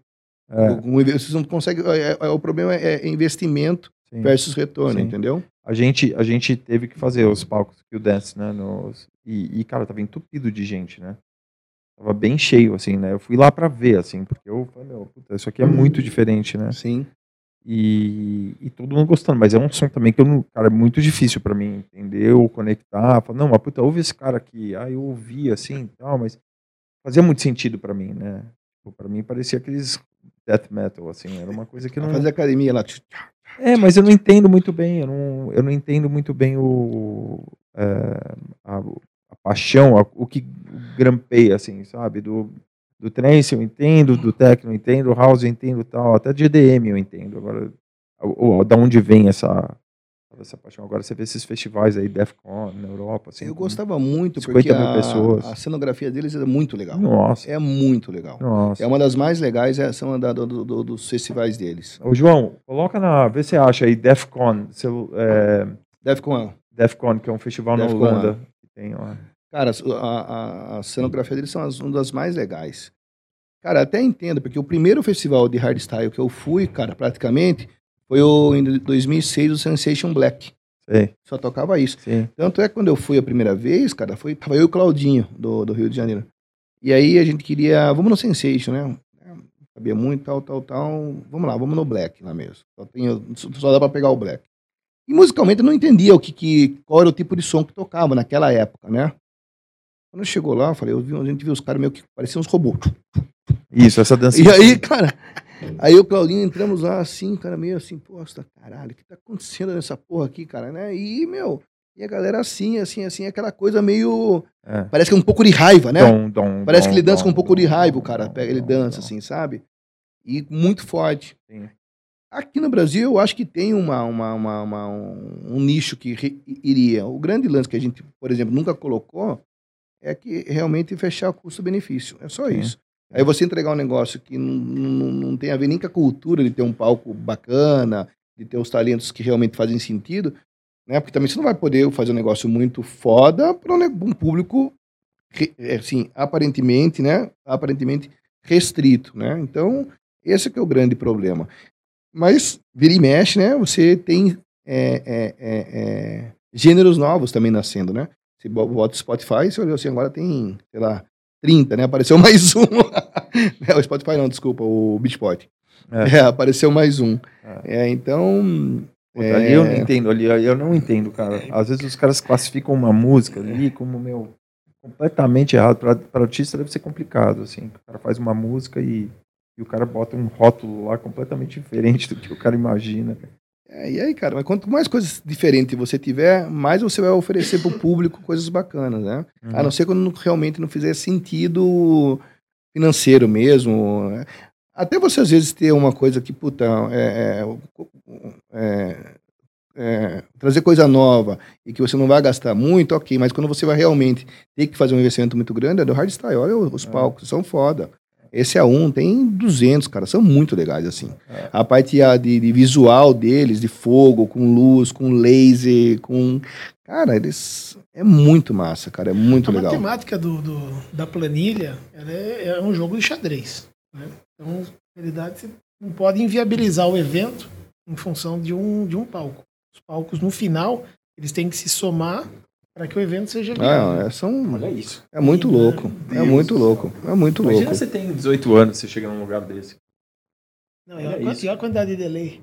É, Você não consegue. é- é- o problema é é investimento sim. versus retorno, Sim. entendeu? A gente, a gente teve que fazer os palcos que o Dance, né? Nos, e, e, cara, tava entupido de gente, né? Tava bem cheio, assim, né? Eu fui lá pra ver, assim, porque eu falei, meu, puta, isso aqui é muito diferente, né? Sim. E, e todo mundo gostando, mas é um som também que eu não, cara, é muito difícil pra mim entender ou conectar. Falar, não, mas puta, ouve esse cara aqui. Ah, eu ouvi assim e tal, mas fazia muito sentido pra mim, né? Tipo, pra mim parecia aqueles death metal, assim, era uma coisa que não. Fazer academia lá. É, mas eu não entendo muito bem, eu não, eu não entendo muito bem o, é, a, a paixão, a- o que grampeia, assim, sabe? Do, do trance eu entendo, do techno eu entendo, house eu entendo tal, até de EDM eu entendo. Agora, o, o- da onde vem essa, essa paixão? Agora você vê esses festivais aí, Defcon, na Europa, assim. Eu gostava muito 50 porque a, pessoas. a cenografia deles é muito legal. Nossa, É muito legal. nossa. É uma das mais legais, é, são da, do- do- dos festivais deles. Ô, João, coloca na, vê se você acha aí, Defcon, celu- é, Defcon. Defcon, que é um festival na Defcon, Holanda, que tem lá. Cara, a, a, a cenografia deles são as, uma das mais legais. Cara, até entendo, porque o primeiro festival de hardstyle que eu fui, cara, praticamente, foi o, em 2006, o Sensation Black. Sei, Só tocava isso. sim. Tanto é que quando eu fui a primeira vez, cara, foi, tava eu e o Claudinho, do, do Rio de Janeiro. E aí a gente queria, vamos no Sensation, né? É, Sabia muito, tal, tal, tal. Vamos lá, vamos no Black lá mesmo. Só- só dá pra pegar o Black. E musicalmente eu não entendia o que, que, qual era o tipo de som que tocava naquela época, né? Quando chegou lá, eu falei, eu vi, a gente viu os caras meio que pareciam uns robôs. Isso, essa dança. E aí, cara, aí o Claudinho entramos lá assim, cara, meio assim, poxa, caralho, o que tá acontecendo nessa porra aqui, cara, né? E, meu, e a galera assim, assim, assim, aquela coisa meio. É. Parece que é um pouco de raiva, né? Dom, dom, Parece dom, que ele dança com um pouco de raiva, o cara pega, ele dança, assim, sabe? E muito forte. Sim. Aqui no Brasil, eu acho que tem uma, uma, uma- uma- um, um nicho que ri- iria. O grande lance que a gente, por exemplo, nunca colocou é que realmente fechar o custo-benefício. É só isso. Aí você entregar um negócio que não, não, não tem a ver nem com a cultura de ter um palco bacana, de ter os talentos que realmente fazem sentido, Né? Porque também você não vai poder fazer um negócio muito foda para um, público, é, assim, aparentemente, né? Aparentemente restrito, né? Então, esse que é o grande problema. Mas, vira e mexe, né? Você tem é, é, é, é, gêneros novos também nascendo, né? Você bo- bota o Spotify, você olhou assim, agora tem, sei lá, 30, né? Apareceu mais um. Né, o Spotify não, desculpa, o Beatport. É. É, apareceu mais um. É, então... Puta, é, ali eu não entendo, ali eu não entendo, cara. Às vezes os caras classificam uma música ali como, meu, completamente errado. Pra artista deve ser complicado, assim. O cara faz uma música e, e o cara bota um rótulo lá completamente diferente do que o cara imagina. É, e aí, cara, mas quanto mais coisas diferentes você tiver, mais você vai oferecer pro público coisas bacanas, né? A não ser quando realmente não fizer sentido financeiro mesmo. né? Até você, às vezes, ter uma coisa que, puta, é, é, é, é, trazer coisa nova e que você não vai gastar muito, ok, mas quando você vai realmente ter que fazer um investimento muito grande, é do hardstyle. Olha os É. palcos, são foda. Esse é um, tem 200, cara, são muito legais, assim. É. A parte ah, de, de visual deles, de fogo, com luz, com laser, com... Cara, eles... É muito massa, cara, é muito a legal. matemática do, do- da planilha é, é um jogo de xadrez. Né? Então, na realidade, você não pode inviabilizar o evento em função de um, de um palco. Os palcos, no final, eles têm que se somar para que o evento seja. Ah, é, são, Olha isso. é muito louco, é Deus muito do louco, é muito Imagina louco. você tem 18 anos, você chega num lugar desse. Não, olha, É a- isso. e olha a quantidade de delay.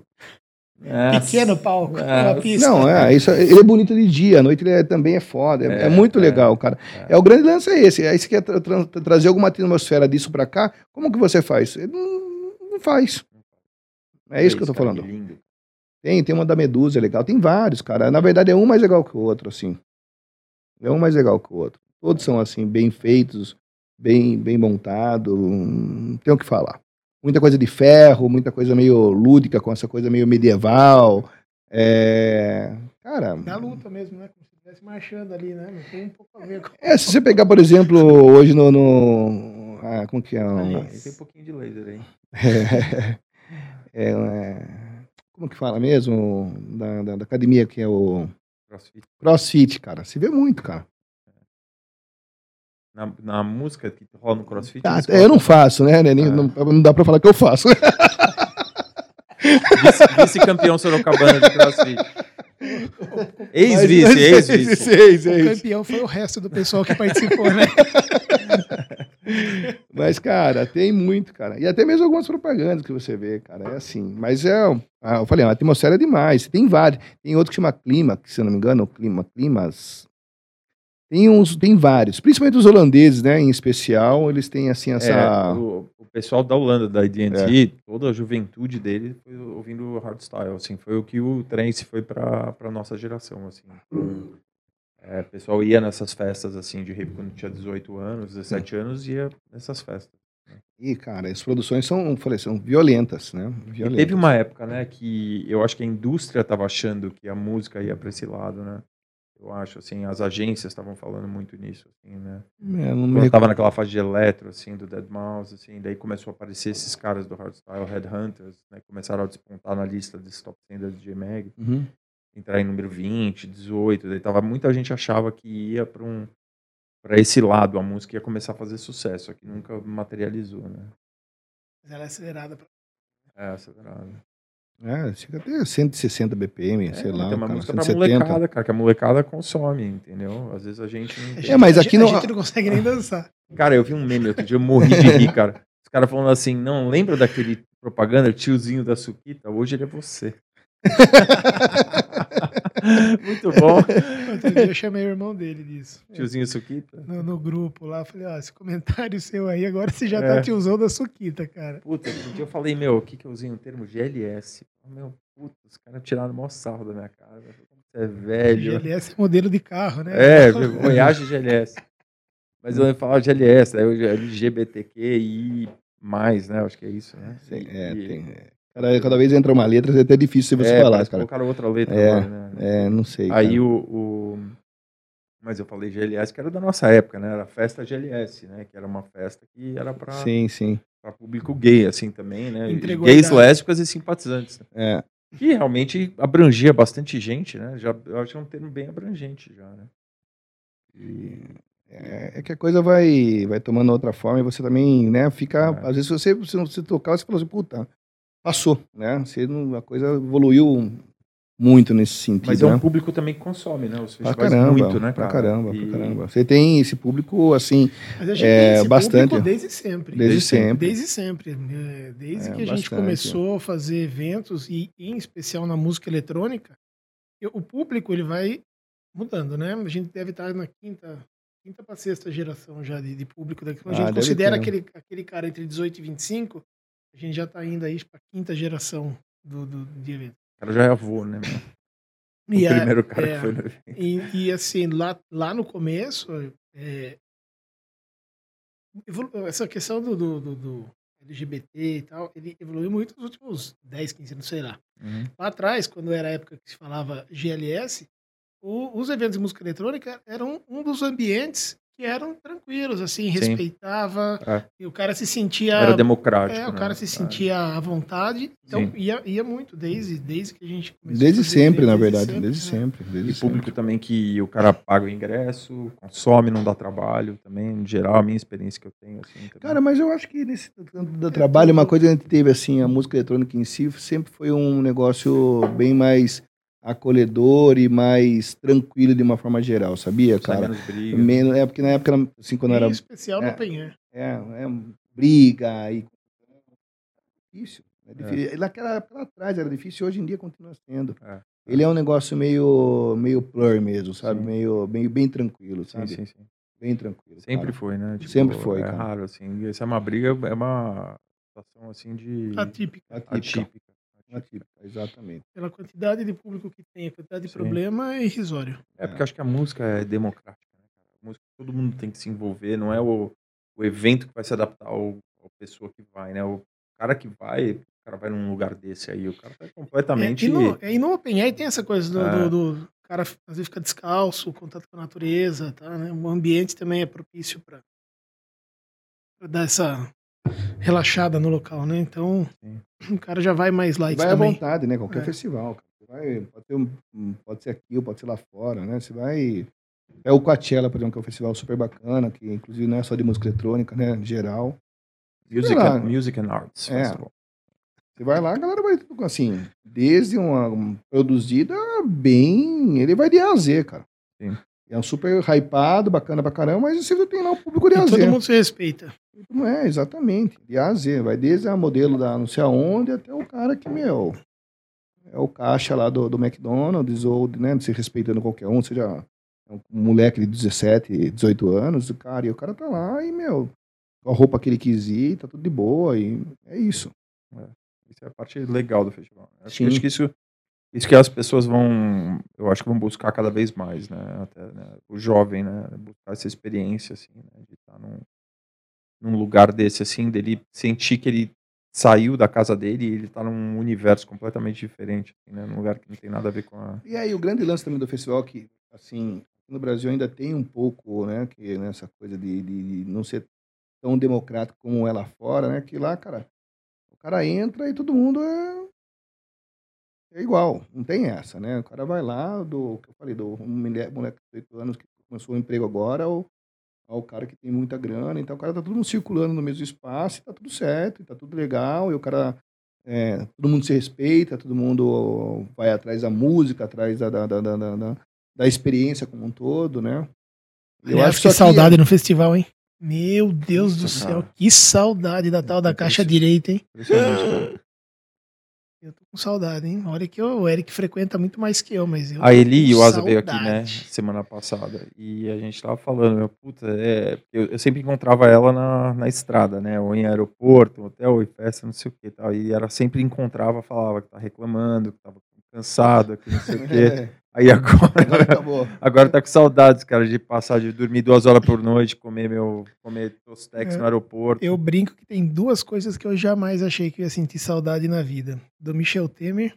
Nossa. Pequeno palco, Ah, uma pista. Não, é, isso, ele é bonito de dia, à noite ele é- também é foda, é, É, é muito é. legal, cara. É. o grande lance é esse, aí você quer tra- tra- trazer alguma atmosfera disso pra cá, como que você faz? Ele Não, não faz. É isso que eu tô falando. Tem, tem uma da Medusa, é legal. Tem vários, cara. Na verdade, é um mais legal que o outro, assim. É um mais legal que o outro. Todos são, assim, bem feitos, bem, bem montados. Não tem o que falar. Muita coisa de ferro, muita coisa meio lúdica, com essa coisa meio medieval. É... Cara, Na luta mesmo, né? Como se estivesse marchando ali, né? Não tem um pouco a ver com. é, se você pegar, por exemplo, hoje no... no ah, como que é? Um- tem um pouquinho de laser aí. é, é, como que fala mesmo? Da, da, da academia, que é o Crossfit. CrossFit, cara. Se vê muito, cara. Na, na música que rola no crossfit. Ah, eu não faço, né? nem- Ah. Não, não dá pra falar que eu faço. vice- Vice-campeão sorocabana de crossfit. Ex-vice, ex-vice. ex, O ex. campeão foi o resto do pessoal que participou, né? Mas, cara, tem muito, cara. E até mesmo algumas propagandas que você vê, cara. É assim. Mas é. ah, eu falei, a atmosfera é demais. Tem vários. Tem outro que chama Clima, que se eu não me engano, Clima, Climas. Tem uns, tem vários. Principalmente os holandeses, né? Em especial, eles têm assim essa. É, o, o pessoal da Holanda, da IDNT, toda a juventude dele foi ouvindo hardstyle, assim, foi o que o trance foi pra, pra nossa geração, assim. É, o pessoal ia nessas festas, assim, de rave quando tinha 18 anos, 17 anos, ia nessas festas. E, cara, as produções são, falei, são violentas, né? Violentas. teve uma época, né, que eu acho que a indústria tava achando que a música ia pra esse lado, né? Eu acho, assim, as agências estavam falando muito nisso, assim, né? É, não me tava naquela fase de eletro, assim, do Dead Mouse, assim, daí começou a aparecer esses caras do hardstyle, Headhunters, né, começaram a despontar na lista desses top 100 da DJ Mag, Uhum. entrar em número 20, 18, daí tava, muita gente achava que ia para um para esse lado, a música ia começar a fazer sucesso, só que nunca materializou, né? Mas ela é acelerada. pra- É, acelerado. É, chega até 160 BPM, É, sei lá. tem uma cara, música pra 170. molecada, cara, que a molecada consome, entendeu? Às vezes a gente não. É, mas a aqui gente- não- A gente não consegue nem dançar. Cara, eu vi um meme outro dia, eu morri de rir, cara. Os caras falando assim, não, lembra daquele propaganda, tiozinho da Suquita? Hoje ele é você. Muito bom. Outro dia eu chamei o irmão dele disso. Tiozinho Suquita. No, no grupo lá, falei, ó, esse comentário seu aí, agora você já É. tá tiozão da Suquita, cara. Puta, outro dia eu falei, meu, o que que eu usei um termo GLS? Meu, puta, os caras tiraram o maior sarro da minha cara. você é velho. GLS é modelo de carro, né? É, Voyage GLS. Mas eu ia falar GLS, aí o LGBTQI+, né? Acho que é isso, né? Sim, é, E- tem, é. Cada, vez entra uma letra, é até difícil você é, falar, cara. colocaram outra letra É, agora, né? É, não sei. Aí cara. o, o- Mas eu falei GLS, que era da nossa época, né? Era a festa GLS, né? Que era uma festa que era pra, Sim, sim. pra público gay, assim, também, né? Entregou Gays, lésbicas e simpatizantes. né? É. Que realmente abrangia bastante gente, né? Já, eu acho que é um termo bem abrangente já, né? E é, é que a coisa vai, vai tomando outra forma e você também, né, fica. É. Às vezes você, você não se tocar, você fala assim, puta, passou, né? Você não, a coisa evoluiu muito nesse sentido. Mas é né? um público também que consome, né? Os Pra festivais caramba, muito, né, pra cara? caramba, E- pra caramba. Você tem esse público, assim, Mas a gente É, tem esse bastante. público desde sempre. desde sempre. Desde sempre. É, Desde É, que a gente bastante. começou a fazer eventos, e em especial na música eletrônica, eu- o público ele vai mudando, né? A gente deve estar na quinta, quinta para sexta geração já de, de público. Daqui. Quando a Ah, gente deve considera aquele, aquele cara entre 18 e 25, a gente já está indo aí para a quinta geração do, do, de evento. O cara já é avô, né? O E a- primeiro cara é, que foi no evento. E, e, assim, lá, lá no começo, é, essa questão do, do, do- do LGBT e tal, ele evoluiu muito nos últimos 10, 15 anos, sei lá. Uhum. Lá atrás, quando era a época que se falava GLS, o- os eventos de música eletrônica eram um dos ambientes que eram tranquilos, assim, respeitava, É. e o cara se sentia... Era democrático. É, o né? cara se sentia à vontade, então ia, ia muito, desde, desde que a gente começou desde sempre, na verdade, desde né? sempre. Desde E sempre. público também que o cara paga o ingresso, consome, não dá trabalho também, em geral, a minha experiência que eu tenho, assim. Cara, mas eu acho que nesse tanto do trabalho, uma coisa que a gente teve, assim, a música eletrônica em si sempre foi um negócio bem mais acolhedor e mais tranquilo de uma forma geral, sabia, cara? menos briga. Menos, é porque na época, assim, quando era especial no é. Open Air. é, é, briga e difícil. É difícil. Naquela época lá atrás era difícil, hoje em dia continua sendo. É. Ele é um negócio meio meio plur mesmo, sabe? Sim. Meio, meio bem tranquilo, Sim, sabe? sim, sim. Bem tranquilo. Sempre cara. foi, né? Sempre foi, É cara. raro, assim. Essa é uma briga, é uma situação, assim, de... Atípica. Atípica. atípica. Atípica, exatamente. Pela quantidade de público que tem, a quantidade de Sim. problema é irrisório. É porque eu acho que a música é democrática, né, cara? A música, todo mundo tem que se envolver, não é o, o evento que vai se adaptar ao, à pessoa que vai, né? O cara que vai, o cara vai num lugar desse aí, o cara tá completamente... É, e, no, e no Open Air tem essa coisa do, É. do- do cara às vezes fica descalço, contato com a natureza, tá, né? O ambiente também é propício para dar essa relaxada no local, né? Então Sim. o cara já vai mais light vai à também. vontade, né? Qualquer É. festival. cara. Você vai, pode, ter um- pode ser aqui ou pode ser lá fora, né? Você vai. É o Coachella, por exemplo, que é um festival super bacana, que inclusive não é só de música eletrônica, né? Em geral. Music, and, music and Arts É. Festival. Você vai lá, a galera vai, assim, desde uma, uma produzida bem. Ele vai de A a Z, cara. Sim. É um super hypado, bacana pra caramba, mas você tem lá o público de E Z. todo mundo se respeita. Não é, exatamente. De A a Z. Vai desde a modelo da não sei aonde até o cara que, meu, é o caixa lá do, do McDonald's ou, né, se respeitando qualquer um, seja um moleque de 17, 18 anos, o cara, e o cara tá lá e, meu, com a roupa que ele quis ir, tá tudo de boa e é isso. Isso é a parte legal do festival. Acho, acho que isso, isso que as pessoas vão, eu acho que vão buscar cada vez mais, né? Até, né? O jovem, né? Buscar essa experiência, assim, né? De estar num, num lugar desse, assim, dele sentir que ele saiu da casa dele e ele tá num universo completamente diferente, assim, né? Num lugar que não tem nada a ver com a... E aí, o grande lance também do festival é que, assim, no Brasil ainda tem um pouco, né, que nessa coisa de, de, de não ser tão democrático como é lá fora, né, que lá, cara, o cara entra e todo mundo é, é igual, não tem essa, né, o cara vai lá, do, que eu falei, do moleque, de 18 anos que começou o emprego agora, ao, ao cara que tem muita grana, então o cara tá todo mundo circulando no mesmo espaço, e tá tudo certo, e tá tudo legal, e o cara é, todo mundo se respeita, todo mundo vai atrás da música, atrás da, da, da, da, da, da experiência como um todo, né? Eu Aliás, só que saudade no festival, hein? Meu Deus do céu, cara. que saudade da tal da caixa direita, hein? Eu tô com saudade, hein? Olha que o Eric frequenta muito mais que eu, mas eu. A Eli e o Asa veio aqui, né, semana passada, e a gente tava falando, meu, puta, é, eu, eu sempre encontrava ela na, na estrada, né, ou em aeroporto, hotel, ou em festa, não sei o que tal, e ela sempre encontrava, falava que tá reclamando, que tava cansado, que não sei o quê, aí Agora agora, acabou. agora tá com saudades, cara, de passar, de dormir duas horas por noite, comer meu, comer tostex É, no aeroporto, Eu brinco que tem duas coisas que eu jamais achei que eu ia sentir saudade na vida: do Michel Temer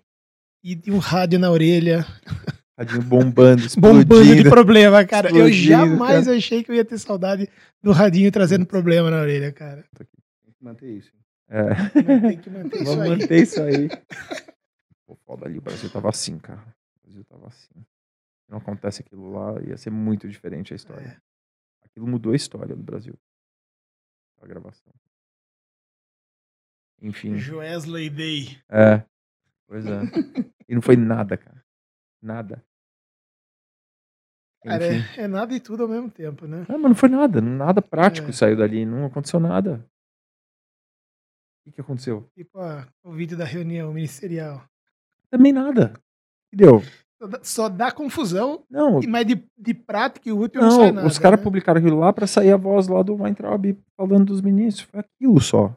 e de um rádio na orelha, radinho bombando, bombando de explodindo, problema, cara. eu explodindo, jamais achei que eu ia ter saudade do radinho trazendo problema na orelha, cara. Tem que manter isso. é, tem que manter isso vamos aí. manter isso aí. Pô, foda ali, o Brasil tava assim, cara. O Brasil tava assim. Se não acontece aquilo lá, ia ser muito diferente a história. É. Aquilo mudou a história do Brasil. A gravação. Enfim. Joesley Day. É. Pois é. E não foi nada, cara. Nada. Cara, é, é nada e tudo ao mesmo tempo, né? Não, mas não foi nada. Nada prático É. saiu dali. Não aconteceu nada. O que, que aconteceu? Tipo a- o vídeo da reunião ministerial. Também nada. Que deu? Só dá- Só dá confusão, Não, mas de, de prática e útil não, sai não nada. os caras né? publicaram aquilo lá pra sair a voz lá do Weintraub falando dos ministros. Foi aquilo só.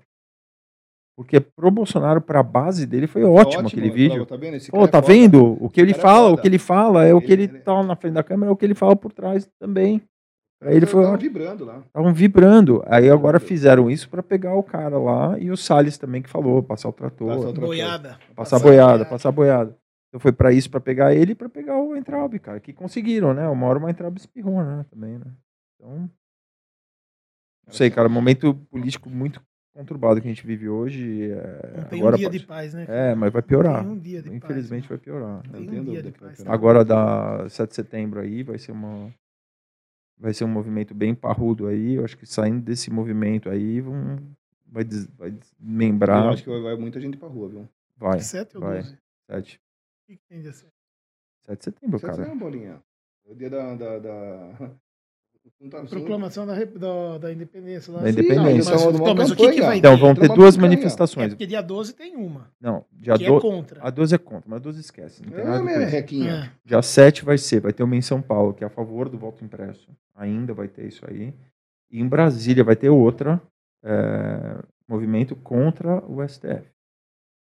Porque pro Bolsonaro, pra base dele, foi ótimo, aquele eu vídeo. Tá vendo? Esse Pô, cara é tá foda. vendo? O que ele cara é fala, o que ele fala é o que Ele- ele- tá na frente da câmera, é o que ele fala por trás também. Aí ele Eles foi tavam ótimo. vibrando lá. Estavam vibrando. Aí agora fizeram isso pra pegar o cara lá e o Salles também que falou, passar o trator, Passar o trator. Boiada. passar Passar boiada, boiada. passar boiada. Então foi pra isso, pra pegar ele e pra pegar o Weintraub, cara, que conseguiram, né? Uma hora o Weintraub espirrou, né, também, né? Então, não sei, cara, momento político muito conturbado que a gente vive hoje. é, Não tem agora um dia pode- de paz, né? É, mas vai Não piorar. Tem um dia de Infelizmente paz, vai piorar. Não Não um piorar. Agora da 7 de setembro aí vai ser uma vai ser um movimento bem parrudo aí. Eu acho que saindo desse movimento aí vão, vai, des, vai Eu desmembrar. acho que vai, vai muita gente pra rua, viu? Vai, 7 ou vai. 12? 7. O que que tem de sete? 7 de setembro, Você cara. sabe, bolinha? É o dia da. da, da... Não tá- Proclamação da, da, da independência lá. Da independência. Mas, Sim, então, mas o que, que vai Então vão ter duas campanha. É manifestações. porque dia 12 tem uma, Não, dia, que do... é contra. a 12 é contra, mas a 12 esquece. Não tem nada a É, com minha isso. requinha. É. Dia 7 vai ser, vai ter uma em São Paulo, que é a favor do voto impresso. Ainda vai ter isso aí. E em Brasília vai ter outra, é, movimento contra o STF.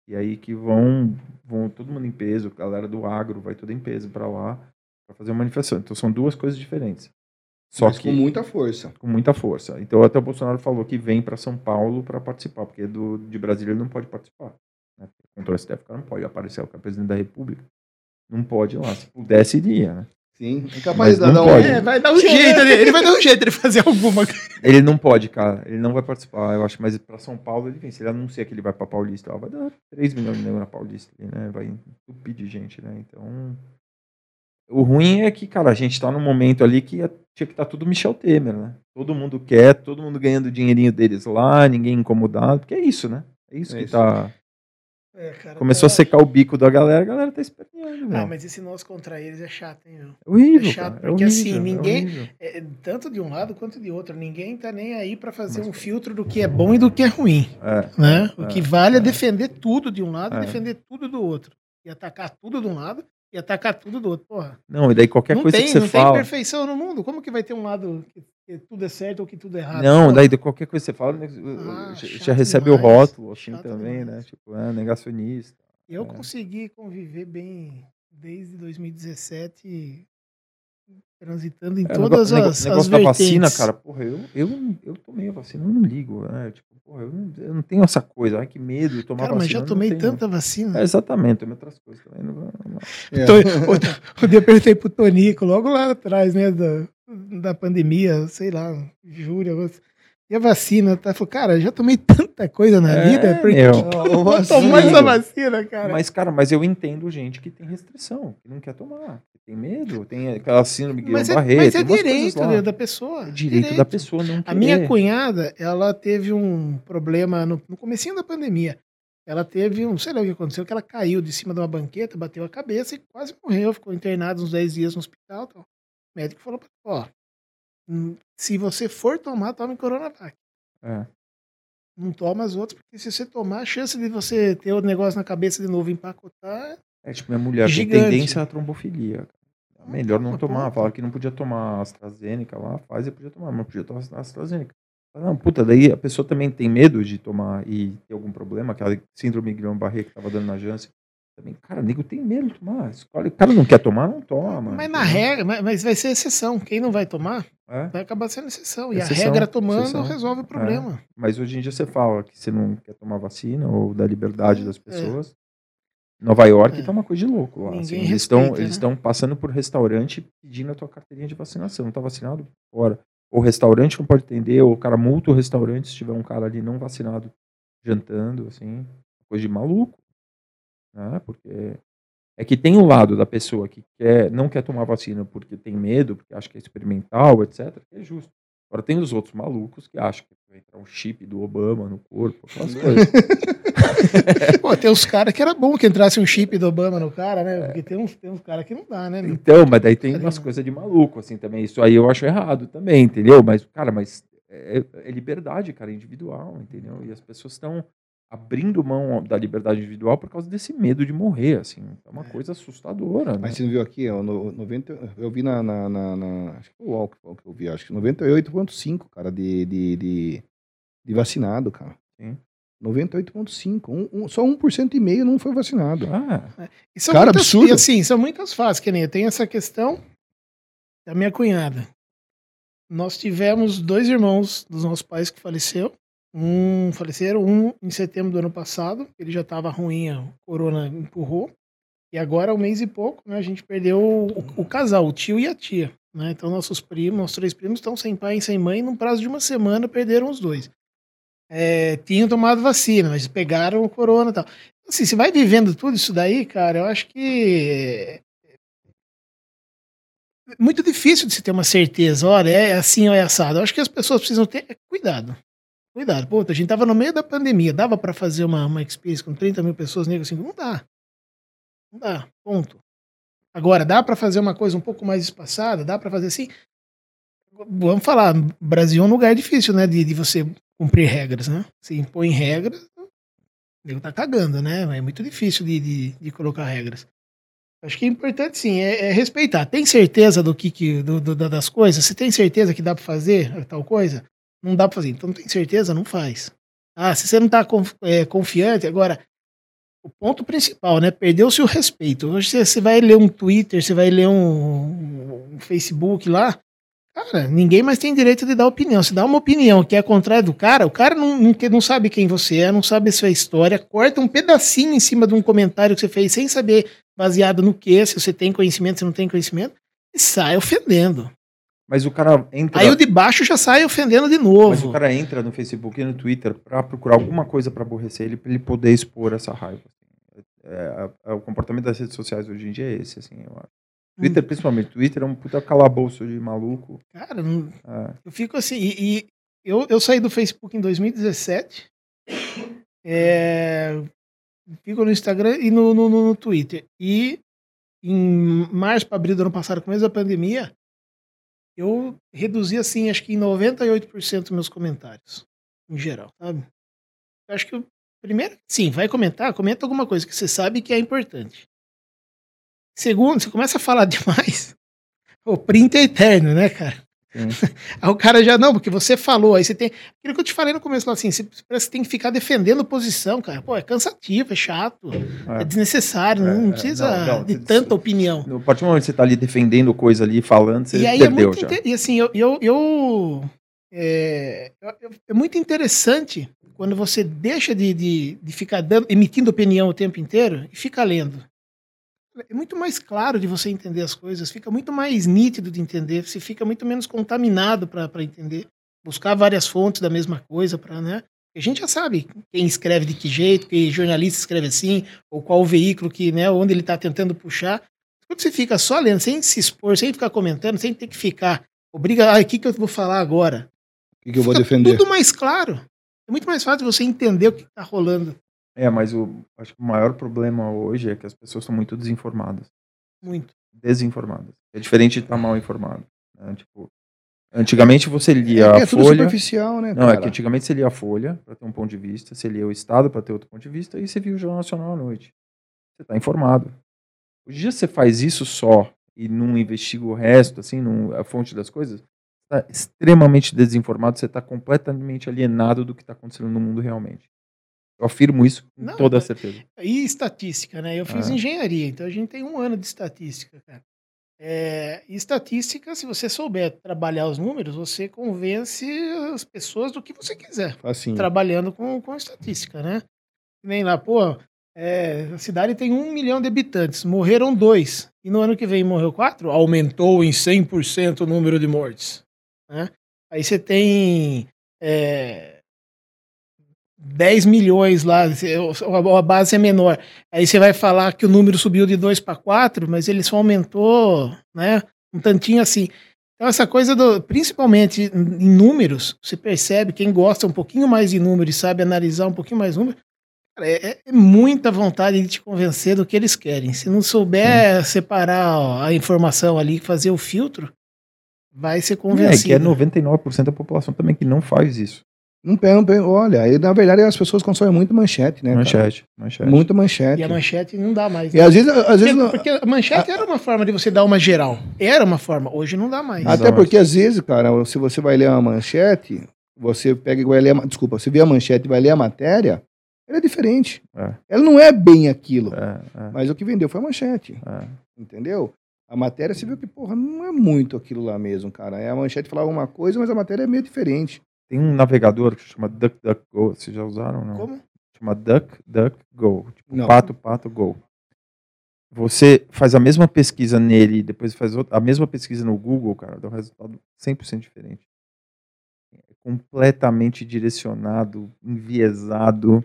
E aí que vão, vão todo mundo em peso, a galera do agro vai tudo em peso para lá, para fazer uma manifestação. Então são duas coisas diferentes. Só Mas que com muita força. com muita força. Então até o Bolsonaro falou que vem para São Paulo para participar, porque do, de Brasília ele não pode participar. Né? Contra o STF, o cara não pode aparecer, o cara é presidente da República. Não pode ir lá. Se pudesse, iria, né? Sim. Incapaz de não dar um. pode. É, vai dar um jeito, ele, ele vai dar um jeito de fazer alguma Ele não pode, cara. Ele não vai participar, eu acho. Mas para São Paulo ele vem. Se ele anuncia que ele vai para Paulista, ó, vai dar 3 milhões de negros na Paulista, ali, né? Vai entupir de gente, né? Então. O ruim é que, cara, a gente tá num momento ali que ia- tinha que estar tudo Michel Temer, né? Todo mundo quer, todo mundo ganhando o dinheirinho deles lá, ninguém incomodado, porque é isso, né? É isso É que isso. tá. É, cara, Começou a tá- secar o bico da galera, a galera tá esperneando, Ah, mas esse nosso contra eles é chato, hein, meu? É horrível, é chato, cara. É porque, assim, horrível, é ninguém- horrível. É, tanto de um lado quanto de outro. Ninguém tá nem aí pra fazer Mas- um filtro do que é bom e do que é ruim. É. Né? O que vale é, é. defender tudo de um lado É. e defender tudo do outro. E atacar tudo de um lado e atacar tudo do outro. Porra, Não, e daí qualquer não coisa tem, que você não tem fala. perfeição no mundo. Como que vai ter um lado que, que tudo é certo ou que tudo é errado? Não, Porra, daí de qualquer coisa que você fala, né, Ah, já- recebe demais, o rótulo, assim, chato também, né? demais. Tipo, é negacionista. Eu É. consegui conviver bem desde 2017, transitando em É, o todas nego- as, negócio as da vertentes. vacina, cara, porra, eu, eu, eu tomei a vacina, eu não ligo, né? Tipo, porra, eu não, eu não tenho essa coisa, ai que medo de tomar Cara, mas vacina. já eu não tomei tanta vacina. É, exatamente, tomei outras coisas também. Não, não- É. Tô- outro, outro dia eu perguntei pro Tonico, logo lá atrás, né, da, da pandemia, sei lá, julho, agosto. E a vacina, tá? Falou, cara, já tomei tanta coisa na É, vida, porque eu vou vacina. tomar essa vacina, cara. Mas, cara, mas eu entendo gente que tem restrição, que não quer tomar, que tem medo, tem aquela síndrome de Mas é, Guillain-Barré, mas é coisas direito da pessoa. É direito, da pessoa não A querer. minha cunhada, ela teve um problema no, no comecinho da pandemia. Ela teve um, sei lá o que aconteceu, que ela caiu de cima de uma banqueta, bateu a cabeça e quase morreu. Ficou internada uns 10 dias no hospital. Tal. O médico falou pra ela, ó, se você for tomar, tome Coronavac. É. Não toma as outras, porque se você tomar, a chance de você ter o negócio na cabeça de novo empacotar É, tipo, minha mulher Gigante. tem tendência à trombofilia. É melhor não Mas tomar. ponto. Fala que não podia tomar AstraZeneca lá, faz e podia tomar, mas não podia tomar AstraZeneca. Não, puta, daí a pessoa também tem medo de tomar e ter algum problema, aquela síndrome de Guillain-Barré que tava dando na Janssen. Também, cara, nego tem medo de tomar. Escolhe- O cara não quer tomar, não toma. Mas na regra, mas- vai ser exceção. Quem não vai tomar, É, vai acabar sendo exceção. E Exceção, a regra tomando exceção. resolve o problema. mas hoje em dia você fala que você não quer tomar vacina ou da liberdade das É. pessoas. Nova York É. tá uma coisa de louco lá. Assim. eles estão respeita, eles né? estão passando por restaurante pedindo a tua carteirinha de vacinação. Não tá vacinado? Fora. Ou o restaurante não pode atender, ou o cara multa o restaurante se tiver um cara ali não vacinado jantando, assim. Coisa de maluco. Né? Porque É que tem um lado da pessoa que quer, não quer tomar vacina porque tem medo, porque acha que é experimental, etc., que é justo. Agora tem os outros malucos que acham que vai entrar um chip do Obama no corpo, aquelas coisas. Pô, tem uns caras que era bom que entrasse um chip do Obama no cara, né? Porque tem uns, tem uns caras que não dá, né? meu? Então, mas daí tem umas coisas de maluco, assim, também. Isso aí eu acho errado também, entendeu? Mas, cara, mas é, é liberdade, cara, individual, entendeu? E as pessoas estão abrindo mão da liberdade individual por causa desse medo de morrer, assim. É uma coisa assustadora, né? Mas você não viu aqui, ó, no, 90, eu vi na, na, na, na- acho que foi o que eu vi, acho que 98,5, cara, de, de, de, de vacinado, cara. Sim. 98,5. Um, um, só 1% e meio não foi vacinado. Ah, E são Cara, muitas, absurdo. E assim, são muitas fases, que nem tem essa questão da minha cunhada. Nós tivemos dois irmãos dos nossos pais que faleceram. Um faleceram, um em setembro do ano passado, ele já estava ruim, o corona empurrou. E agora, um mês e pouco, né, a gente perdeu o, o casal, o tio e a tia. Né? Então, nossos primos, nossos três primos estão sem pai e sem mãe. Num prazo de uma semana, perderam os dois. É, tinham tomado vacina, mas pegaram o corona e tal. Assim, você vai vivendo tudo isso daí, cara, eu acho que é muito difícil de se ter uma certeza, olha, é assim ou é assado. Eu acho que as pessoas precisam ter cuidado. Cuidado. Pô, a gente tava no meio da pandemia, dava pra fazer uma, uma experiência com 30 mil pessoas negras assim? Não dá. Não dá. Ponto. Agora, dá pra fazer uma coisa um pouco mais espaçada? Dá pra fazer assim? Vamos falar, Brasil é um lugar difícil, né, de, de você cumprir regras, né? Você impõe regras, o nego tá cagando, né? É muito difícil de, de, de colocar regras. Acho que é importante sim, é, é respeitar. Tem certeza do que, que do, do- das coisas? Você tem certeza que dá pra fazer tal coisa? Não dá pra fazer. Então não tem certeza, não faz. Ah, se você não tá é, confiante, agora o ponto principal, né? Perdeu-se o respeito. Hoje você, você vai ler um Twitter, você vai ler um, um Facebook lá, cara, ninguém mais tem direito de dar opinião. Se dá uma opinião que é contrária do cara, o cara não, não, não sabe quem você é, não sabe a sua história, corta um pedacinho em cima de um comentário que você fez sem saber baseado no que, se você tem conhecimento, se não tem conhecimento, e sai ofendendo. Mas o cara entra. Aí o de baixo já sai ofendendo de Mas o novo. cara entra no Facebook e no Twitter pra procurar alguma coisa pra aborrecer ele, pra ele poder expor essa raiva. É, é, o comportamento das redes sociais hoje em dia é esse, assim, eu acho. Twitter, principalmente. Twitter é um puta calabouço de maluco. Cara, não- É, eu fico assim. E, e eu, eu saí do Facebook em 2017. É, fico no Instagram e no, no, no- no Twitter. E em março para abril do ano passado, começo da pandemia, eu reduzi assim, acho que em 98% meus comentários. Em geral, sabe? Eu acho que o primeiro, sim, vai comentar, comenta alguma coisa que você sabe que é importante. Segundo, você começa a falar demais. O print é eterno, né, cara? Aí o cara já, não, porque você falou, aí você tem. Aquilo que eu te falei no começo, lá, assim, você, parece que tem que ficar defendendo posição, cara. Pô, é cansativo, é chato, é, É. desnecessário, É, não é, precisa não, não, de isso- tanta opinião. No a partir do momento que você tá ali defendendo coisa ali, falando, você E aí é perdeu muito. já. inte- E assim, eu. eu, eu é, é muito interessante quando você deixa de, de, de ficar dando, emitindo opinião o tempo inteiro e fica lendo. É muito mais claro de você entender as coisas, fica muito mais nítido de entender, você fica muito menos contaminado para entender. Buscar várias fontes da mesma coisa para, né? A gente já sabe quem escreve de que jeito, que jornalista escreve assim, ou qual veículo que, né, onde ele está tentando puxar. Quando você fica só lendo, sem se expor, sem ficar comentando, sem ter que ficar, obriga, ah, o que, que eu vou falar agora? O que, que eu vou defender? Tudo mais claro. É muito mais fácil você entender o que está rolando. É, mas o, acho que o maior problema hoje é que as pessoas são muito desinformadas. Muito. Desinformadas. É diferente de estar mal informado. né? Tipo, antigamente você lia É, a é Folha. superficial, né, Não, é cara? que antigamente você lia a Folha para ter um ponto de vista, você lia o Estado para ter outro ponto de vista e você via o Jornal Nacional à noite. Você está informado. Hoje em dia você faz isso só e não investiga o resto, assim, não, a fonte das coisas, está extremamente desinformado, você está completamente alienado do que está acontecendo no mundo realmente. Eu afirmo isso com Não, toda certeza. E estatística, né? Eu fiz Ah. engenharia, então a gente tem um ano de estatística, cara. É, estatística, se você souber trabalhar os números, você convence as pessoas do que você quiser, Assim, trabalhando com, com estatística, né? Nem lá, pô, é, a cidade tem um milhão de habitantes, morreram dois, e no ano que vem morreu quatro, aumentou em 100% o número de mortes, né? Aí você tem é, 10 milhões lá, a base é menor. Aí você vai falar que o número subiu de 2 para 4, mas ele só aumentou, né? Um tantinho assim. Então, essa coisa, do, principalmente em números, você percebe, quem gosta um pouquinho mais de números e sabe analisar um pouquinho mais números, é, é, muita vontade de te convencer do que eles querem. Se não souber hum. separar ó, a informação ali, fazer o filtro, vai ser convencido. É que é 99% da população também que não faz isso. Não pega, olha, e, na verdade as pessoas consomem muito manchete, né? Manchete, cara? manchete. Muita manchete. E a manchete não dá mais. Né? E às vezes. Às vezes porque, porque a manchete a, era uma forma de você dar uma geral. Era uma forma, hoje não dá mais. Até dá porque mais. às vezes, cara, se você vai ler uma manchete, você pega e vai ler. Desculpa, você vê a manchete e vai ler a matéria, ela é diferente. É. Ela não é bem aquilo. É, é. Mas o que vendeu foi a manchete. É. Entendeu? A matéria, você viu que, porra, não é muito aquilo lá mesmo, cara. É a manchete falava uma coisa, mas a matéria é meio diferente. Tem um navegador que chama DuckDuckGo. Vocês já usaram não? Como? Chama DuckDuckGo. Tipo, não. pato, pato, go. Você faz a mesma pesquisa nele e depois faz outra, a mesma pesquisa no Google, cara, dá um resultado 100% diferente. É completamente direcionado, enviesado.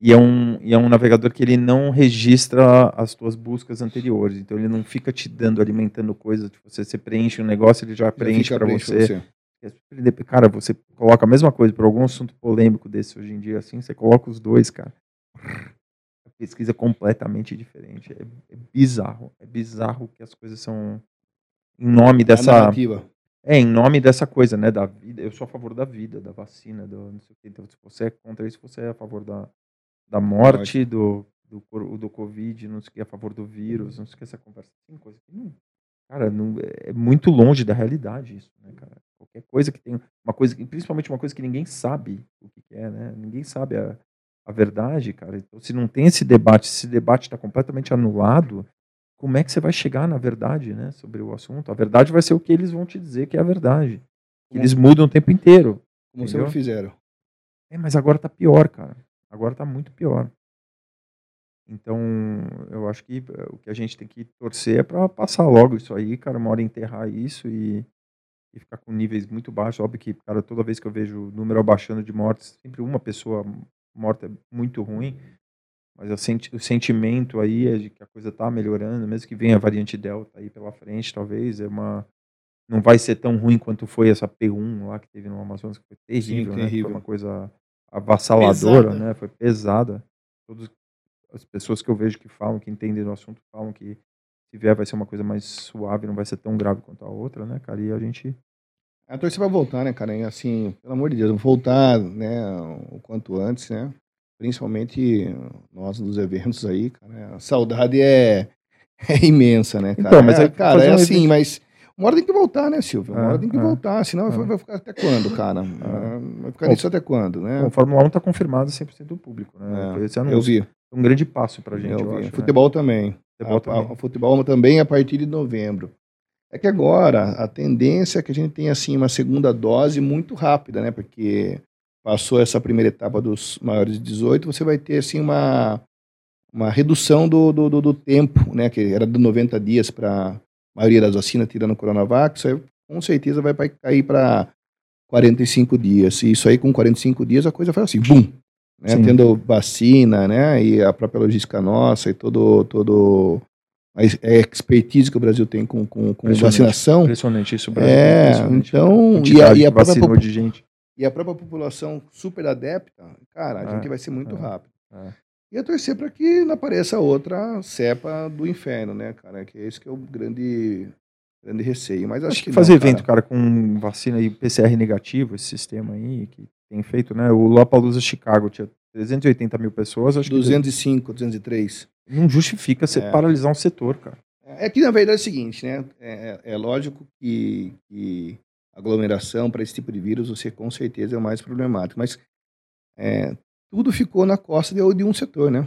E é, um, e é um navegador que ele não registra as tuas buscas anteriores. Então ele não fica te dando, alimentando coisas. Tipo, você, você preenche um negócio, ele já, já preenche para você. você. Cara, você coloca a mesma coisa para algum assunto polêmico desse hoje em dia, assim, você coloca os dois, cara. A pesquisa é completamente diferente. É, é bizarro. É bizarro que as coisas são em nome dessa. É, em nome dessa coisa, né? Da vida. Eu sou a favor da vida, da vacina, do não sei o que. Então, se você é contra isso, você é a favor da, da morte, do, do, do Covid, não sei o que, a favor do vírus, não sei o que, essa conversa. Tem coisa que não. Cara, não, é muito longe da realidade isso, né, cara? Qualquer coisa que tem uma coisa, principalmente uma coisa que ninguém sabe o que é, né? Ninguém sabe a, a verdade, cara. Então, se não tem esse debate, se esse debate está completamente anulado, como é que você vai chegar na verdade, né, sobre o assunto? A verdade vai ser o que eles vão te dizer que é a verdade. Eles mudam o tempo inteiro. Como entendeu? sempre fizeram. É, mas agora tá pior, cara. Agora tá muito pior. Então, eu acho que eh, o que a gente tem que torcer é para passar logo isso aí, cara, uma hora enterrar isso e e ficar com níveis muito baixos. Óbvio que, cara, toda vez que eu vejo o número abaixando de mortes, sempre uma pessoa morta é muito ruim. Mas o, senti o sentimento aí é de que a coisa está melhorando, mesmo que venha a variante Delta aí pela frente, talvez. É uma, não vai ser tão ruim quanto foi essa P1 lá que teve no Amazonas, que foi terrível, Sim, né? Foi uma coisa avassaladora, pesada. né? Foi pesada. Todas as pessoas que eu vejo que falam, que entendem do assunto, falam que se vier vai ser uma coisa mais suave, não vai ser tão grave quanto a outra, né, cara? E a gente. A torcida vai voltar, né, cara? E assim, pelo amor de Deus, voltar, né, o quanto antes, né? Principalmente nós nos eventos aí, cara. A saudade é, é imensa, né, cara? Então, mas é, cara, é assim, evento... mas uma hora tem que voltar, né, Silvio? Uma é, hora tem que é, voltar, senão é. vai ficar até quando, cara? É. Vai ficar nisso até quando, né? Bom, a Fórmula 1 tá confirmado 100% do público, né? Eu vi. Um grande passo pra gente, eu, eu acho, né? Futebol né? também. Futebol, a, também. A, futebol também a partir de novembro. É que agora a tendência é que a gente tenha assim uma segunda dose muito rápida, né? Porque passou essa primeira etapa dos maiores de 18, você vai ter assim uma, uma redução do, do, do, do tempo, né? Que era de 90 dias para a maioria das vacinas, tirando o Coronavac, isso aí com certeza vai cair para 45 dias. E isso aí com 45 dias a coisa faz assim, bum, né? Tendo vacina, né? E a própria logística nossa e todo, todo a expertise que o Brasil tem com, com, com vacinação. Impressionante isso, Brasil. É, então. E a, e, a própria, de gente. e a própria população super adepta, cara, a é, gente vai ser muito é, rápido. É. E a torcer para que não apareça outra cepa do inferno, né, cara? Que é esse que é o grande, grande receio. Mas acho, acho que, fazer não, evento, cara. cara, com vacina e PCR negativo, esse sistema aí, que tem feito, né? O Lollapalooza Chicago tinha 380 mil pessoas, acho 205, que... 203. Não justifica você é. paralisar um setor, cara. É que, na verdade, é o seguinte, né? É, é, é lógico que, que aglomeração para esse tipo de vírus, você com certeza é o mais problemático. Mas é, tudo ficou na costa de, de, um setor, né?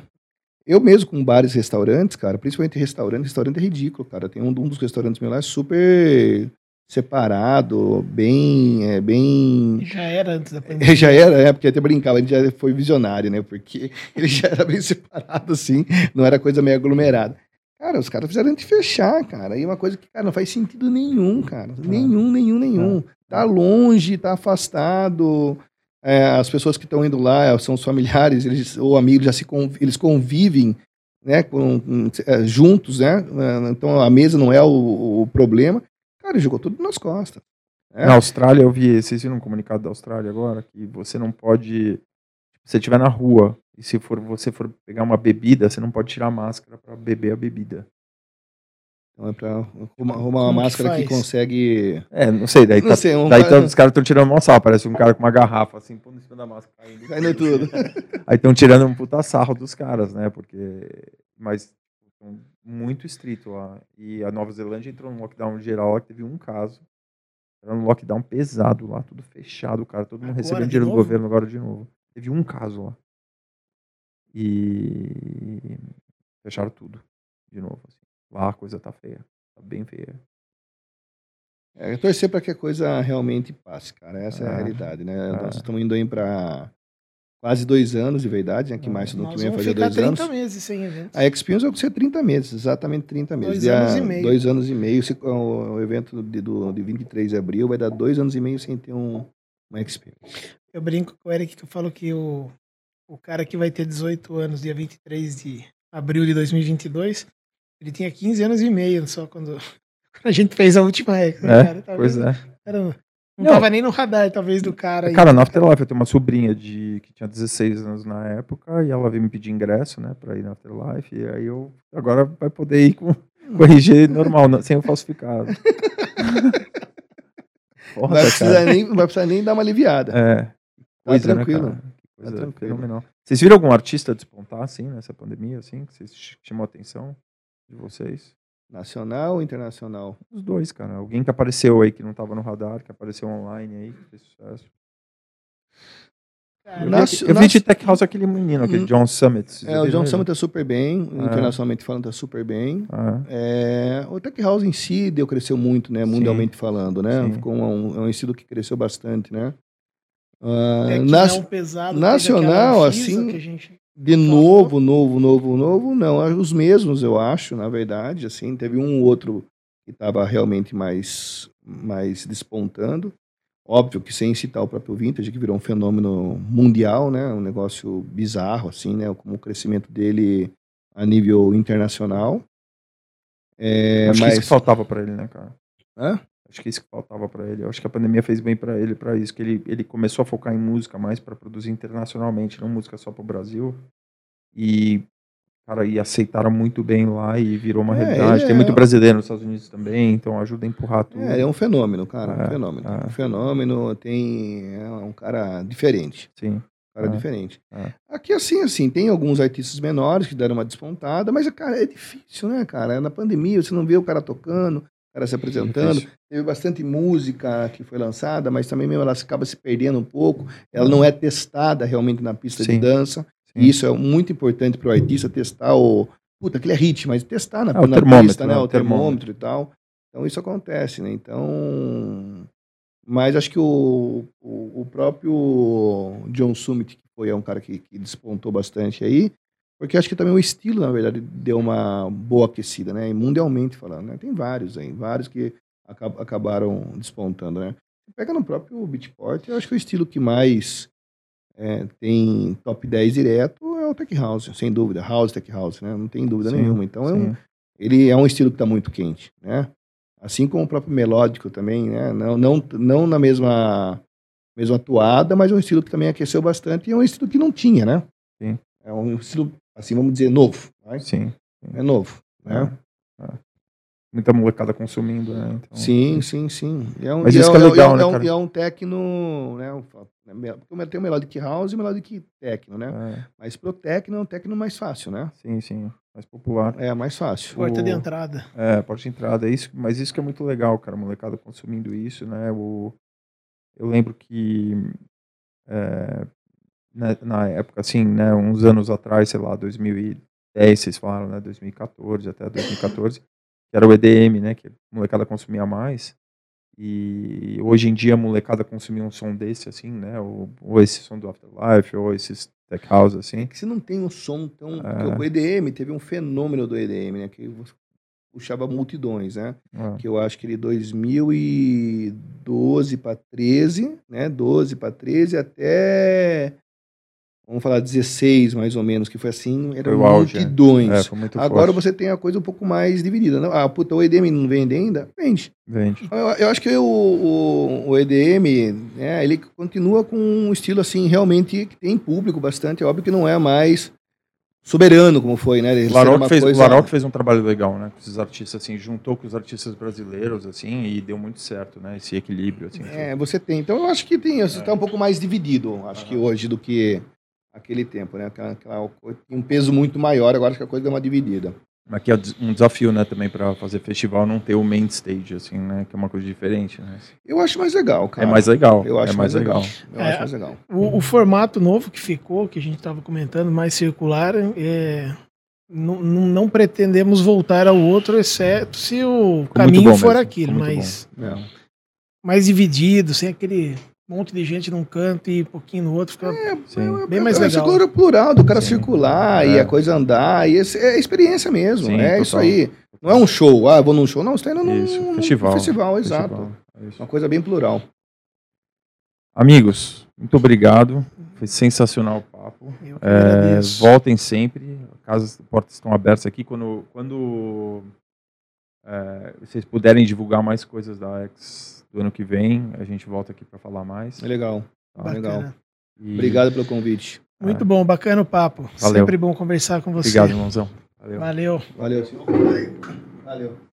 Eu mesmo com bares e restaurantes, cara, principalmente restaurante, restaurante é ridículo, cara. Tem um, um dos restaurantes meus lá super separado, bem, é, bem. Já era antes da pandemia. Já era, é, porque até brincava, gente já foi visionário, né? Porque ele já era bem separado, assim, não era coisa meio aglomerada. Cara, os caras fizeram gente fechar, cara. E uma coisa que, cara, não faz sentido nenhum, cara. Nenhum, nenhum, nenhum. Tá longe, tá afastado. é, as pessoas que estão indo lá são os familiares eles, ou amigos, já se conv, eles convivem né, com, é, juntos, né? Então a mesa não é o, o problema. Cara, ele jogou tudo nas costas. É. Na Austrália, eu vi, vocês viram um comunicado da Austrália agora, que você não pode, se você estiver na rua, e se for, você for pegar uma bebida, você não pode tirar a máscara para beber a bebida. Então é pra arrumar, arrumar uma máscara que, que, consegue. É, não sei, daí, não tá, sei, um daí cara... tá, os caras estão tirando uma sal, parece um cara com uma garrafa, assim, pondo em cima da máscara, caindo. Caindo tudo. Aí estão tirando um puta sarro dos caras, né? Porque. Mas muito estrito lá. E a Nova Zelândia entrou num lockdown geral, teve um caso. Era um lockdown pesado lá, tudo fechado, cara. Todo mundo agora, recebendo dinheiro do governo agora de novo. Teve um caso lá. E fecharam tudo de novo. Assim. Lá a coisa tá feia. Tá bem feia. É, torcer para que a coisa realmente passe, cara. Essa é, é a realidade, né? É. Nós estamos indo aí para quase dois anos de verdade, né? Que mais no que vem fazer dois 30 anos. meses sem eventos. A Experience vai ser 30 meses, exatamente 30 meses. Dois anos e meio. Dois anos e meio. O, o evento de, do, de 23 de abril vai dar dois anos e meio sem ter um, uma Experience. Eu brinco com o Eric que eu falo que o, o cara que vai ter 18 anos, dia 23 de abril de 2022, ele tinha 15 anos e meio só quando, a gente fez a última Ex. Né, é, cara? Tá pois é. Era, não, não tava nem no radar, talvez, do cara. Cara, na Afterlife eu tenho uma sobrinha de, que tinha 16 anos na época e ela veio me pedir ingresso, né, pra ir na Afterlife. E aí eu agora vai poder ir com, com RG normal, sem o falsificado. Porra, vai, precisar nem, vai precisar nem dar uma aliviada. É. Tá coisa, né, tranquilo. Né, coisa tá tranquilo. fenomenal. Vocês viram algum artista despontar, assim, nessa pandemia, assim, que vocês chamou a atenção de vocês? Nacional ou internacional? Os dois, cara. Alguém que apareceu aí que não estava no radar, que apareceu online aí, que fez sucesso. eu, nas, eu nas... vi de Tech House aquele menino, aquele hum. John Summit. É, o John Summit tá super bem, é. internacionalmente falando, tá super bem. É. É, o Tech House em si deu, cresceu muito, né? Mundialmente Sim. falando, né? Sim. Ficou um, é um estilo que cresceu bastante, né? Uh, nas, pesado, nacional, assim. Gente... De novo, novo, novo, novo, não. Os mesmos, eu acho, na verdade. Assim, teve um outro que estava realmente mais, mais despontando. Óbvio que sem citar o próprio Vintage, que virou um fenômeno mundial, né? Um negócio bizarro, assim, né? Como o crescimento dele a nível internacional. É, acho mas... que isso que faltava para ele, né, cara? Hã? Acho que isso que faltava para ele. Eu acho que a pandemia fez bem para ele, para isso que ele, ele começou a focar em música mais para produzir internacionalmente, não música só para o Brasil. E cara, e aceitaram muito bem lá e virou uma é, realidade. Tem é... muito brasileiro nos Estados Unidos também, então ajuda a empurrar tudo. É, é um fenômeno, cara, é, um fenômeno. É. Um fenômeno, tem é um cara diferente. Sim. Um cara é. diferente. Aqui, assim, assim, tem alguns artistas menores que deram uma despontada, mas, cara, é difícil, né, cara? Na pandemia, você não vê o cara tocando, cara se apresentando. Teve bastante música que foi lançada, mas também mesmo ela acaba se perdendo um pouco. Ela não é testada realmente na pista Sim. de dança. Sim. E isso é muito importante para o artista testar o. Puta, aquele é hit, mas testar na, é, na pista, né? né? O termômetro, termômetro e tal. Então isso acontece, né? Então. Mas acho que o, o, o próprio John Summit, que foi é um cara que, que despontou bastante aí, porque acho que também o estilo, na verdade, deu uma boa aquecida, né? E mundialmente falando, né? Tem vários aí, vários que acab acabaram despontando, né? Pega no próprio Beatport, eu acho que o estilo que mais é, tem top 10 direto é o Tech House, sem dúvida. House, Tech House, né? Não tem dúvida sim, nenhuma. Então, é um, ele é um estilo que está muito quente, né? Assim como o próprio melódico também, né? Não, não, não na mesma, mesma atuada, mas é um estilo que também aqueceu bastante e é um estilo que não tinha, né? Sim. É um estilo assim, vamos dizer, novo. Vai? Sim, sim. É novo, né? É, é. Muita molecada consumindo, né? Então, sim, sim, sim. É um, Mas isso é, que é legal, é, né, cara? É um, tecno, né? Porque tem o Melodic House e o Melodic Techno, né? É. Mas pro Techno é um Techno mais fácil, né? Sim, sim. Mais popular. É, mais fácil. Porta o... de entrada. É, porta de entrada. É isso, mas isso que é muito legal, cara. A molecada consumindo isso, né? O... Eu lembro que é, né, na época, assim, né, uns anos atrás, sei lá, 2010, vocês falaram, né, 2014 até 2014, que era o EDM, né, que a molecada consumia mais. E hoje em dia a molecada consumia um som desse, assim, né, ou, ou esse som do Afterlife, ou esses tech house, assim. É que você não tem um som tão... É. O EDM, teve um fenômeno do EDM, né, que puxava multidões, né? Ah, Que eu acho que ele 2012 para 13, né? 12 para 13 até vamos falar 16 mais ou menos, que foi assim, Foi eram auge, é. multidões. é, foi Agora forte. você tem a coisa um pouco mais dividida. né? Ah, puta, o EDM não vende ainda? Vende. Vende. Eu, eu acho que o, o, o EDM, né, ele continua com um estilo assim, realmente que tem público bastante. É óbvio que não é mais soberano como foi, né? Ele O Laroque, era uma fez, coisa- Laroque fez um trabalho legal, né? Com esses artistas, assim, juntou com os artistas brasileiros, assim, e deu muito certo, né? Esse equilíbrio, assim. É, você tem. Então eu acho que tem, você está um pouco mais dividido, acho que hoje, do que aquele tempo, né? Aquela, aquela, tem um peso muito maior, agora acho que a coisa deu uma dividida. Mas que é um desafio, né, também para fazer festival não ter o main stage, assim, né? Que é uma coisa diferente, né? Eu acho mais legal, cara. É mais legal. Eu acho é mais legal. Eu É. acho mais legal. O, o formato novo que ficou, que a gente estava comentando, mais circular, é, não, não, não pretendemos voltar ao outro, exceto se o Ficou caminho bom for mesmo, aquilo, muito mas É. mais dividido, sem aquele monte de gente num canto e um pouquinho no outro, fica Sim. bem mais é legal. cultura plural, do cara Sim. circular e É. a coisa andar. E esse, é experiência mesmo. Sim, é total. isso aí. Não é um show, ah, vou num show. Não, você está indo num, Isso, num festival. festival, exato. Festival, é. Uma coisa bem plural. Amigos, muito obrigado. Foi sensacional o papo. Eu que É, agradeço. voltem sempre. As portas estão abertas aqui. Quando, quando é, vocês puderem divulgar mais coisas da X do ano que vem, a gente volta aqui para falar mais. É legal. Tá? Legal. E- Obrigado pelo convite. Muito bom, bacana o papo. Valeu. Sempre bom conversar com você. Obrigado, irmãozão. Valeu. Valeu. Valeu. senhor. Valeu.